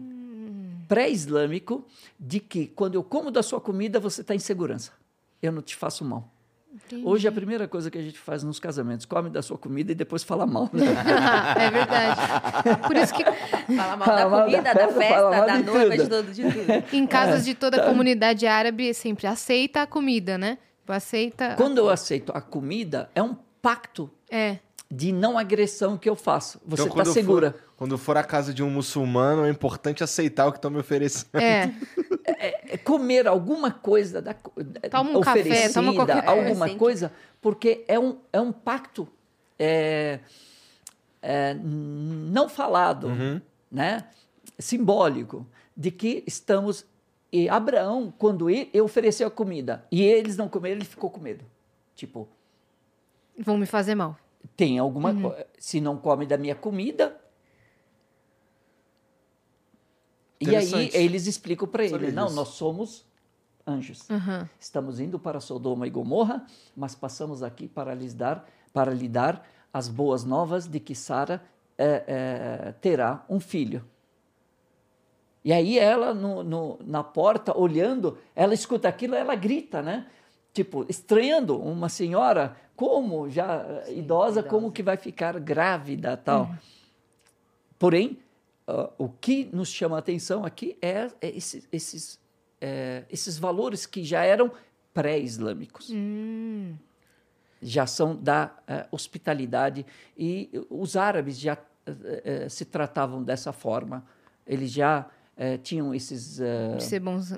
pré-islâmico de que quando eu como da sua comida, você está em segurança. Eu não te faço mal. Entendi. Hoje a primeira coisa que a gente faz nos casamentos, come da sua comida e depois fala mal. Né? é verdade. Por isso que Fala mal Fala da mal da comida, da festa, festa, fala mal da noiva, de tudo. de tudo. em casas de toda a comunidade árabe sempre aceita a comida, né? Aceita. Quando eu aceito a comida, é um pacto É. de não agressão que eu faço. Você Então, está quando eu segura. For, quando eu for à casa de um muçulmano, é importante aceitar o que estão me oferecendo. É. É comer alguma coisa da, Toma um café, oferecida, toma qualquer coisa. alguma Sim. coisa, porque é um, é um pacto é, é, não falado, Uhum. né? simbólico de que estamos. E Abraão, quando ele ofereceu a comida e eles não comeram, ele ficou com medo. Tipo, Vão me fazer mal. tem alguma co- Se não come da minha comida. E aí eles explicam para ele: Sabia não, disso. nós somos anjos. Aham. Estamos indo para Sodoma e Gomorra, mas passamos aqui para lhes dar, para lhe dar as boas novas de que Sara eh, eh, terá um filho. E aí ela no, no- na porta olhando, ela escuta aquilo, ela grita, né? Tipo estranhando uma senhora como já eh, idosa, como que vai ficar grávida tal. Porém, ah, o que nos chama a atenção aqui é, é esse- esses, eh, esses valores que já eram pré-islâmicos. Hum. Já são da eh, hospitalidade. E os árabes já eh, se tratavam dessa forma. Eles já tinham esses. De ser bons.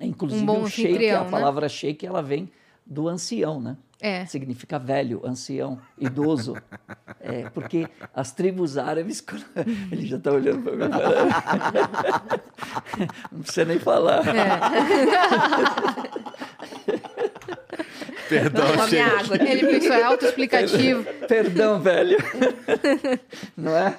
inclusive, um bom o sheik, a né? palavra sheik, ela vem do ancião, né? É. significa velho, ancião, idoso. É, porque as tribos árabes, ele já está olhando para mim. Não precisa nem falar. Perdão, Toma minha Sheik. água. Ele pensou, é autoexplicativo. Perdão, velho. Não é?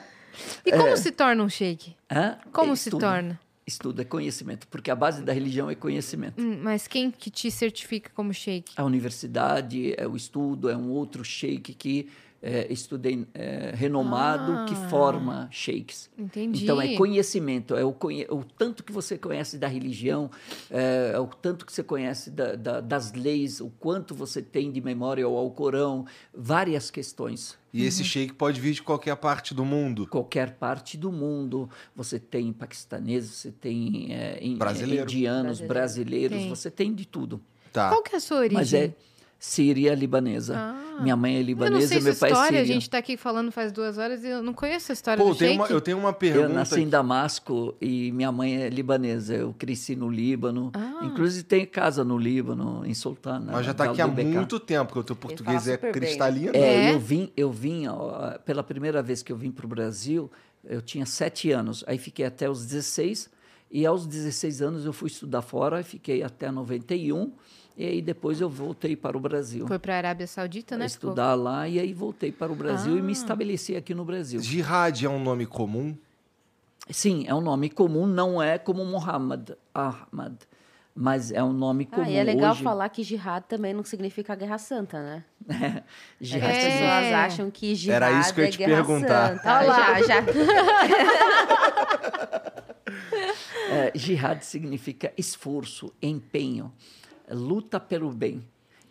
E como se torna um shake? Hã? Como É se torna? Estudo é conhecimento, porque a base da religião é conhecimento. Hum, Mas quem que te certifica como shake? A universidade, é o estudo, é um outro sheik que é, estudei é, renomado que Ah. forma sheiks. Entendi. Então é conhecimento, é o, conhe- o tanto que você conhece da religião, é, é o tanto que você conhece da- da- das leis, o quanto você tem de memória ao Alcorão, várias questões. E esse shake pode vir de qualquer parte do mundo. Qualquer parte do mundo, você tem paquistaneses, você tem é, Brasileiro. indianos, Brasileiro. brasileiros, Tem. você tem de tudo. Tá. Qual que é a sua origem? É Síria libanesa. Ah. Minha mãe é Eu não libanesa, meu pai é história, a sírio. gente tá aqui falando faz duas horas e eu não conheço a história Pô, do tem uma, eu tenho uma Eu pergunta. nasci em Damasco e minha mãe é libanesa. Eu cresci no Líbano. Ah. Inclusive tenho casa no Líbano, em Sultana. Mas já tá Gal aqui há muito tempo, porque o teu português é cristalino. É, É? eu vim, eu vim ó, pela primeira vez que eu vim para o Brasil, eu tinha sete anos. Aí fiquei até os 16 e aos 16 anos eu fui estudar fora, fiquei até 91 e aí depois eu voltei para o Brasil. Foi pra Arábia Saudita, né? Ficou- estudar lá e aí voltei para o Brasil e me Ah. estabeleci aqui no Brasil. Jihad é um nome comum? Sim, é um nome comum, não é como Muhammad Ahmad, mas é um nome comum. Ah, e é legal Hoje, falar que jihad também não significa guerra santa, né? É jihad as É. pessoas acham que jihad Era isso que eu ia é te guerra perguntar. santa. Olha lá. Já, já. É, jihad significa esforço, empenho, é, luta pelo bem.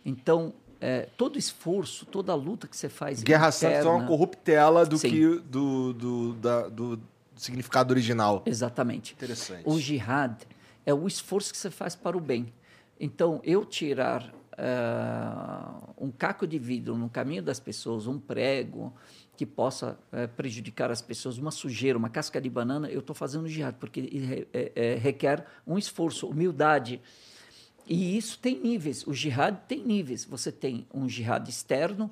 Então, é, todo esforço, toda luta que você faz. Guerra Santa é uma corruptela do Sim. que do, do, da- do significado original. Exatamente. Interessante. O jihad é o esforço que você faz para o bem. Então, eu tirar ah, um caco de vidro no caminho das pessoas, um prego que possa eh, prejudicar as pessoas, uma sujeira, uma casca de banana, eu estou fazendo jihad, porque é- é- requer um esforço, humildade. E isso tem níveis. O jihad tem níveis. Você tem um jihad externo,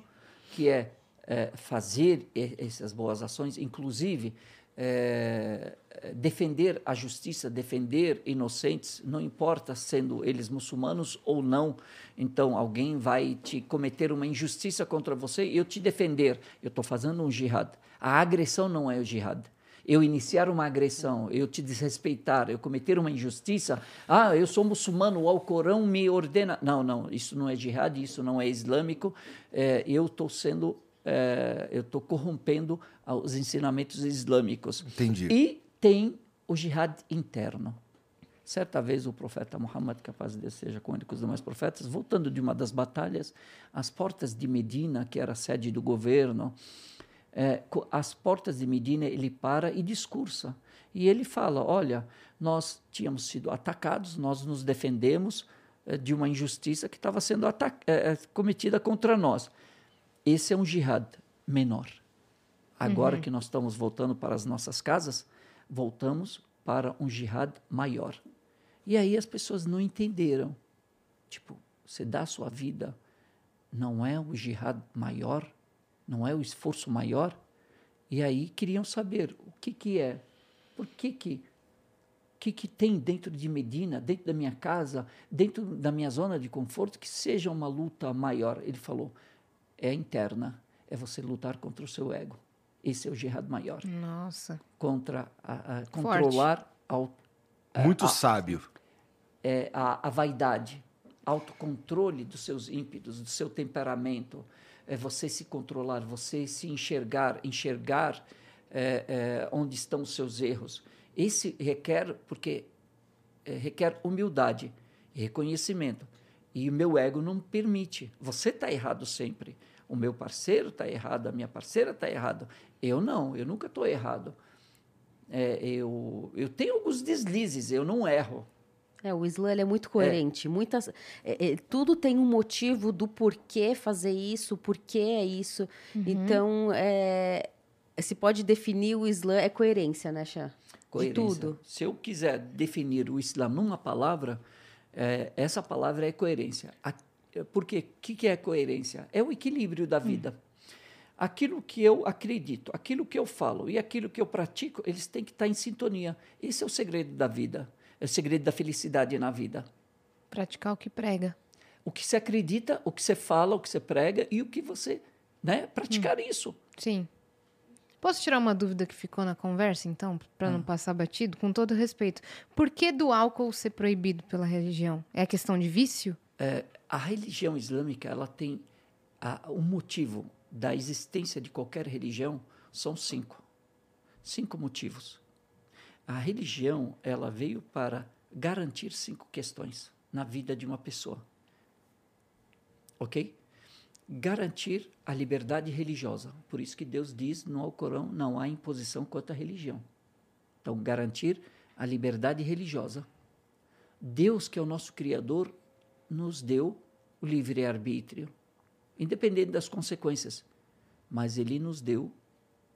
que é, é, fazer essas boas ações, inclusive é, defender a justiça, defender inocentes, não importa sendo eles muçulmanos ou não. Então, alguém vai te cometer uma injustiça contra você e eu te defender. Eu estou fazendo um jihad. A agressão não é o jihad eu iniciar uma agressão, eu te desrespeitar, eu cometer uma injustiça, ah, eu sou muçulmano, o Alcorão me ordena. Não, não, isso não é jihad, isso não é islâmico, é, eu estou sendo, é, eu estou corrompendo os ensinamentos islâmicos. Entendi. E tem o jihad interno. Certa vez o profeta Muhammad, que a paz de Deus seja com ele com os demais profetas, voltando de uma das batalhas, às portas de Medina, que era a sede do governo, é, às portas de Medina, ele para e discursa. E ele fala: Olha, nós tínhamos sido atacados, nós nos defendemos eh, de uma injustiça que estava sendo eh, eh, cometida contra nós. Esse é um jihad menor. Agora que nós estamos voltando para as nossas casas, voltamos para um jihad maior. E aí as pessoas não entenderam. Tipo, você dá a sua vida, não é o jihad maior? Não é o esforço maior? E aí queriam saber o que, que é. Por que, que que, que tem dentro de Medina, dentro da minha casa, dentro da minha zona de conforto, que seja uma luta maior? Ele falou: é interna, é você lutar contra o seu ego. Esse é o jihad maior. Nossa. Contra a, a controlar ao, Muito a- sábio. é, a, a vaidade, autocontrole dos seus ímpetos, do seu temperamento, é você se controlar, você se enxergar, enxergar é, é, onde estão os seus erros. Esse requer, porque é, requer humildade e reconhecimento. E o meu ego não permite. Você está errado sempre. O meu parceiro está errado, a minha parceira está errado. Eu não, eu nunca estou errado. É, eu, eu tenho alguns deslizes, eu não erro. É, o Islã é muito coerente. Muitas, é, é, tudo tem um motivo do porquê fazer isso, porquê é isso. Então, é, se pode definir o Islã é coerência, né, Xan? De Coerência. tudo. Se eu quiser definir o Islã numa palavra, é, essa palavra é coerência. A, por quê? O que, que é coerência? É o equilíbrio da vida. Aquilo que eu acredito, aquilo que eu falo e aquilo que eu pratico, eles têm que estar em sintonia. Esse é o segredo da vida, é o segredo da felicidade na vida. Praticar o que prega. O que você acredita, o que você fala, o que você prega e o que você, né, praticar isso. Sim. Posso tirar uma dúvida que ficou na conversa, então, para não passar batido? Com todo respeito. Por que do álcool ser proibido pela religião? É questão de vício? É, a religião islâmica ela tem o motivo da existência de qualquer religião são cinco cinco motivos a religião ela veio para garantir cinco questões na vida de uma pessoa. Ok? Garantir a liberdade religiosa. Por isso que Deus diz no Alcorão não há imposição quanto à religião. Então garantir a liberdade religiosa. Deus que é o nosso criador nos deu o livre-arbítrio, independente das consequências, mas ele nos deu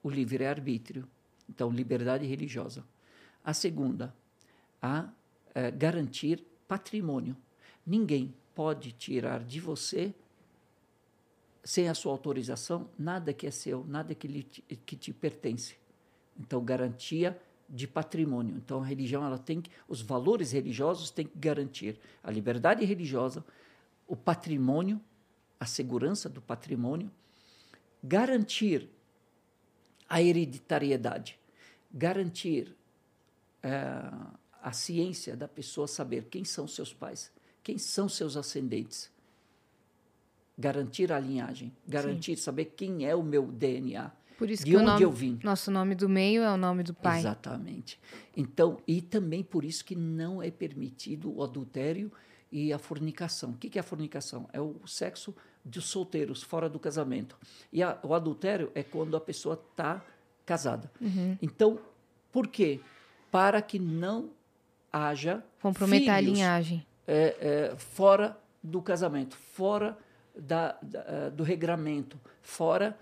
o livre-arbítrio. Então, liberdade religiosa. A segunda, a eh, garantir patrimônio. Ninguém pode tirar de você, sem a sua autorização, nada que é seu, nada que, lhe, que te pertence. Então, garantia de patrimônio. Então a religião ela tem que, os valores religiosos têm que garantir a liberdade religiosa, o patrimônio, a segurança do patrimônio, garantir a hereditariedade, garantir eh, a ciência da pessoa saber quem são seus pais, quem são seus ascendentes, garantir a linhagem, garantir saber quem é o meu DNA, Por isso de que o onde nome, eu vim. nosso nome do meio é o nome do pai. Exatamente. Então, e também por isso que não é permitido o adultério e a fornicação. O que que é a fornicação? É o sexo dos solteiros, fora do casamento. E a- o adultério é quando a pessoa está casada. Uhum. Então, por quê? Para que não haja Comprometer a linhagem. é, é, fora do casamento, fora da, da, eh, do regramento, fora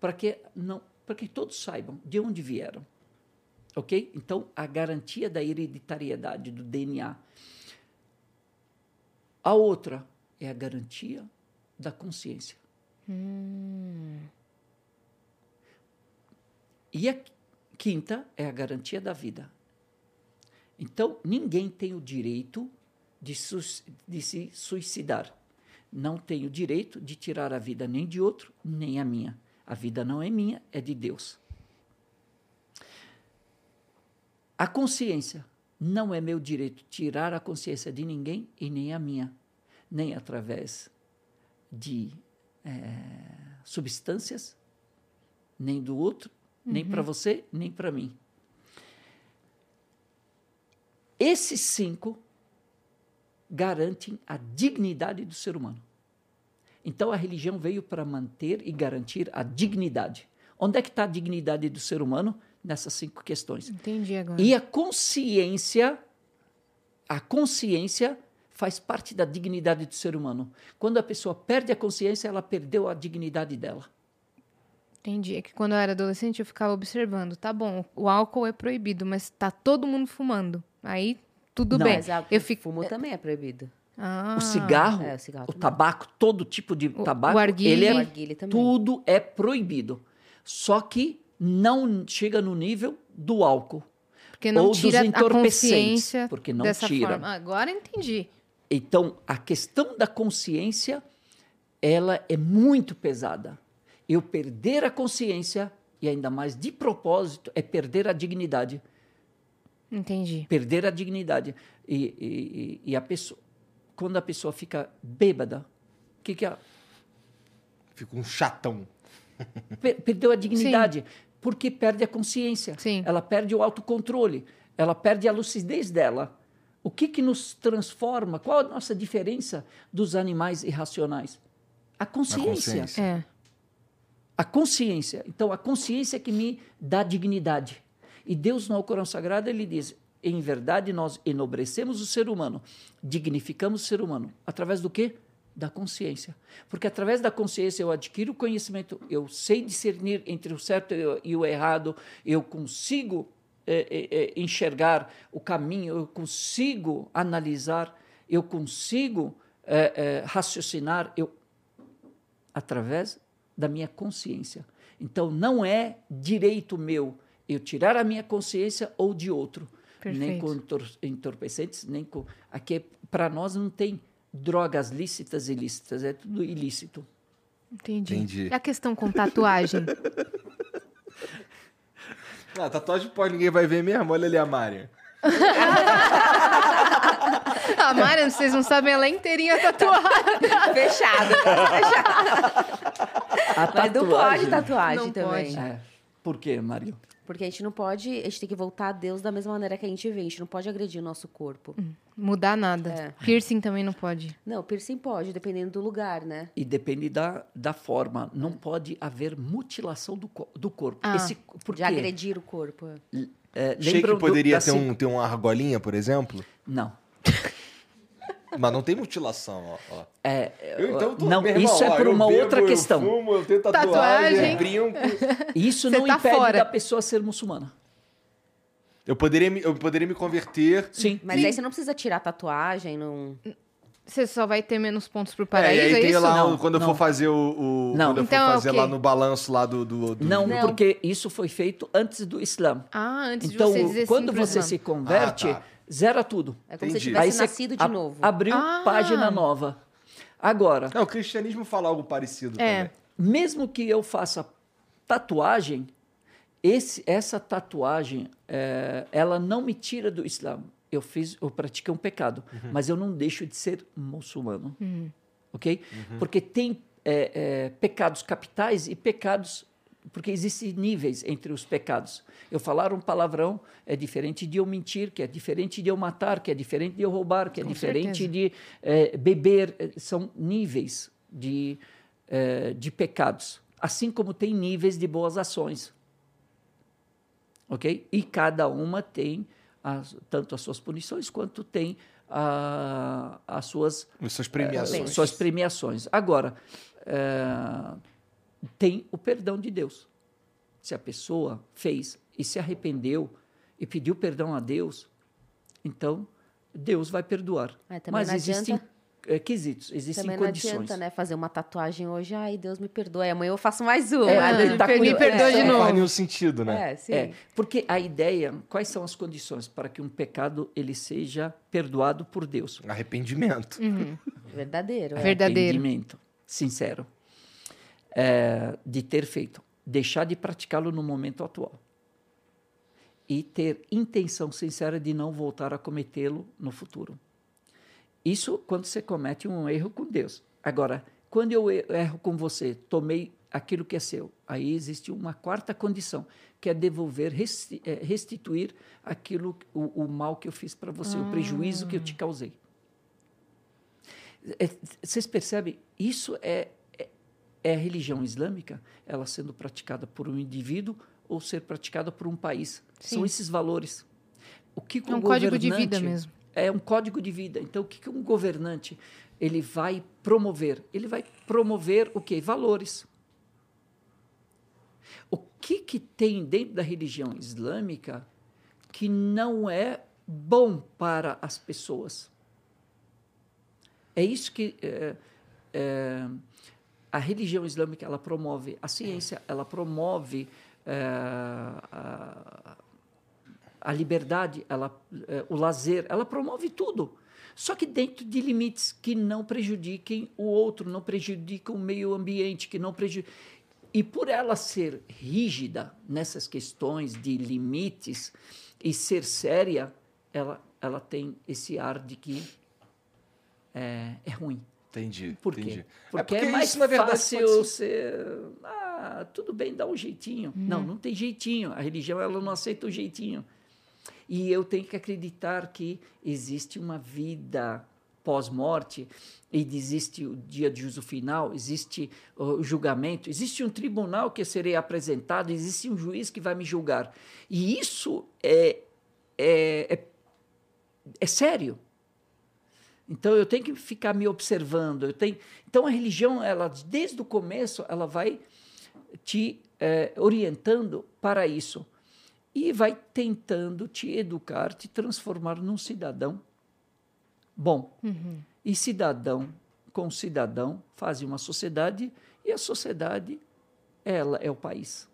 para que não para que todos saibam de onde vieram, ok? Então a garantia da hereditariedade do DNA. A outra é a garantia da consciência. E a quinta é a garantia da vida. Então, ninguém tem o direito de, de se suicidar. Não tem o direito de tirar a vida nem de outro, nem a minha. A vida não é minha, é de Deus. A consciência não é meu direito tirar a consciência de ninguém e nem a minha, nem através de eh, substâncias, nem do outro, nem para você, nem para mim. Esses cinco garantem a dignidade do ser humano. Então a religião veio para manter e garantir a dignidade. Onde é que está a dignidade do ser humano? Nessas cinco questões. Entendi agora. E a consciência, a consciência faz parte da dignidade do ser humano. Quando a pessoa perde a consciência, ela perdeu a dignidade dela. Entendi. É que quando eu era adolescente eu ficava observando. Tá bom, o álcool é proibido, mas tá todo mundo fumando. Aí tudo Não. bem. Mas a, eu fico. fumo também é proibido. Ah, o cigarro, é, o cigarro o tabaco, todo tipo de tabaco, arguile. ele é, O arguile também. tudo é proibido. Só que não chega no nível do álcool. Porque não ou dos tira a entorpecentes, consciência porque não dessa tira. forma. Agora entendi. Então, a questão da consciência, ela é muito pesada. Eu perder a consciência, e ainda mais de propósito, é perder a dignidade. Entendi. Perder a dignidade. E, e- e- a pessoa, quando a pessoa fica bêbada, o que, que ela. Fica um chatão. Per- perdeu a dignidade. Porque perde a consciência. Sim. Ela perde o autocontrole. Ela perde a lucidez dela. O que, que nos transforma? Qual a nossa diferença dos animais irracionais? A consciência. consciência. É. A consciência. Então, a consciência é que me dá dignidade. E Deus, no Alcorão Sagrado, ele diz: em verdade, nós enobrecemos o ser humano, dignificamos o ser humano. Através do quê? Da consciência. Porque através da consciência eu adquiro conhecimento, eu sei discernir entre o certo e o- errado, eu consigo eh, eh, enxergar o caminho, eu consigo analisar, eu consigo eh, raciocinar, eu através da minha consciência. Então, não é direito meu eu tirar a minha consciência ou de outro. Nem Perfeito. com entor- entorpecentes, nem com. Aqui, para nós, não tem drogas lícitas e ilícitas, é tudo ilícito. Entendi. Entendi. E a questão com tatuagem? Ah, tatuagem pode, ninguém vai ver mesmo. Olha ali a Mari. a Mari, vocês não sabem, ela é inteirinha tatuada. Fechado. A Mas não pode tatuagem Não também. pode. É. Por quê, Mário? Porque a gente não pode, a gente tem que voltar a Deus da mesma maneira que a gente vê. A gente não pode agredir o nosso corpo. Mudar nada. É. Piercing também não pode. Não, piercing pode, dependendo do lugar, né? E depende da, da forma. Não pode haver mutilação do, do corpo. Ah. Esse, por De quê? agredir o corpo. É, Achei lembram que do- poderia da ter, um, ter uma argolinha, por exemplo. Não. Mas não tem mutilação, ó. ó. É, Eu, então, tô- não, irmão, isso é por eu uma bebo, outra eu questão. fumo, eu tenho tatuagem, Tatuagem. eu brinco. Isso Você não tá impede fora. da pessoa ser muçulmana. Eu poderia, me- eu poderia me converter. Sim. Mas aí você não precisa tirar tatuagem, não. Você só vai ter menos pontos pro É, paraíso, e aí é, tem isso? lá, Não, quando eu não. for fazer o. o- Não. Quando eu Então é for fazer quê? lá no balanço lá do. do, do- Não, Não. porque isso foi feito antes do Islã. Ah, antes Então, de você dizer quando sim você se converte, Ah, tá. Zera tudo. É como se Entendi. você tivesse você nascido de a- novo. Abriu Ah. página nova. Agora, Não, o cristianismo fala algo parecido É. também. mesmo que eu faça tatuagem, esse, essa tatuagem, é, ela não me tira do Islã. Eu fiz, eu pratiquei um pecado, mas eu não deixo de ser muçulmano, ok? Porque tem é, é, pecados capitais e pecados, porque existem níveis entre os pecados. Eu falar um palavrão é diferente de eu mentir, que é diferente de eu matar, que é diferente de eu roubar, que é Com diferente certeza. de é, beber. É, São níveis de, é, de pecados. Assim como tem níveis de boas ações. Ok? E cada uma tem as- tanto as suas punições quanto tem a- as suas As suas eh, premiações. suas premiações. Agora, eh, tem o perdão de Deus. Se a pessoa fez e se arrependeu e pediu perdão a Deus, então Deus vai perdoar. É, Mas não existem adianta- eh, quesitos, existem Também não condições. adianta, né? Fazer uma tatuagem hoje, ai, Deus me perdoe. Amanhã eu faço mais uma. É, Ah, ele tá me com- perdoa é, de Não novo. faz nenhum sentido, né? É, sim. É, porque a ideia, quais são as condições para que um pecado ele seja perdoado por Deus? Arrependimento. Verdadeiro. é. Verdadeiro. Arrependimento, sincero, é, de ter feito, deixar de praticá-lo no momento atual e ter intenção sincera de não voltar a cometê-lo no futuro. Isso quando você comete um erro com Deus. Agora, quando eu erro com você, tomei aquilo que é seu, aí existe uma quarta condição, que é devolver, eh, restituir aquilo, o, o mal que eu fiz para você, o prejuízo que eu te causei. É, Vocês percebem? Isso é, é, é a religião islâmica, ela sendo praticada por um indivíduo ou ser praticada por um país. São Sim. esses valores. O que que É o um código de vida governante- mesmo. É um código de vida. Então, o que, que um governante ele vai promover? Ele vai promover o quê? Valores. O que, que tem dentro da religião islâmica que não é bom para as pessoas? É isso que é, é, a religião islâmica ela promove a ciência, ela promove é, a, a liberdade, ela, eh, o lazer, ela promove tudo. Só que dentro de limites que não prejudiquem o outro, não prejudicam o meio ambiente, que não prejudicam. E por ela ser rígida nessas questões de limites e ser séria, ela, ela tem esse ar de que é, é ruim. Entendi. Por entendi. quê? Porque é, porque mais isso, na verdade, fácil ser. Ah, tudo bem, dá um jeitinho. Não, não tem jeitinho. A religião ela não aceita o jeitinho. E eu tenho que acreditar que existe uma vida pós-morte e existe o dia de juízo final, existe o julgamento, existe um tribunal que eu serei apresentado, existe um juiz que vai me julgar. E isso é, é, é, é sério. Então eu tenho que ficar me observando. Eu tenho... Então a religião, ela desde o começo, ela vai te eh, orientando para isso e vai tentando te educar, te transformar num cidadão bom. E cidadão com cidadão fazem uma sociedade e a sociedade ela é o país.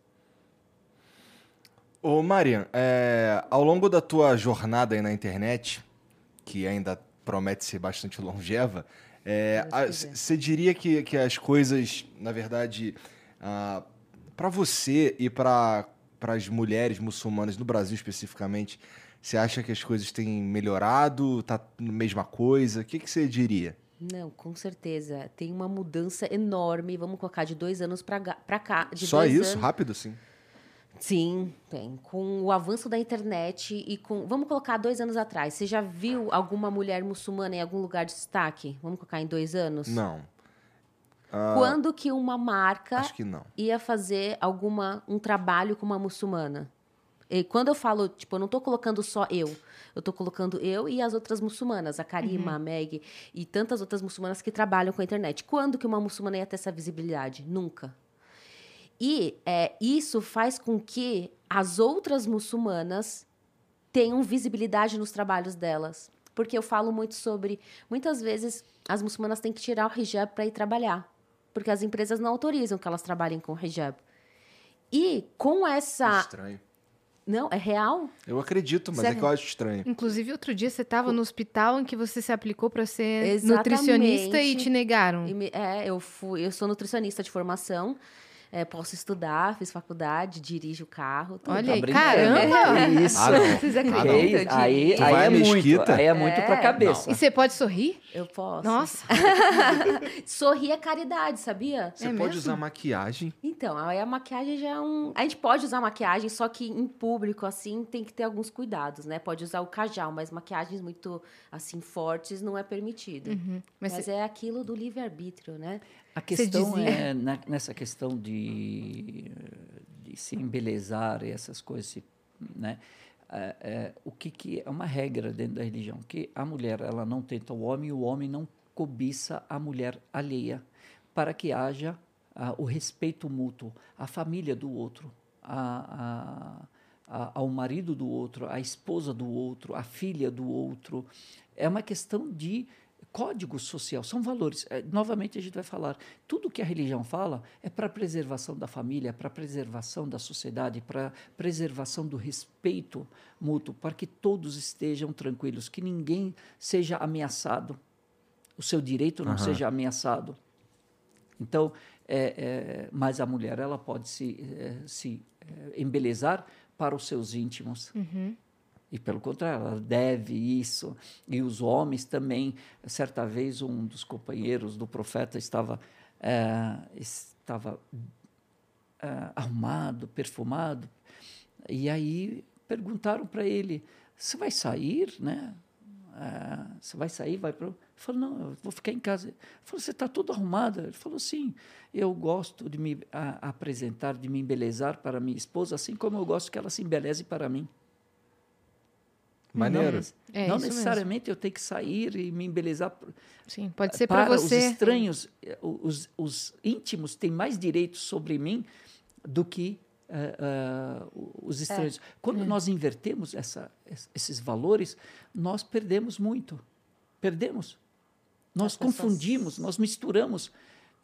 Ô, Marian, é, ao longo da tua jornada aí na internet, que ainda promete ser bastante longeva, quiser. você diria que, que as coisas, na verdade, para você e para as mulheres muçulmanas, no Brasil especificamente, você acha que as coisas têm melhorado? Tá a mesma coisa? O que você diria? Não, com certeza. Tem uma mudança enorme. Vamos colocar de dois anos para cá. De Só dois isso? anos- Rápido, assim? Sim, tem. Com o avanço da internet e com. Vamos colocar dois anos atrás. Você já viu alguma mulher muçulmana em algum lugar de destaque? Vamos colocar em dois anos? Não. Quando que uma marca Acho que não. ia fazer alguma um trabalho com uma muçulmana? E quando eu falo, tipo, eu não tô colocando só eu. Eu tô colocando eu e as outras muçulmanas, a Karima, a Meg e tantas outras muçulmanas que trabalham com a internet. Quando que uma muçulmana ia ter essa visibilidade? Nunca. E é, isso faz com que as outras muçulmanas tenham visibilidade nos trabalhos delas. Porque eu falo muito sobre. Muitas vezes as muçulmanas têm que tirar o hijab para ir trabalhar. Porque as empresas não autorizam que elas trabalhem com hijab. E com essa. Estranho. Não, é real? Eu acredito, mas é que eu acho estranho. Inclusive, outro dia você estava no hospital em que você se aplicou para ser Exatamente. nutricionista e te negaram. E me- é, eu fui, eu sou nutricionista de formação. É, posso estudar, fiz faculdade, dirijo o carro. tudo. Olha Tá aí, brincando. caramba! É isso. Ah, não. Vocês Ah, acreditam? não. aí, Eu aí, é muito, mesquita? aí é muito É. pra cabeça. E você pode sorrir? Eu posso. Nossa! Sorrir é caridade, sabia? Você É pode mesmo? usar maquiagem. Então, aí a maquiagem já é um. A gente pode usar maquiagem, só que em público, assim, tem que ter alguns cuidados, né? Pode usar o cajal, mas maquiagens muito, assim, fortes não é permitido. Uhum. Mas, Mas, você- é aquilo do livre-arbítrio, né? A questão é na- nessa questão de, de se embelezar e essas coisas, se- né? É, é, o que, que é uma regra dentro da religião que a mulher ela não tenta o homem e o homem não cobiça a mulher alheia para que haja ah, o respeito mútuo à família do outro a, a, a- ao marido do outro à esposa do outro à filha do outro é uma questão de código social, são valores. É, novamente a gente vai falar, tudo que a religião fala é para a preservação da família, para a preservação da sociedade, para a preservação do respeito mútuo, para que todos estejam tranquilos, que ninguém seja ameaçado, o seu direito não Aham. seja ameaçado. Então, é, é, mas a mulher ela pode se, é, se é, embelezar para os seus íntimos. E pelo contrário, ela deve isso. E os homens também. Certa vez, um dos companheiros do profeta estava, eh, estava eh, arrumado, perfumado. E aí perguntaram para ele: Você vai sair, né? Eh, Você vai sair, vai para. Ele falou: Não, eu vou ficar em casa. Ele falou: Você está todo arrumado? Ele falou: Sim, eu gosto de me a- apresentar, de me embelezar para minha esposa, assim como eu gosto que ela se embeleze para mim. Maneiro. Não, É não isso mesmo. necessariamente eu tenho que sair e me embelezar. Sim, pode ser para você. os estranhos, eh, os, os íntimos têm mais direitos sobre mim do que eh, eh, os estranhos. Quando nós invertemos essa, es- esses valores, nós perdemos muito. Perdemos. Nós As pessoas- confundimos, nós misturamos.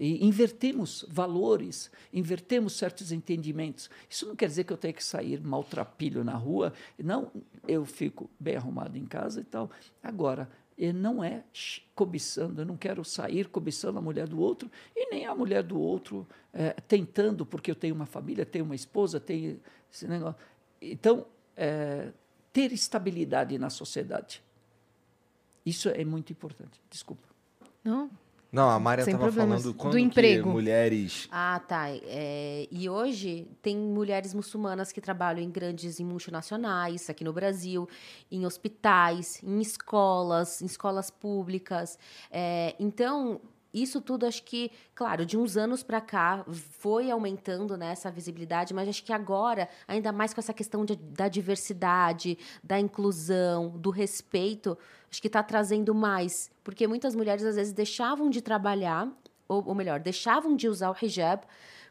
E invertemos valores, invertemos certos entendimentos. Isso não quer dizer que eu tenho que sair maltrapilho na rua. Não, eu fico bem arrumado em casa e tal. Agora, não é cobiçando, eu não quero sair cobiçando a mulher do outro e nem a mulher do outro é, tentando, porque eu tenho uma família, tenho uma esposa, tenho esse negócio. Então, é, ter estabilidade na sociedade. Isso é muito importante. Desculpa. Não, não, a Maria estava falando quando do emprego. mulheres. Ah, tá. É, e hoje tem mulheres muçulmanas que trabalham em grandes em multinacionais aqui no Brasil, em hospitais, em escolas, em escolas públicas. É, então, isso tudo acho que, claro, de uns anos para cá foi aumentando né, essa visibilidade, mas acho que agora, ainda mais com essa questão de, da diversidade, da inclusão, do respeito, acho que está trazendo mais. Porque muitas mulheres às vezes deixavam de trabalhar, ou, ou melhor, deixavam de usar o hijab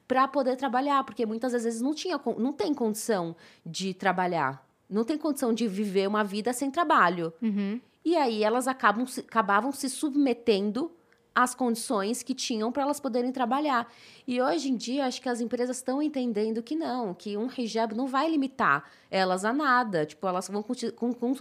para poder trabalhar, porque muitas vezes não, tinha, não tem condição de trabalhar, não tem condição de viver uma vida sem trabalho. Uhum. E aí elas acabam, acabavam se submetendo as condições que tinham para elas poderem trabalhar. E hoje em dia, acho que as empresas estão entendendo que não, que um hijab não vai limitar elas a nada. Tipo, elas vão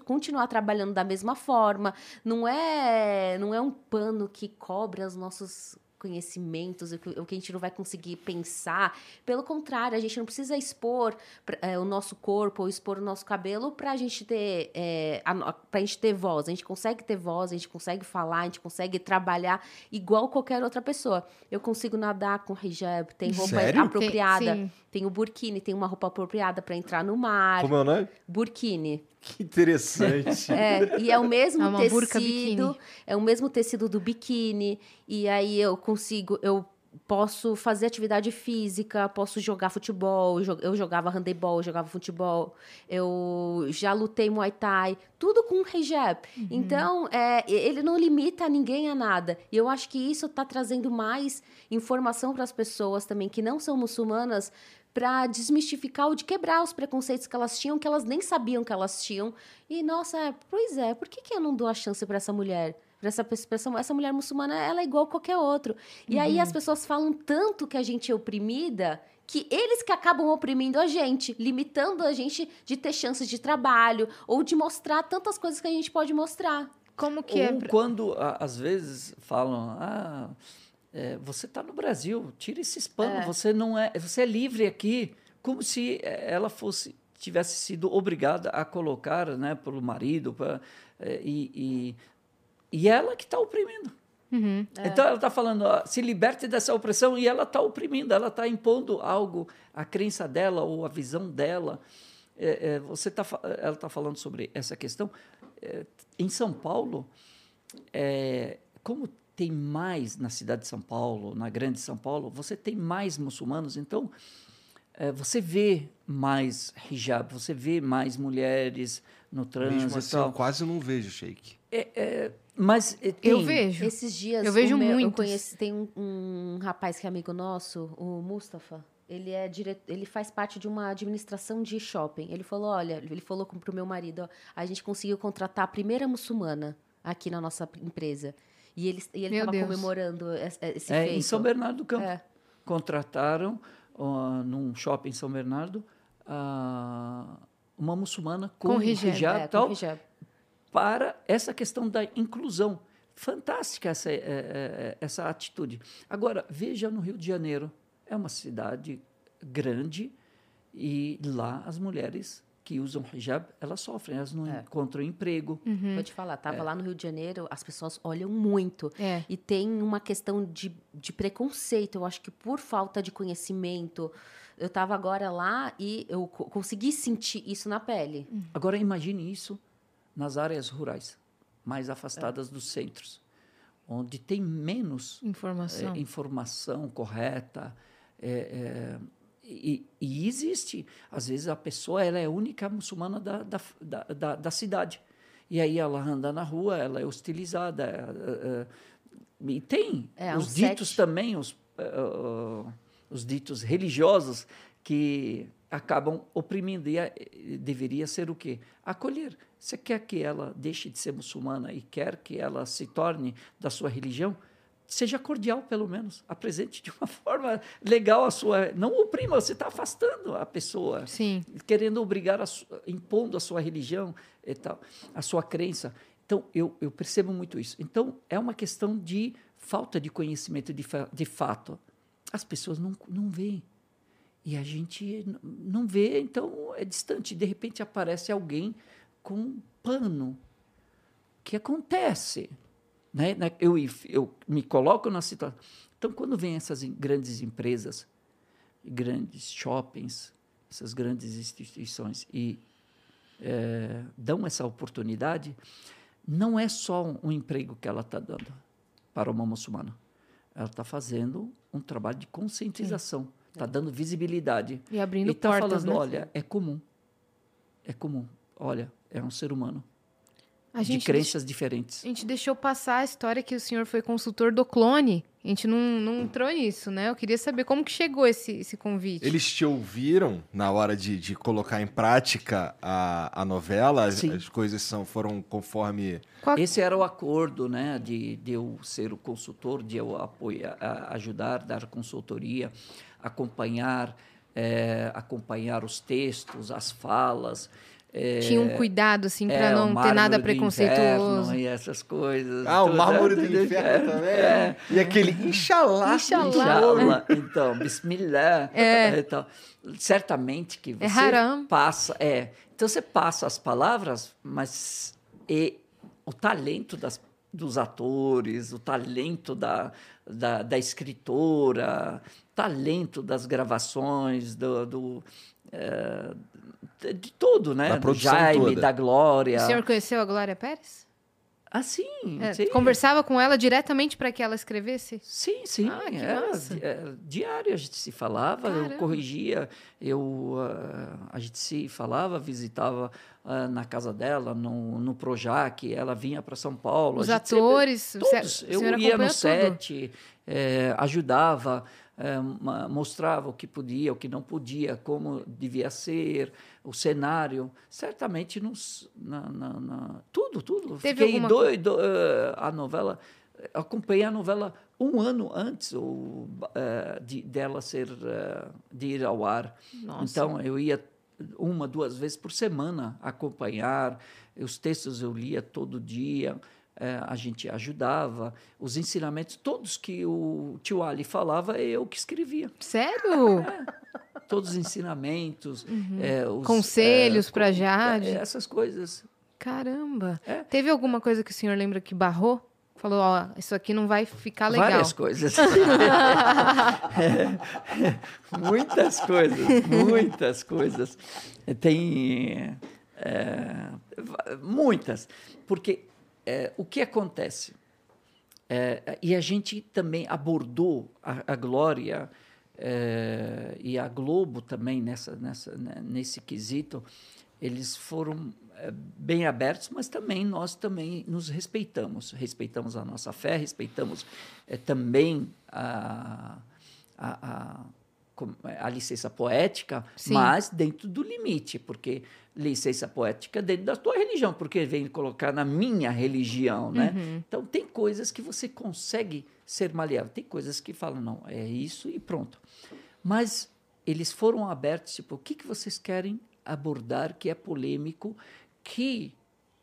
continuar trabalhando da mesma forma. Não é, não é um pano que cobre os nossos conhecimentos, o que, a gente não vai conseguir pensar. Pelo contrário, a gente não precisa expor é, o nosso corpo ou expor o nosso cabelo para a gente ter é, para a gente ter voz. A gente consegue ter voz, a gente consegue falar, a gente consegue trabalhar igual qualquer outra pessoa. Eu consigo nadar com hijab, tem roupa Sério? apropriada, Tem, tem o burkini, tem uma roupa apropriada para entrar no mar. Como é o nome? Burkini. Que interessante. É, e é o mesmo É burca tecido, biquíni. é o mesmo tecido do biquíni, e aí eu consigo, eu posso fazer atividade física, posso jogar futebol, eu jogava handebol, eu jogava futebol, eu já lutei Muay Thai, tudo com hijab. Então, é, ele não limita ninguém a nada. E eu acho que isso está trazendo mais informação para as pessoas também que não são muçulmanas para desmistificar ou de quebrar os preconceitos que elas tinham, que elas nem sabiam que elas tinham. E, nossa, é, pois é, por que, que eu não dou a chance para essa mulher? Para essa, pessoa- essa, essa mulher muçulmana, ela é igual a qualquer outro. E aí as pessoas falam tanto que a gente é oprimida que eles que acabam oprimindo a gente, limitando a gente de ter chances de trabalho ou de mostrar tantas coisas que a gente pode mostrar. Como que é? Ou pra- quando, às vezes, falam, ah, é, você está no Brasil, tira esses panos, É. você não é, você é livre aqui, como se eh, ela fosse tivesse sido obrigada a colocar, né, pelo marido, pra, eh, e, e, e ela que está oprimindo. Uhum. Então ela está falando, ó, se liberte dessa opressão e ela está oprimindo, ela está impondo algo, a crença dela ou a visão dela. É, é, você tá, ela está falando sobre essa questão. É, em São Paulo, é, como tem mais na cidade de São Paulo, na grande São Paulo, você tem mais muçulmanos, então é, você vê mais hijab, você vê mais mulheres no trânsito Mesmo assim, eu quase não vejo, Sheik. É, é, mas é, Eu tem- vejo. Esses dias Eu vejo o meu- eu muitos. conheci, tem um, um rapaz que é amigo nosso, o Mustafa. Ele é dire... ele faz parte de uma administração de shopping. Ele falou, olha, ele falou com- pro meu marido, ó, a gente conseguiu contratar a primeira muçulmana aqui na nossa empresa. E ele e ele estava comemorando esse, esse É, feito. em São Bernardo do Campo. É. Contrataram, ó, num shopping em São Bernardo, ah, uma muçulmana com, Com hijab, hijab É, e com tal, hijab. para essa questão da inclusão. Fantástica essa, é, é, essa atitude. Agora, veja no Rio de Janeiro. É uma cidade grande e lá as mulheres que usam hijab, elas sofrem, elas não É. encontram emprego. Uhum. Vou te falar, tava lá no Rio de Janeiro, as pessoas olham muito. É. E tem uma questão de, de preconceito, eu acho que por falta de conhecimento. Eu estava agora lá e eu co- consegui sentir isso na pele. Agora imagine isso nas áreas rurais, mais afastadas dos centros, onde tem menos Informação. é, informação correta. E, e existe, às vezes a pessoa ela é a única muçulmana da, da, da, da- da cidade. E aí ela anda na rua, ela é hostilizada. é, é, é, e tem É, os ditos sete. também, os, é, é, os ditos religiosos que acabam oprimindo. E é- deveria ser o quê? Acolher. Você quer que ela deixe de ser muçulmana e quer que ela se torne da sua religião? Seja cordial, pelo menos. Apresente de uma forma legal a sua. Não oprima, você está afastando a pessoa. Sim. Querendo obrigar, a su... impondo a sua religião e tal, a sua crença. Então, eu, eu percebo muito isso. Então, é uma questão de falta de conhecimento de, fa... de fato. As pessoas não, não veem. E a gente não vê, então é distante. De repente aparece alguém com um pano. O que acontece? Né? né? Eu, eu me coloco na situação. Então, quando vem essas grandes empresas, grandes shoppings, essas grandes instituições e é, dão essa oportunidade, não é só um, um emprego que ela está dando para uma muçulmana. Ela está fazendo um trabalho de conscientização, está dando visibilidade. E abrindo e tá portas, falando, né? olha, é comum. É comum. Olha, é um ser humano. A gente de crenças diferentes. A gente deixou passar a história que o senhor foi consultor do clone. A gente não, não entrou nisso, né? Eu queria saber como que chegou esse, esse convite. Eles te ouviram na hora de, de colocar em prática a, a novela? As, Sim. as coisas são, foram conforme. Qual- Esse era o acordo, né, de, de eu ser o consultor, de eu apoiar, a- ajudar, dar consultoria, acompanhar, eh, acompanhar os textos, as falas. Eh, Tinha um cuidado, assim, pra é, não ter nada do preconceituoso. inferno E essas coisas. Ah, o mármore do inferno também? É. E aquele Inxalá. Inxalá. Inshallah. Então, Bismillah. É. Então, certamente que você haram. passa. É. Então você passa as palavras, mas e o talento das, dos atores, o talento da, da, da escritora, talento das gravações, do. do é, de tudo, né? Da Do produção Jaime, toda. da Glória. O senhor conheceu a Glória Pérez? Ah, sim, É, sim. Conversava com ela diretamente para que ela escrevesse? Sim, sim. Ah, que era massa. di- era diário a gente se falava, Caramba. eu corrigia, eu, ah, a gente se falava, visitava ah, na casa dela, no, no Projac, ela vinha para São Paulo. a Os gente sempre- atores, o todos. Eu ia no tudo? set, eh, ajudava, mostrava o que podia, o que não podia, como devia ser, o cenário. Certamente nos, na, na- na- tudo, tudo. Teve Fiquei alguma doido. eh, a novela, acompanhei a novela um ano antes ou, eh, de, dela ser, eh, de ir ao ar. Nossa. Então, eu ia uma, duas vezes por semana acompanhar. Os textos eu lia todo dia. Eh, a gente ajudava. Os ensinamentos, todos que o tio Ali falava, eu que escrevia. Sério? Todos os ensinamentos. eh, os, Uhum. Conselhos eh, pra co- Jade. Essas coisas. Caramba. É. Teve alguma coisa que o senhor lembra que barrou? Falou, ó, isso aqui não vai ficar legal. Várias coisas. muitas coisas, muitas coisas. Tem é, muitas, porque é, o que acontece? É, e a gente também abordou a, a Glória é, e a Globo também nessa, nessa, né, nesse quesito. Eles foram é, bem abertos, mas também nós também nos respeitamos. Respeitamos a nossa fé, respeitamos é, também a, a, a licença poética, Sim. mas dentro do limite, porque licença poética é dentro da tua religião, porque vem colocar na minha religião, né? Então tem coisas que você consegue ser maleável, tem coisas que falam não, é isso e pronto. Mas eles foram abertos, tipo, o que, que vocês querem abordar que é polêmico, que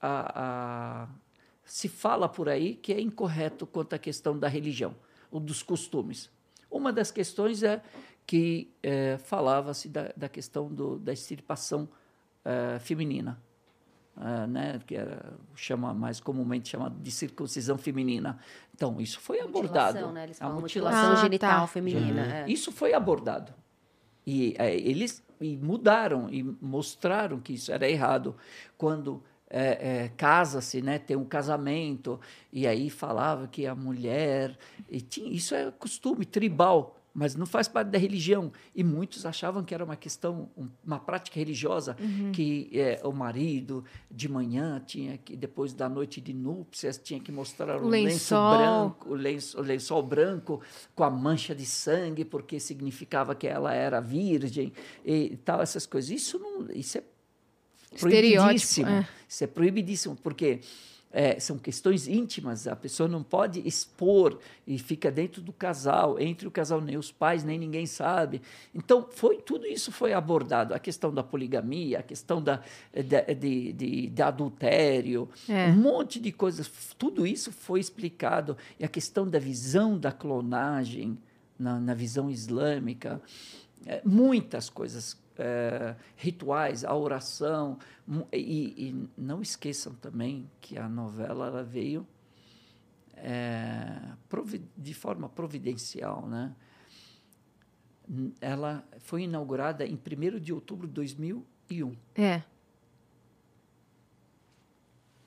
a, a- se fala por aí que é incorreto quanto à questão da religião ou dos costumes. Uma das questões é que eh, falava-se da, da questão do, da extirpação eh, feminina, ah, né, que era, chama mais comumente chamado de circuncisão feminina. Então, isso foi abordado. Mutilação, né? Eles A mutilação mutilação Ah, genital tá. feminina. é. isso foi abordado. E eles e mudaram e mostraram que isso era errado. Quando eh, eh, casa-se, né, tem um casamento, e aí falava que a mulher. E tinha, isso é costume tribal, mas não faz parte da religião. E muitos achavam que era uma questão, um- uma prática religiosa, que eh, o marido de manhã tinha que, depois da noite de núpcias, tinha que mostrar O lenço lençol. branco, o lenço, o lençol branco com a mancha de sangue, porque significava que ela era virgem e tal, essas coisas. Isso não, isso é proibidíssimo. é. Isso é proibidíssimo, porque é, são questões íntimas, a pessoa não pode expor e fica dentro do casal, entre o casal, nem os pais, nem ninguém sabe. Então, foi tudo isso foi abordado. A questão da poligamia, a questão da, de, de, de, de adultério, É. um monte de coisas. Tudo isso foi explicado. E a questão da visão da clonagem, na, na visão islâmica, é, muitas coisas, é, rituais, a oração. E, e não esqueçam também que a novela ela veio é, de forma providencial. Né? Ela foi inaugurada em 1 de outubro de 2001. É.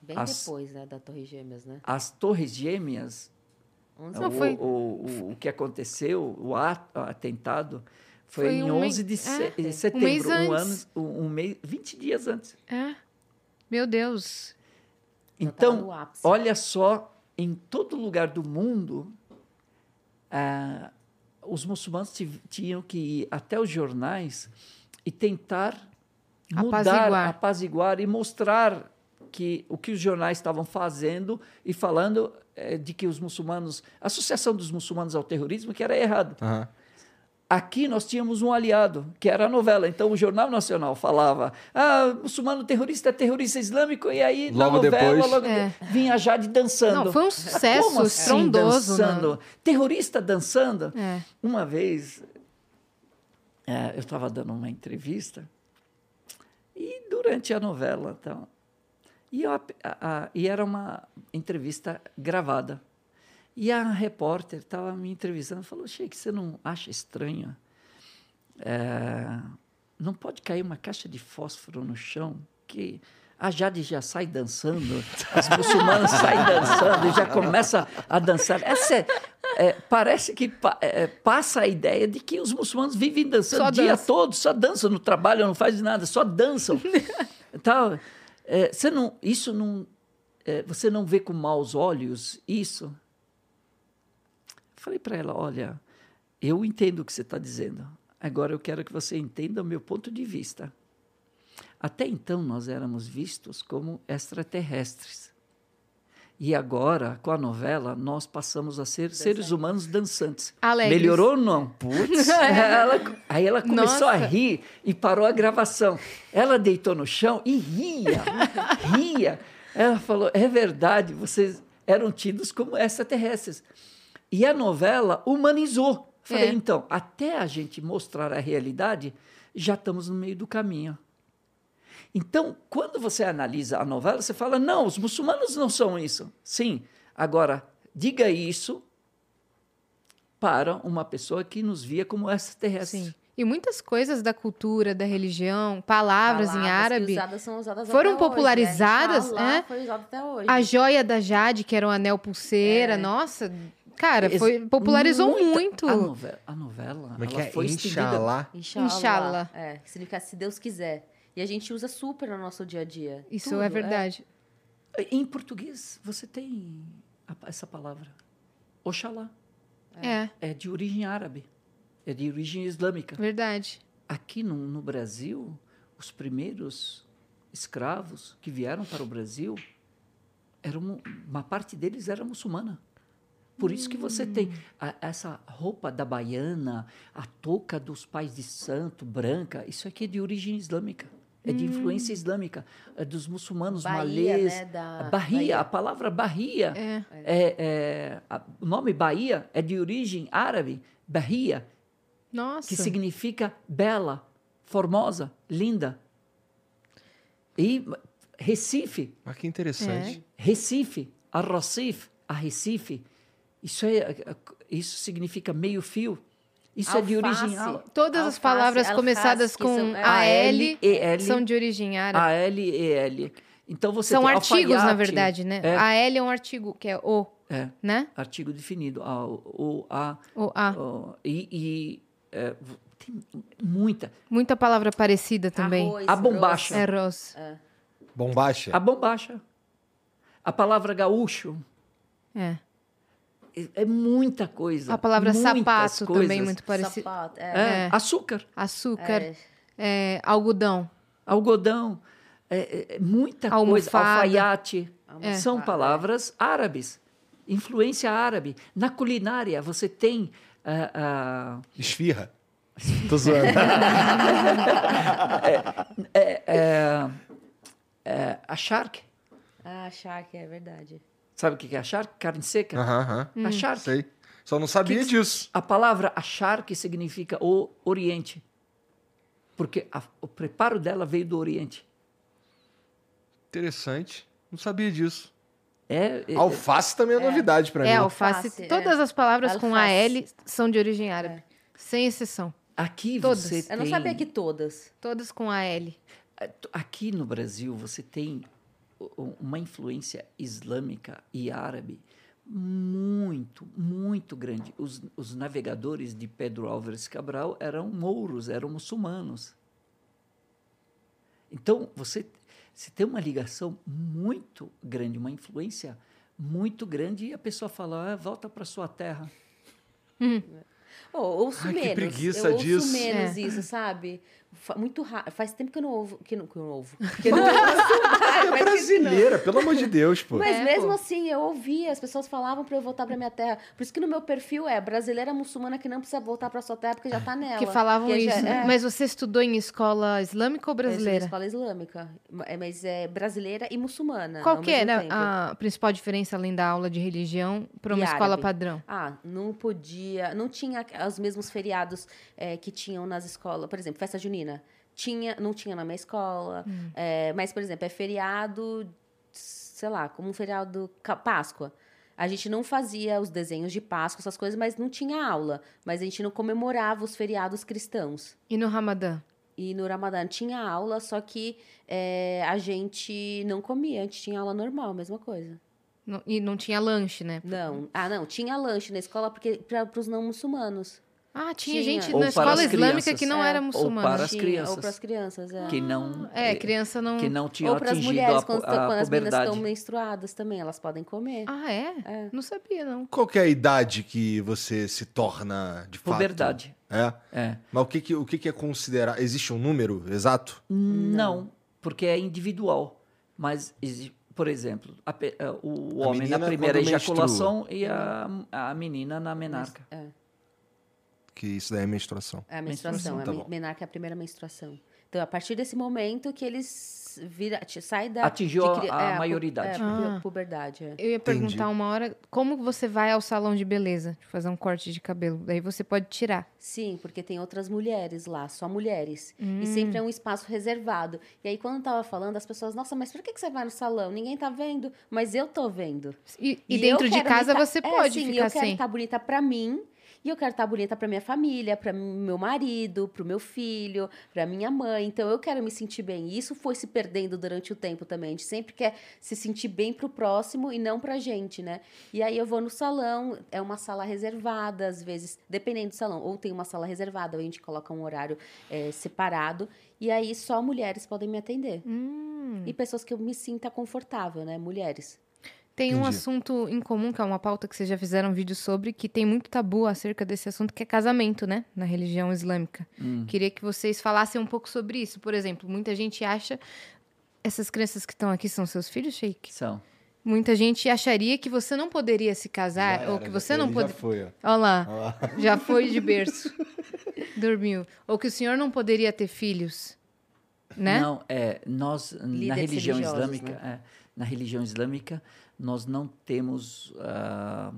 Bem As- depois, né, da Torre Gêmeas, né? As Torres Gêmeas Onze- Não, o, foi- o, o, o que aconteceu, o atentado, foi, Foi em um 11 de é, de um setembro, mês um, ano, um, um mês, 20 dias antes. É. Meu Deus. No Então, olha só, em todo lugar do mundo, ah, os muçulmanos tinham que ir até os jornais e tentar mudar, Apaziguar. apaziguar e mostrar que o que os jornais estavam fazendo e falando eh, de que os muçulmanos, a associação dos muçulmanos ao terrorismo, que era errado. Aham. Aqui nós tínhamos um aliado, que era a novela. Então o Jornal Nacional falava: ah, muçulmano terrorista é terrorista islâmico, e aí na Logo novela depois- logo É. vinha Jade dançando. Não, foi um sucesso Como assim estrondoso. né? dançando? Terrorista dançando? É. Uma vez, é, eu estava dando uma entrevista e durante a novela, então, e, eu a- a- e era uma entrevista gravada. E a repórter estava me entrevistando e falou, Sheik, você não acha estranho? É, não pode cair uma caixa de fósforo no chão que a Jade já sai dançando, as muçulmanas saem dançando e já começa a dançar. Essa é- é, parece que pa- é, passa a ideia de que os muçulmanos vivem dançando Só o dia dança. todo, só dançam no trabalho, não fazem nada, só dançam. Tal. É, você não, isso não, é, você não vê com maus olhos isso? Falei para ela, olha, eu entendo o que você está dizendo. Agora eu quero que você entenda o meu ponto de vista. Até então nós éramos vistos como extraterrestres. E agora, com a novela, nós passamos a ser seres humanos dançantes. Alegres. Melhorou ou não? Putz. Ela- aí ela começou a Nossa. rir e parou a gravação. Ela deitou no chão e ria, ria. Ela falou: é verdade, vocês eram tidos como extraterrestres. E a novela humanizou. Falei, É. então, até a gente mostrar a realidade, já estamos no meio do caminho. Então, quando você analisa a novela, você fala: não, os muçulmanos não são isso. Sim, agora, diga isso para uma pessoa que nos via como extraterrestres. Sim. E muitas coisas da cultura, da religião, palavras, em Palavras que árabe. usadas são usadas foram até hoje, popularizadas, né? Inshallah é? Foi usado até hoje. A joia da Jade, que era um anel pulseira, É. nossa, cara, foi, popularizou muita- muito. A novela, a novela Como é que ela é? foi estendida. Inshallah. Inshallah. Inshallah. É, que significa se Deus quiser. E a gente usa super no nosso dia a dia. Isso Tudo, é verdade. Em português, você tem essa palavra. Oxalá. É, É de origem árabe. É de origem islâmica. verdade. Aqui no, no Brasil, os primeiros escravos que vieram para o Brasil, eram, uma parte deles era muçulmana. Por isso que você tem a- essa roupa da baiana, a touca dos pais de santo, branca, isso aqui é de origem islâmica. É de influência islâmica, é dos muçulmanos Bahia, malês. né, da- Bahia, Bahia. a palavra Bahia. É. é- é- a- o nome Bahia é de origem árabe, Bahia, Nossa. que significa bela, formosa, linda. E Recife, Ah, que interessante. Recife, a Recife, a Recife, isso, é, isso significa meio fio. Isso é de Alface. origem á- Todas as Alface, palavras alface, começadas com são- é. AL são de origem árabe. A-L-E-L. Então você São tem artigos, na alfaiate, verdade, né? É, AL é um artigo, que é o, é, né? artigo definido. A, o, a, O A. o, e e, é, tem muita. Muita palavra parecida também. Arroz, A bombacha. É Ros. Bombacha. A bombacha. A palavra gaúcho. É. É- muita coisa. A palavra sapato coisas. também muito parecida. Sapato, É, é. É. Açúcar, Açúcar, É. é, algodão. algodão, é, muita coisa. Almofada. Alfaiate. É. são palavras árabes, influência árabe. Na culinária, você tem ah, ah, Esfirra. Tô zoando. é, é, é, a shark. Ah, charque, é verdade. Sabe o que é a shark? Carne seca. Aham, aham. Hum. A shark. Sei. Só não sabia Que disso. A palavra achar que significa o Oriente. Porque a- o preparo dela veio do Oriente. Interessante. Não sabia disso. É, é- Alface também é, novidade pra É, mim. alface. Alface, é. Todas as palavras com Alface. AL são de origem árabe. Sem exceção. aqui Todas. você Eu não tem- sabia que todas. Todas com AL. Aqui no Brasil você tem uma influência islâmica e árabe muito, muito grande. Os, os navegadores de Pedro Álvares Cabral eram mouros, eram muçulmanos. Então você, você tem uma ligação muito grande, uma influência muito grande e a pessoa fala, ah, volta para sua terra. Oh, ouço Ai, que menos. preguiça eu ouço disso. menos É. isso, sabe? Muito raro. Faz tempo que eu não ouvo. Que não, que eu não ouvo. Que eu não ouço que- Brasileira, pelo amor de Deus, pô. Mas É, mesmo pô. assim, eu ouvia, as pessoas falavam pra eu voltar pra minha terra. Por isso que no meu perfil é brasileira muçulmana que não precisa voltar pra sua terra porque já tá nela. Que falavam Que já- isso. é. Mas você estudou em escola islâmica ou Eu brasileira? escola islâmica, é, mas é brasileira e muçulmana. Qual que é né, tempo. a principal diferença, além da aula de religião, para uma E escola árabe. padrão? Ah, não podia, não tinha os mesmos feriados eh, que tinham nas escolas. Por exemplo, festa junina. Tinha, não tinha na minha escola. Hum. Eh, mas, por exemplo, é feriado, sei lá, como um feriado Páscoa. A gente não fazia os desenhos de Páscoa, essas coisas, mas não tinha aula. Mas a gente não comemorava os feriados cristãos. E no Ramadã? E no Ramadã tinha aula, só que eh, a gente não comia, a gente tinha aula normal, mesma coisa. Não- e não tinha lanche, né? Não, ah, não, tinha lanche na escola porque para os não muçulmanos. Ah, tinha, Tinha. gente Ou na escola islâmica que não É. era Ou muçulmana. para as crianças. Ou para as crianças, é. Que não, É, criança não. que não tinham Ou para as atingido mulheres, a, quando, a quando as meninas puberdade. estão menstruadas também, elas podem comer. Ah, é? É. Não sabia, não. Qual que é a idade que você se torna de fato? Puberdade. É. É. Mas o que, que, o que, que é considerar? Existe um número exato? Não, porque é individual. Mas, por exemplo, a eh, o homem na primeira quando menstrua. ejaculação e a, a menina na menarca. É, Que isso daí é menstruação. é a menstruação. Menstruação, tá a bom. men- menarca é a primeira menstruação. Então, a partir desse momento que eles vira, sai da... Atingiu de a- cri- a é, pu- maioridade. É, pu- Ah. puberdade. é. Eu ia Entendi. perguntar uma hora como você vai ao salão de beleza, fazer um corte de cabelo. Daí você pode tirar. Sim, porque tem outras mulheres lá, só mulheres. Hum. E sempre é um espaço reservado. E aí, quando eu tava falando, as pessoas, nossa, mas por que, que você vai no salão? Ninguém tá vendo, mas eu tô vendo. E, e eu dentro de casa tá- você é, pode sim, ficar eu quero sem. estar bonita pra mim. E eu quero estar bonita pra minha família, para meu marido, pro meu filho, pra minha mãe. Então eu quero me sentir bem. E isso foi se perdendo durante o tempo também. A gente sempre quer se sentir bem pro próximo e não pra gente, né? E aí eu vou no salão, é uma sala reservada, às vezes, dependendo do salão, ou tem uma sala reservada, ou a gente coloca um horário eh, separado. E aí só mulheres podem me atender. Hum. E pessoas que eu me sinta confortável, né? Mulheres. Tem um Entendi. assunto em comum, que é uma pauta que vocês já fizeram um vídeo sobre, que tem muito tabu acerca desse assunto, que é casamento, né? Na religião islâmica. Hum. Queria que vocês falassem um pouco sobre isso. Por exemplo, muita gente acha. Essas crianças que estão aqui são seus filhos, Sheik? São. Muita gente acharia que você não poderia se casar, Já ou era, que já você não já poderia. foi, ó. Olha lá, Olha lá. já foi de berço. Dormiu. Ou que o senhor não poderia ter filhos. Né? Não, é, nós, na Líderes religião religiosos, islâmica, é, na religião islâmica, nós não temos... ah,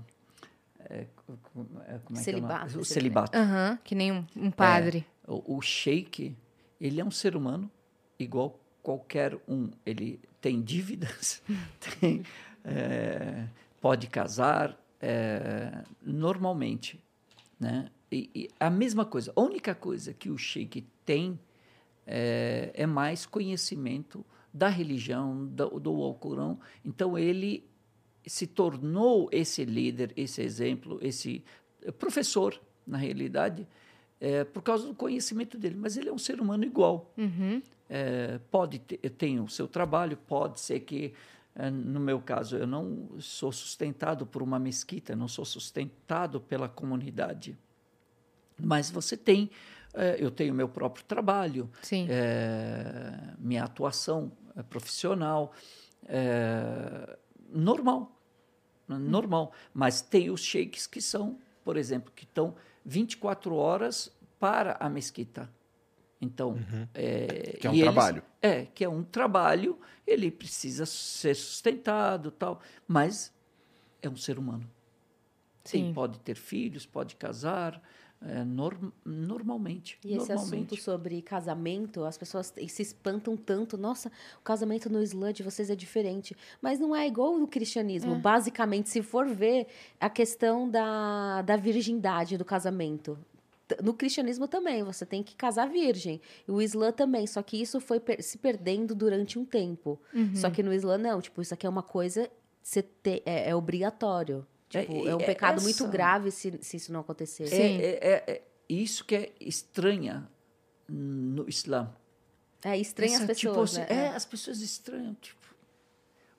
é, co- co- é, como é que é o? Celibato, celibato. Aham, que nem um, um padre. O, o sheik, ele é um ser humano igual qualquer um. Ele tem dívidas, tem, é, pode casar é, normalmente. Né? E, e a mesma coisa, a única coisa que o sheik tem é, é mais conhecimento da religião, do, do Alcorão. Então, ele se tornou esse líder, esse exemplo, esse professor, na realidade, é, por causa do conhecimento dele. Mas ele é um ser humano igual. Uhum. É, pode ter tem o seu trabalho, pode ser que, no meu caso, eu não sou sustentado por uma mesquita, não sou sustentado pela comunidade. Mas você tem, eu tenho meu próprio trabalho, Sim. é, minha atuação profissional, é, normal. Normal. Mas tem os sheiks que são, por exemplo, que estão 24 horas para a mesquita. Então, é, Que é um e eles- trabalho. é, que é um trabalho, ele precisa ser sustentado, tal, mas é um ser humano. Sim. Sim. pode ter filhos, pode casar, é, norm- normalmente. E esse normalmente. assunto sobre casamento, as pessoas se espantam tanto. Nossa, o casamento no Islã de vocês é diferente. Mas não é igual no cristianismo. Basicamente, se for ver a questão da, da virgindade do casamento. No cristianismo também, você tem que casar virgem. E o Islã também, só que isso foi per- se perdendo durante um tempo. Só que no Islã, não. Tipo, isso aqui é uma coisa, você te- é, é obrigatório. É, Tipo, é, um é pecado muito essa- grave se, se isso não acontecer. É, Sim. é- é- é isso que é estranha no Islã. É estranho as Essa, pessoas, tipo, né? assim, é, as pessoas estranham, tipo,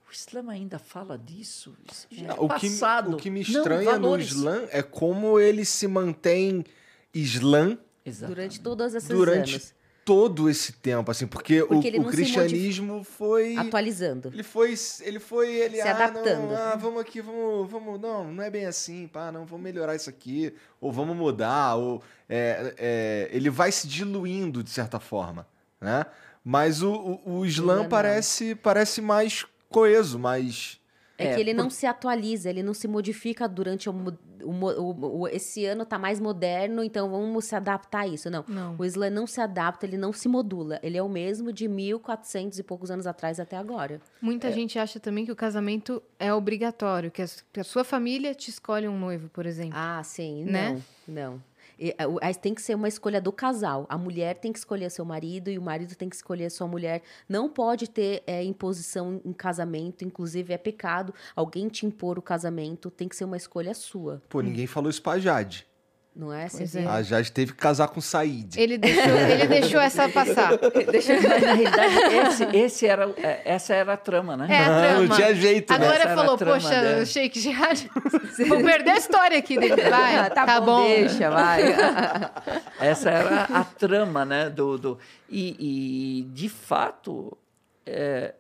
o Islã ainda fala disso? Isso já é o, que, passado. o que me Não, estranha no valores. Islã é como ele se mantém Islã Exatamente. Durante todos esses durante anos. Todo esse tempo, assim, porque, Porque o, o cristianismo foi. Atualizando. Ele foi, ele foi, ele, Se ah, adaptando. Não, ah, vamos aqui, vamos, vamos, não, não é bem assim, pá, não, vamos melhorar isso aqui, ou vamos mudar, ou é, é, ele vai se diluindo de certa forma, né? Mas o, o, o Islã não. parece, parece mais coeso, mais É, É, que ele não se atualiza, ele não se modifica durante o, o o- esse ano tá mais moderno, então vamos se adaptar a isso. Não. Não. O Islã não se adapta, ele não se modula. Ele é o mesmo de 1400 e poucos anos atrás até agora. Muita gente acha também que o casamento é obrigatório, que a, que a sua família te escolhe um noivo, por exemplo. Ah, sim. Né? Não, não. E, aí tem que ser uma escolha do casal. A mulher tem que escolher seu marido e o marido tem que escolher sua mulher. Não pode ter é, imposição em casamento, inclusive é pecado alguém te impor o casamento. Tem que ser uma escolha sua, Pô, ninguém falou isso pra Jade. Não é? Você Pois é. A Jade teve que casar com o Said. Ele deixou, ele deixou essa passar. Deixa eu Mas, na realidade, esse, esse era, o- é, essa era a trama, né? É a Ah, trama. não tinha jeito, né? Agora era falou, poxa, dela. Sheik Jihad, vou perder a história aqui dele. Vai, Ah, tá, bom. deixa, vai. Essa era a trama, né? Do, do, e, e, de fato, é,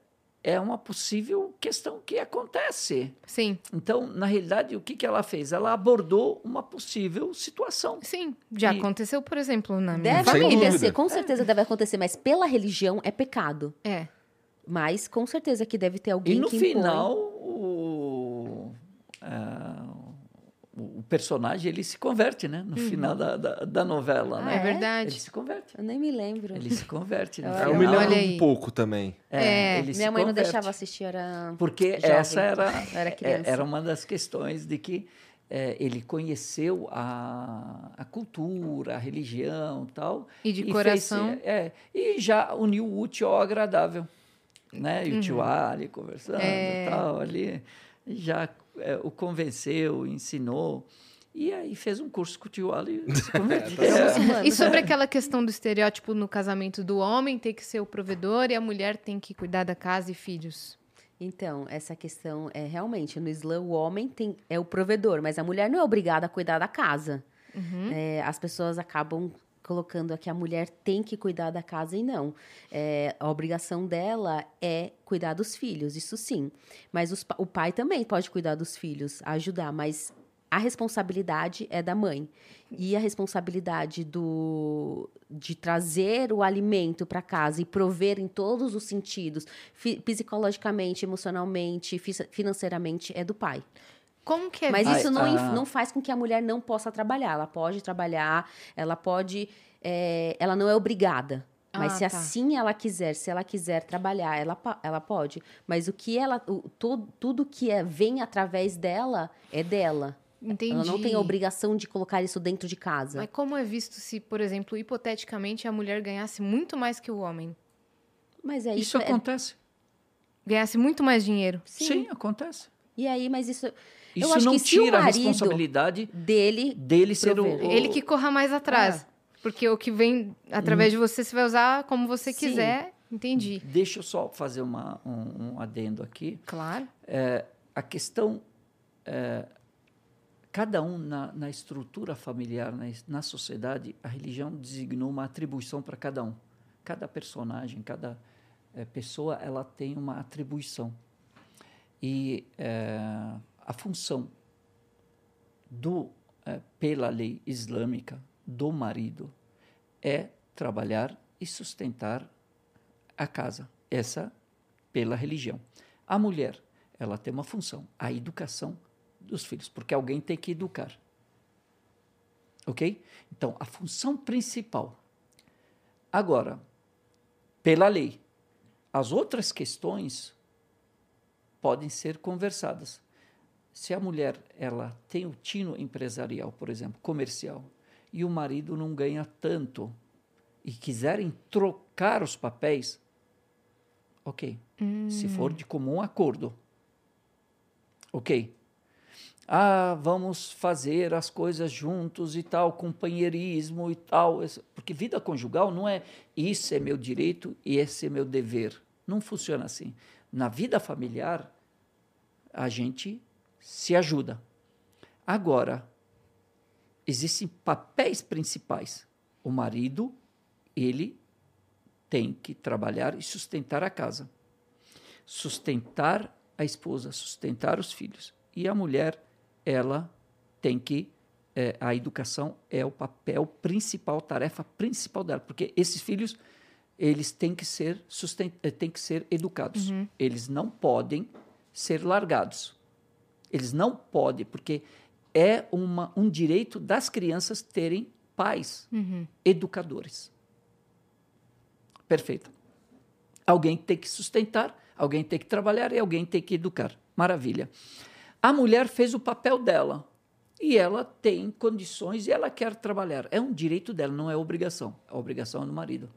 é uma possível questão que acontece. Sim, Então, na realidade, o que, que ela fez? Ela abordou uma possível situação. sim. Já E- aconteceu, por exemplo, na minha Deve família. acontecer, dúvida. com certeza deve acontecer, mas pela religião é pecado. É. Mas com certeza que deve ter E alguém no que impõe. final, o, ah, o personagem ele se converte, né? No final da, da, da novela, Ah, né? É é? verdade. Ele se converte. Eu nem me lembro. Ele se converte. No Eu Eu me lembro um pouco também. É, ele se Minha mãe não converte. deixava assistir, era. Porque jovem. essa era, era é- criança. era uma das questões de que eh, ele conheceu a, a cultura, a religião tal. E de fez- coração. é, e já uniu o útil ao agradável. Né? E o tio Ali conversando Uhum. É. e tal, ali, já eh, o convenceu, ensinou. E aí fez um curso com o tio Ali e se converteu. É. E sobre aquela questão do estereótipo no casamento do homem ter que ser o provedor e a mulher tem que cuidar da casa e filhos. Então, essa questão é realmente, no Islã o homem tem, é o provedor, mas a mulher não é obrigada a cuidar da casa. É, as pessoas acabam colocando aqui a mulher tem que cuidar da casa e não. É, a obrigação dela é cuidar dos filhos, isso sim. Mas os o pai também pode cuidar dos filhos, ajudar, mas a responsabilidade é da mãe. E a responsabilidade do, de trazer o alimento para casa e prover em todos os sentidos, psicologicamente, emocionalmente, fi- financeiramente, é do pai. Como que é Mas Ai, isso não, ah. não faz com que a mulher não possa trabalhar. Ela pode trabalhar, ela pode. é, ela não é obrigada. Mas Ah, se tá. assim ela quiser, se ela quiser trabalhar, ela, ela pode. Mas o que ela. O, tudo, tudo que é, vem através dela é dela. Entendi. Ela não tem a obrigação de colocar isso dentro de casa. Mas como é visto se, por exemplo, hipoteticamente a mulher ganhasse muito mais que o homem? Mas é Isso isso. é- acontece. Ganhasse muito mais dinheiro? Sim, acontece. e aí, mas isso. Isso eu acho não tira a responsabilidade dele. dele ser o, o- Ele que corra mais atrás. Porque o que vem através de você, você vai usar como você Sim. quiser. Entendi. Deixa eu só fazer uma, um, um adendo aqui. Claro. É, a questão. é, cada um na, na estrutura familiar, na, na sociedade, a religião designou uma atribuição para cada um. Cada personagem, cada é, pessoa, ela tem uma atribuição. E é, a função do, é, pela lei islâmica do marido é trabalhar e sustentar a casa. Essa pela religião. A mulher, ela tem uma função, a educação dos filhos, porque alguém tem que educar. Ok? Então, a função principal. Agora, pela lei, as outras questões podem ser conversadas. Se a mulher ela tem o tino empresarial, por exemplo, comercial, e o marido não ganha tanto e quiserem trocar os papéis, ok. Hum. Se for de comum acordo, ok. Ah, vamos fazer as coisas juntos e tal, companheirismo e tal. Porque vida conjugal não é isso é meu direito e esse é meu dever. Não funciona assim. Na vida familiar, a gente se ajuda. Agora, existem papéis principais. O marido, ele tem que trabalhar e sustentar a casa, sustentar a esposa, sustentar os filhos. E a mulher, ela tem que é, a educação é o papel principal, tarefa principal dela, porque esses filhos eles têm que ser sustent... Eh, têm que ser educados. Uhum. Eles não podem ser largados. Eles não podem, porque é uma, um direito das crianças terem pais uhum. educadores. Perfeito. Alguém tem que sustentar, alguém tem que trabalhar e alguém tem que educar. Maravilha. A mulher fez o papel dela e ela tem condições e ela quer trabalhar. É um direito dela, não é obrigação. A obrigação é do marido.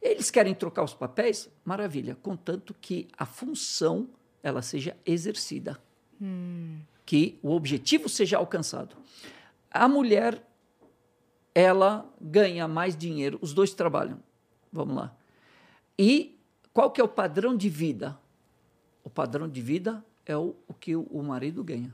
Eles querem trocar os papéis? Maravilha, contanto que a função ela seja exercida. Hum. Que o objetivo seja alcançado. A mulher, ela ganha mais dinheiro, os dois trabalham. Vamos lá. E qual que é o padrão de vida? O padrão de vida é o, o que o, o marido ganha.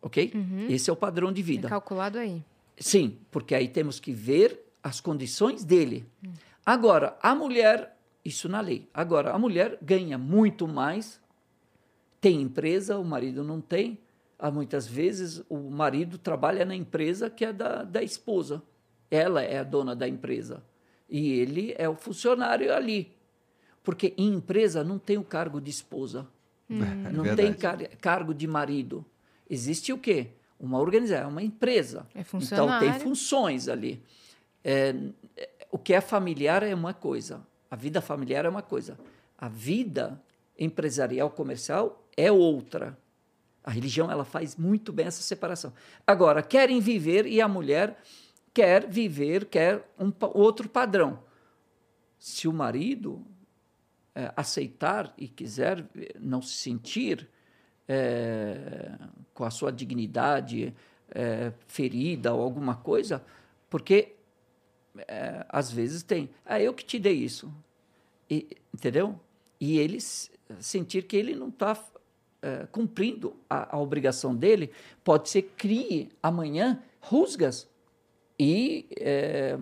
Ok? Uhum. Esse é o padrão de vida. É calculado aí. Sim, porque aí temos que ver as condições dele. Hum. Agora, a mulher, isso na lei. Agora, a mulher ganha muito mais, tem empresa, o marido não tem. Há muitas vezes o marido trabalha na empresa que é da, da esposa. Ela é a dona da empresa. E ele é o funcionário ali. Porque em empresa não tem o cargo de esposa. Hum. Não é tem car cargo de marido. Existe o quê? Uma organização, uma empresa. É então tem funções ali. É, o que é familiar é uma coisa, a vida familiar é uma coisa, a vida empresarial comercial é outra. A religião ela faz muito bem essa separação. Agora, querem viver e a mulher quer viver, quer um outro padrão. Se o marido é, aceitar e quiser não se sentir é, com a sua dignidade é, ferida ou alguma coisa, porque às vezes tem. Ah, eu que te dei isso. E, entendeu? E ele sentir que ele não está é, cumprindo a, a, obrigação dele, pode ser crie amanhã rusgas e é,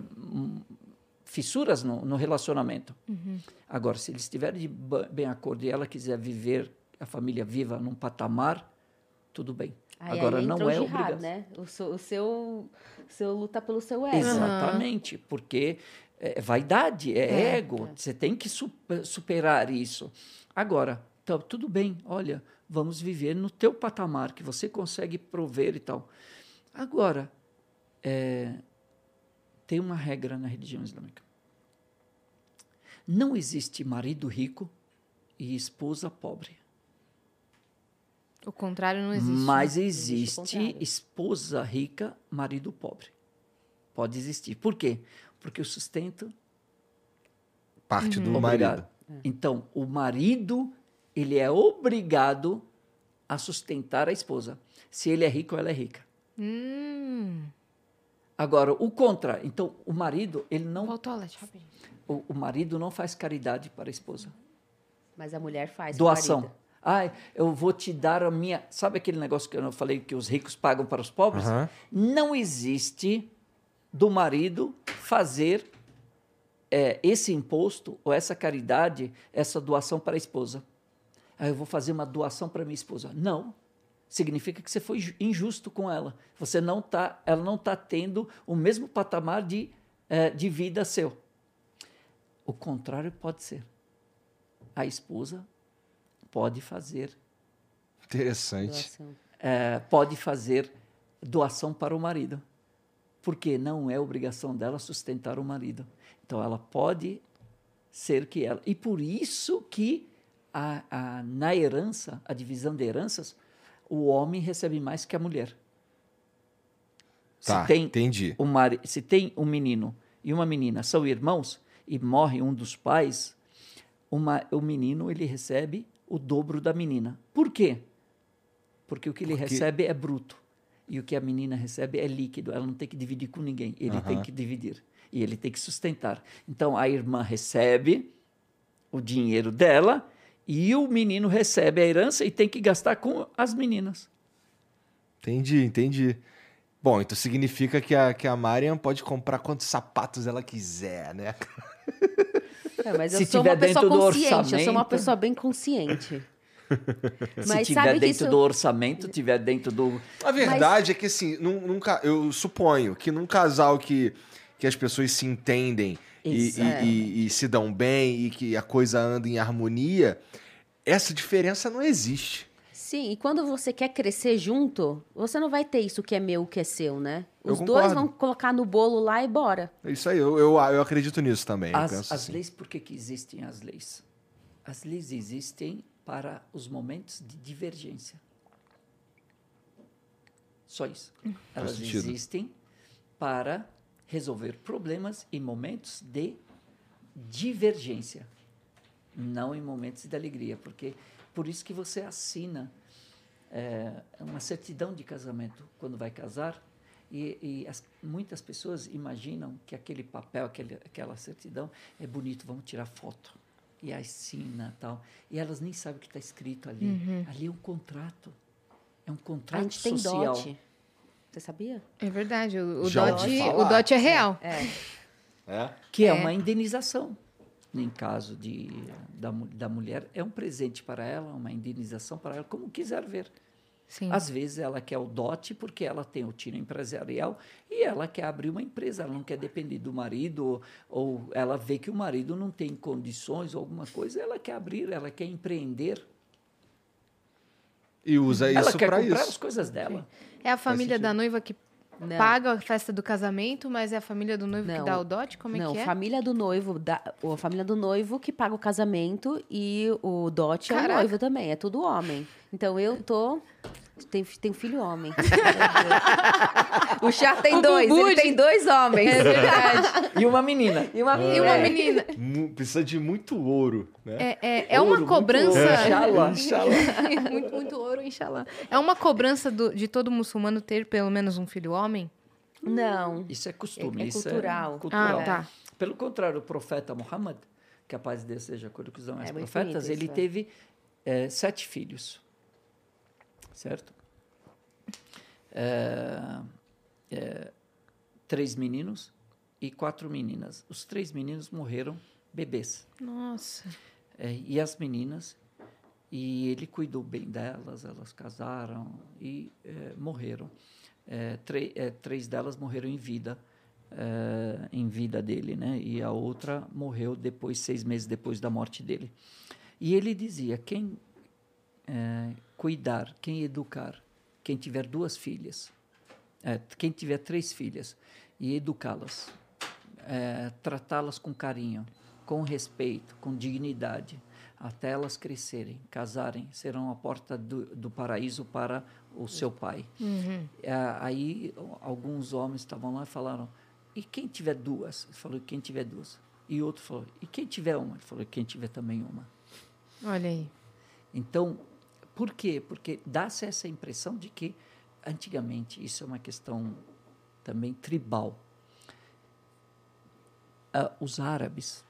fissuras no, no relacionamento. Uhum. Agora, se eles estiverem de bem acordo e ela quiser viver, a família viva num patamar, tudo bem. Aí, Agora aí não é obrigação. Né? O, seu, o seu, seu luta pelo seu ego. Exatamente, porque é vaidade, é, é ego. É. Você tem que superar isso. Agora, então, tudo bem, olha, vamos viver no teu patamar que você consegue prover e tal. Agora, é, tem uma regra na religião islâmica. Não existe marido rico e esposa pobre. O contrário não existe. Mas né? existe, existe esposa rica, marido pobre. Pode existir. Por quê? Porque o sustento parte uhum. do marido. É. Então, o marido, ele é obrigado a sustentar a esposa. Se ele é rico, ela é rica. Hum. Agora, o contra. Então, o marido, ele não. Voltou, rapidinho. O, o marido não faz caridade para a esposa. Mas a mulher faz. Doação. Ah, eu vou te dar a minha. Sabe aquele negócio que eu falei que os ricos pagam para os pobres? Uhum. Não existe do marido fazer é, esse imposto ou essa caridade, essa doação para a esposa. Ah, eu vou fazer uma doação para minha esposa. Não. Significa que você foi ju- injusto com ela. Você não tá, ela não está tendo o mesmo patamar de, eh, de vida seu. O contrário pode ser. A esposa pode fazer Interessante. Eh, pode fazer doação para o marido, porque não é obrigação dela sustentar o marido. Então ela pode ser que ela. E por isso que a, a- na herança, a divisão de heranças, o homem recebe mais que a mulher. Tá, se tem entendi. o mari- se tem um menino e uma menina são irmãos e morre um dos pais, uma- o menino ele recebe o dobro da menina. Por quê? Porque o que ele Porque- recebe é bruto e o que a menina recebe é líquido. Ela não tem que dividir com ninguém. Ele tem Aham. que dividir e ele tem que sustentar. Então a irmã recebe o dinheiro dela e o menino recebe a herança e tem que gastar com as meninas. Entendi, entendi. Bom, então significa que a, que a Mariam pode comprar quantos sapatos ela quiser, né? É, mas eu Se sou tiver uma pessoa dentro do consciente, eu sou uma orçamento. pessoa bem consciente. Se Mas tiver sabe que dentro isso- do orçamento, tiver dentro do A verdade é que, assim, num, num eu suponho que num casal que, que as pessoas se entendem e, e- Exato. e- e se dão bem e que a coisa anda em harmonia, essa diferença não existe. Sim, e quando você quer crescer junto, você não vai ter isso que é meu, que é seu, né? Os dois vão colocar no bolo lá e bora. É isso aí, eu, eu, eu acredito nisso também. eu As, penso as assim. leis, por que, que existem as leis? As leis existem para os momentos de divergência. Só isso. Elas existem para resolver problemas em momentos de divergência, não em momentos de alegria, porque por isso que você assina é, uma certidão de casamento quando vai casar e, e as- muitas pessoas imaginam que aquele papel, aquele, aquela certidão é bonito, vamos tirar foto e assina tal e elas nem sabem o que está escrito ali. Ali é um contrato, é um contrato a gente tem social. dote. Você sabia? É verdade, o, o dote, o dote é real. É. É? que é, É. uma indenização. Em caso de, da, da mulher, é um presente para ela, uma indenização para ela, como quiser ver. Sim. Às vezes ela quer o dote porque ela tem o tiro empresarial e ela quer abrir uma empresa, ela não quer depender do marido, ou, ou ela vê que o marido não tem condições ou alguma coisa, ela quer abrir, ela quer empreender. E usa ela isso quer pra comprar isso. as coisas dela. É a família da noiva que Não. paga a festa do casamento, mas é a família do noivo que Não. dá o dote? Como é não, que é? família do noivo, da, a família do noivo que paga o casamento e o dote é o Caraca. noivo também, é tudo homem. Então eu tô. Tem, tem filho homem. o chá tem O dois, ele de- tem dois homens. É verdade. E uma menina. E uma, E uma é. menina. Mu- Precisa de muito ouro, né? É, é, é Ouro, uma muito cobrança. ouro. Inshallah. Inshallah. muito, muito ouro, inshallah. É uma cobrança do- de todo muçulmano ter pelo menos um filho homem? Não. Isso é costume, É- é isso cultural. é cultural. Ah, tá. Pelo contrário, o profeta Muhammad, que a paz de Deus seja com ele, que os demais É profetas, ele isso, é. teve sete filhos, certo? Eh, eh, três meninos e quatro meninas. Os três meninos morreram bebês. Nossa. É, e as meninas, e ele cuidou bem delas, elas casaram e é, morreram. É, é, três delas morreram em vida, é, em vida dele, né? E a outra morreu depois, seis meses depois da morte dele. E ele dizia: quem é, cuidar, quem educar, quem tiver duas filhas, é, quem tiver três filhas e educá-las, é, tratá-las com carinho, com respeito, com dignidade, até elas crescerem, casarem, serão a porta do, do paraíso para o seu pai. É, aí alguns homens estavam lá e falaram: e quem tiver duas? Ele falou: quem tiver duas. E outro falou: e quem tiver uma? Ele falou: quem tiver também uma. Olha aí. Então, por quê? Porque dá-se essa impressão de que, antigamente, isso é uma questão também tribal. Ah, os árabes,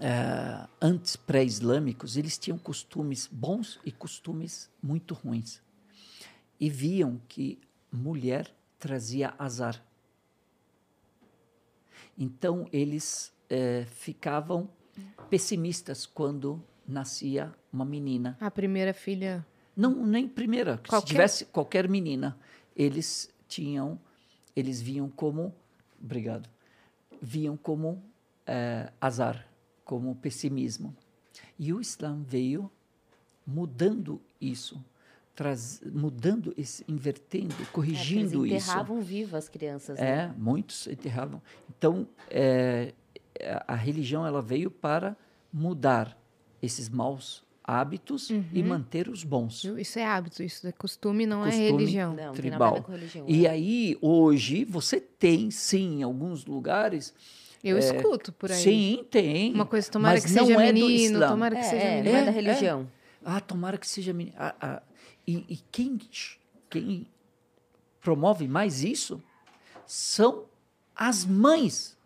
ah, antes pré-islâmicos, eles tinham costumes bons e costumes muito ruins. E viam que mulher trazia azar. Então, eles eh, ficavam pessimistas quando nascia uma menina. A primeira filha. Não, nem primeira. Qualquer- Se tivesse qualquer menina, eles tinham, eles viam como, obrigado, viam como eh, azar, como pessimismo. E o Islã veio mudando isso, traz, mudando esse, invertendo, É, porque eles corrigindo isso. enterravam vivas as crianças, né? É, muitos enterravam. Então, é, a religião ela veio para mudar esses maus hábitos e manter os bons. Isso é hábito, isso é costume, não é Costume. religião. Não, não tem nada a ver tribal. com religião. E é. aí, hoje, você tem, sim, em alguns lugares. Eu escuto por aí. É, Sim, tem. Uma coisa, tomara mas que não seja é menino, tomara que É, seja é, menino. não é É, da é. religião. Ah, tomara que seja menino. Ah, ah. E, e quem, quem promove mais isso são as mães.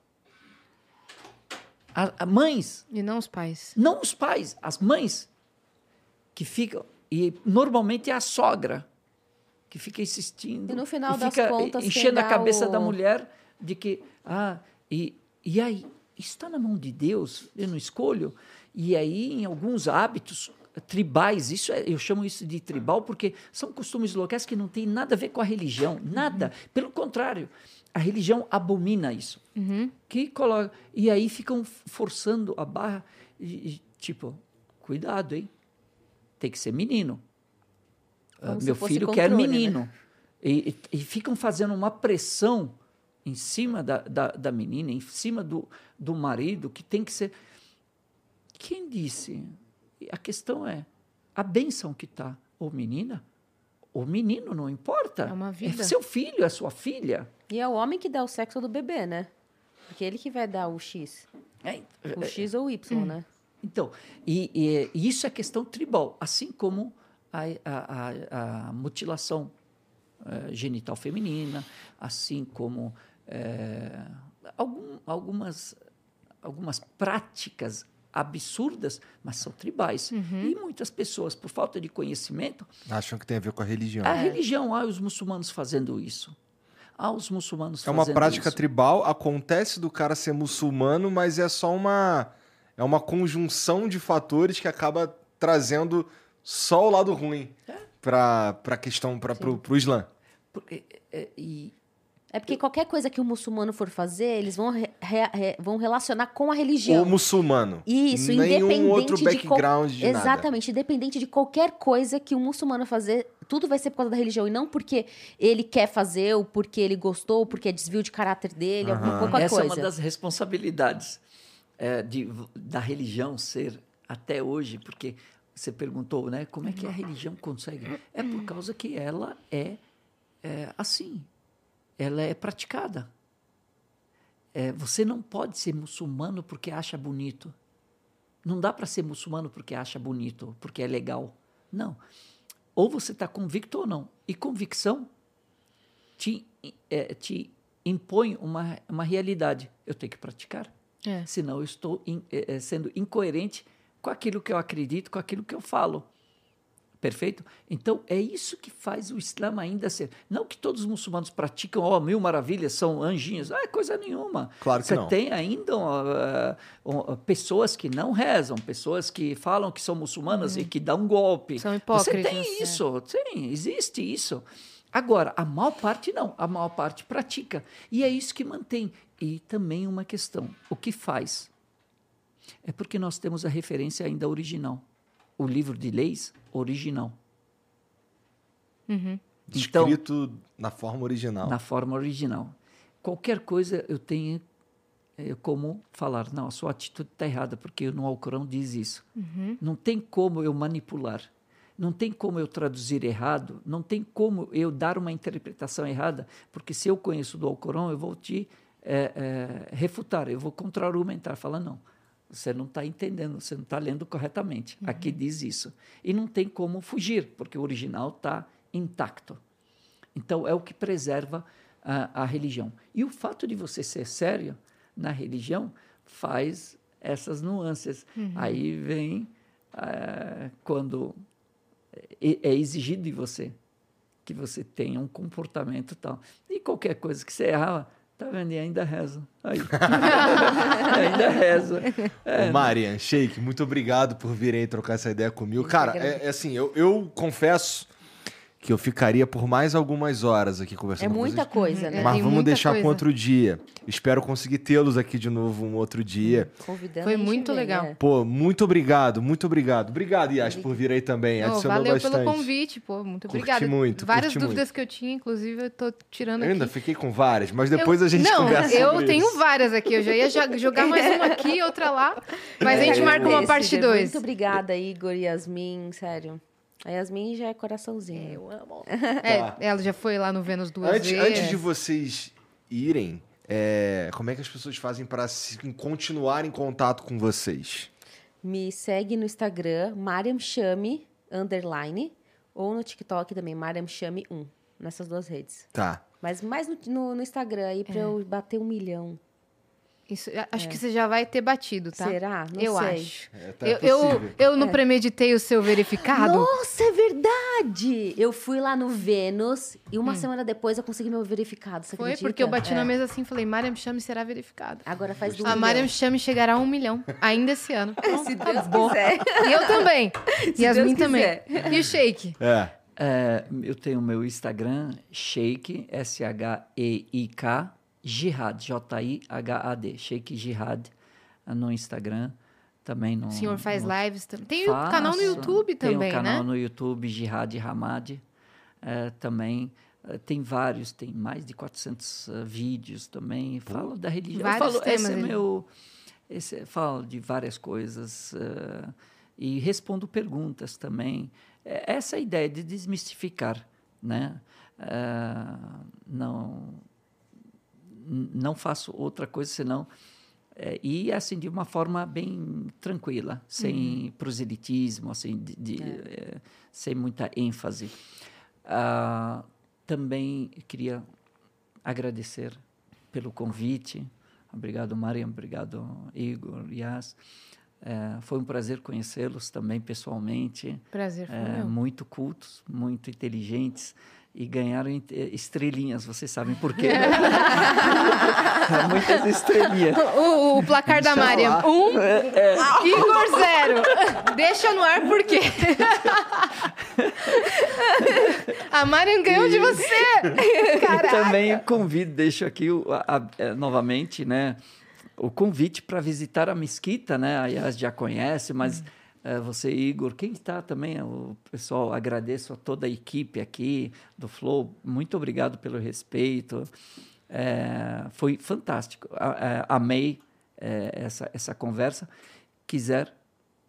A- a mães E não os pais. Não os pais, as mães que ficam. E normalmente é a sogra que fica insistindo. E no final e das fica contas, enchendo a cabeça o- da mulher de que. Ah, e, e aí? Está na mão de Deus, eu não escolho. E aí, em alguns hábitos tribais, isso é- eu chamo isso de tribal porque são costumes locais que não tem nada a ver com a religião, nada. Pelo contrário, a religião abomina isso. Que coloca e aí ficam forçando a barra e, e, tipo cuidado hein? Tem que ser menino. Se meu filho quer controle, né? menino. E, e- e ficam fazendo uma pressão em cima da, da, da menina em cima do, do marido que tem que ser. Quem disse? A questão é a benção que tá ou menina ou menino não importa. É uma vida. seu filho é sua filha E é o homem que dá o sexo do bebê, né? Porque ele que vai dar o X. É, O X ou o Y, Hum. né? Então, e, e- e isso é questão tribal, assim como a, a- a- a mutilação eh, genital feminina, assim como eh, algum- algumas, algumas práticas absurdas, mas são tribais. Uhum. E muitas pessoas, por falta de conhecimento, Acham que tem a ver com a religião. a religião, ah, os muçulmanos fazendo isso. Ah, os muçulmanos É uma prática isso. tribal, acontece do cara ser muçulmano, mas é só uma é uma conjunção de fatores que acaba trazendo só o lado ruim para para questão para pro Islã. Porque, eh, e, É porque qualquer coisa que o muçulmano for fazer, eles vão, re- re- re- vão relacionar com a religião. O muçulmano. Isso, Nenhum independente outro de background de nada. Exatamente, independente de qualquer coisa que o muçulmano fazer, tudo vai ser por causa da religião e não porque ele quer fazer, ou porque ele gostou, ou porque é desvio de caráter dele, alguma Aham. qualquer Essa é coisa. uma das responsabilidades eh, de, da religião ser até hoje, porque você perguntou, né? Como é que a religião consegue? É por causa que ela é, é assim, ela é praticada. É, você não pode ser muçulmano porque acha bonito. Não dá para ser muçulmano porque acha bonito, porque é legal. Não. Ou você está convicto ou não. E convicção te, eh, te impõe uma, uma realidade. Eu tenho que praticar. É. Senão eu estou in- eh, eh, sendo incoerente com aquilo que eu acredito, com aquilo que eu falo. Perfeito? Então, é isso que faz o Islã ainda ser. Não que todos os muçulmanos praticam, ó, mil maravilhas, são anjinhos. Ah, é coisa nenhuma. Claro que Você não. tem ainda ó, ó, pessoas que não rezam, pessoas que falam que são muçulmanas e que dão um golpe. Uhum. São Você hipócritas, tem é. isso, sim, existe isso. Agora, a maior parte não, a maior parte pratica. E é isso que mantém. E também uma questão: o que faz? É porque nós temos a referência ainda original. O livro de leis original. Uhum. Então- Escrito na forma original. na forma original. Qualquer coisa eu tenho eh, como falar, não, a sua atitude está errada, porque no Alcorão diz isso. Não tem como eu manipular, não tem como eu traduzir errado, não tem como eu dar uma interpretação errada, porque se eu conheço do Alcorão, eu vou te eh, eh, refutar, eu vou contra-argumentar, falar, não, você não está entendendo, você não está lendo corretamente. Aqui diz isso. E não tem como fugir, porque o original está intacto. Então, é o que preserva a, a religião. E o fato de você ser sério na religião faz essas nuances. Aí vem eh, quando é, é exigido de você que você tenha um comportamento tal. E qualquer coisa que você errar, Tá vendo? E ainda reza. Aí. ainda reza. Ô, Marian, Sheik, muito obrigado por virem trocar essa ideia comigo. Cara, é, é assim, eu, eu confesso que eu ficaria por mais algumas horas aqui conversando É com muita vocês. coisa, É, né? Mas tem vamos deixar para outro dia. Espero conseguir tê-los aqui de novo um outro dia. Convidando. Foi gente muito vem, legal. né? Pô, muito obrigado, muito obrigado. Obrigado, Yas, por vir aí também. Oh, Adicionou valeu bastante. pelo convite, pô. Muito Curti obrigada. muito, Várias curti dúvidas que eu tinha, inclusive, eu tô tirando Eu ainda aqui. fiquei com várias, mas depois Eu- a gente Não, conversa eu sobre tenho isso. várias aqui. Eu já ia jo- jogar mais uma aqui, outra lá. Mas a gente Eu marca uma parte Igor. 2. Muito obrigada, Igor e Yasmin, sério. A Yasmin já é coraçãozinho. Eu amo. É, Tá. ela já foi lá no Vênus duas Antes, vezes. antes de vocês irem, é, como é que as pessoas fazem para continuar em contato com vocês? Me segue no Instagram, Mariam Chame, underline, ou no TikTok também, Mariam Chame 1, nessas duas redes. Tá. Mas mais no, no- no Instagram aí É. pra eu bater um milhão. Isso, eu acho que você já vai ter batido, tá? Será? Não eu sei. acho. É, tá eu, eu, possível. eu não premeditei o seu verificado. Nossa, é verdade! Eu fui lá no Vênus e uma semana depois eu consegui meu verificado. Você Hum. Foi acredita? porque eu bati É. na mesa assim e falei, Mariam Chame será verificado. Agora faz do A Mariam Chame chegará a um milhão, ainda esse ano. Se Deus quiser. E eu também. Yasmin Deus também. quiser. E o Shake? É. É, eu tenho o meu Instagram, Sheik, S-H-E-I-K, Jihad, J-I-H-A-D, Sheik Jihad, ah, no Instagram, também no... O senhor faz no, lives também. Tem o canal no. YouTube Tem também, um canal né? no YouTube, Jihad Hamad, é, também. É, tem vários, tem mais de 400 eh, vídeos também. Falo da religião. Eu Vários falo, temas esse é meu... Esse, falo de várias coisas eh, e respondo perguntas também. É, essa é ideia de desmistificar, né? Eh, não, não faço outra coisa senão é, e assim de uma forma bem tranquila, sem proselitismo, assim, de, de, eh, sem muita ênfase. Ah, também queria agradecer pelo convite. Obrigado, Mariam. Obrigado, Igor, Yas. Eh, foi um prazer conhecê-los também pessoalmente. Prazer foi É, meu. muito cultos, muito inteligentes e ganharam ent- estrelinhas. Vocês sabem por quê? né? Muitas estrelinhas. O, o placar da Deixa Mariam. lá. Um, Igor zero. Deixa no ar por quê? A Mariam ganhou de você. E também convido, deixo aqui o- a- a- é, novamente, né, o convite para visitar a mesquita, né? A Yas já conhece, mas é, você, Igor, quem está também, o pessoal, agradeço a toda a equipe aqui do Flow, muito obrigado pelo respeito. É, foi fantástico. A- é, amei é, essa, essa conversa. Quiser,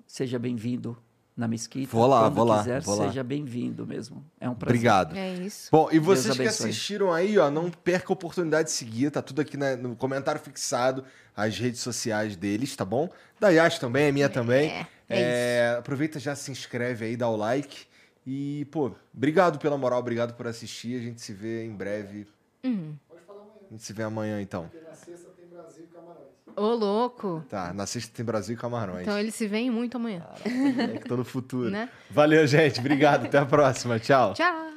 seja bem-vindo na mesquita. Vou lá, Quando vou lá, quiser, vou seja bem-vindo mesmo. É um prazer. Obrigado. É isso. Bom, e Deus vocês que assistiram aí, ó, não perca a oportunidade de seguir, tá tudo aqui na- no comentário fixado, as redes sociais deles, tá bom? Da Yas também, a minha também. é É, aproveita, já se inscreve aí, dá o like. E, pô, obrigado pela moral, obrigado por assistir. A gente se vê em breve. Uhum. A gente se vê amanhã, então. Ô, louco. Tá, na sexta tem Brasil e Camarões. Então eles se veem muito amanhã. É que tô no futuro. Né? Valeu, gente. Obrigado. Até a próxima. Tchau. Tchau.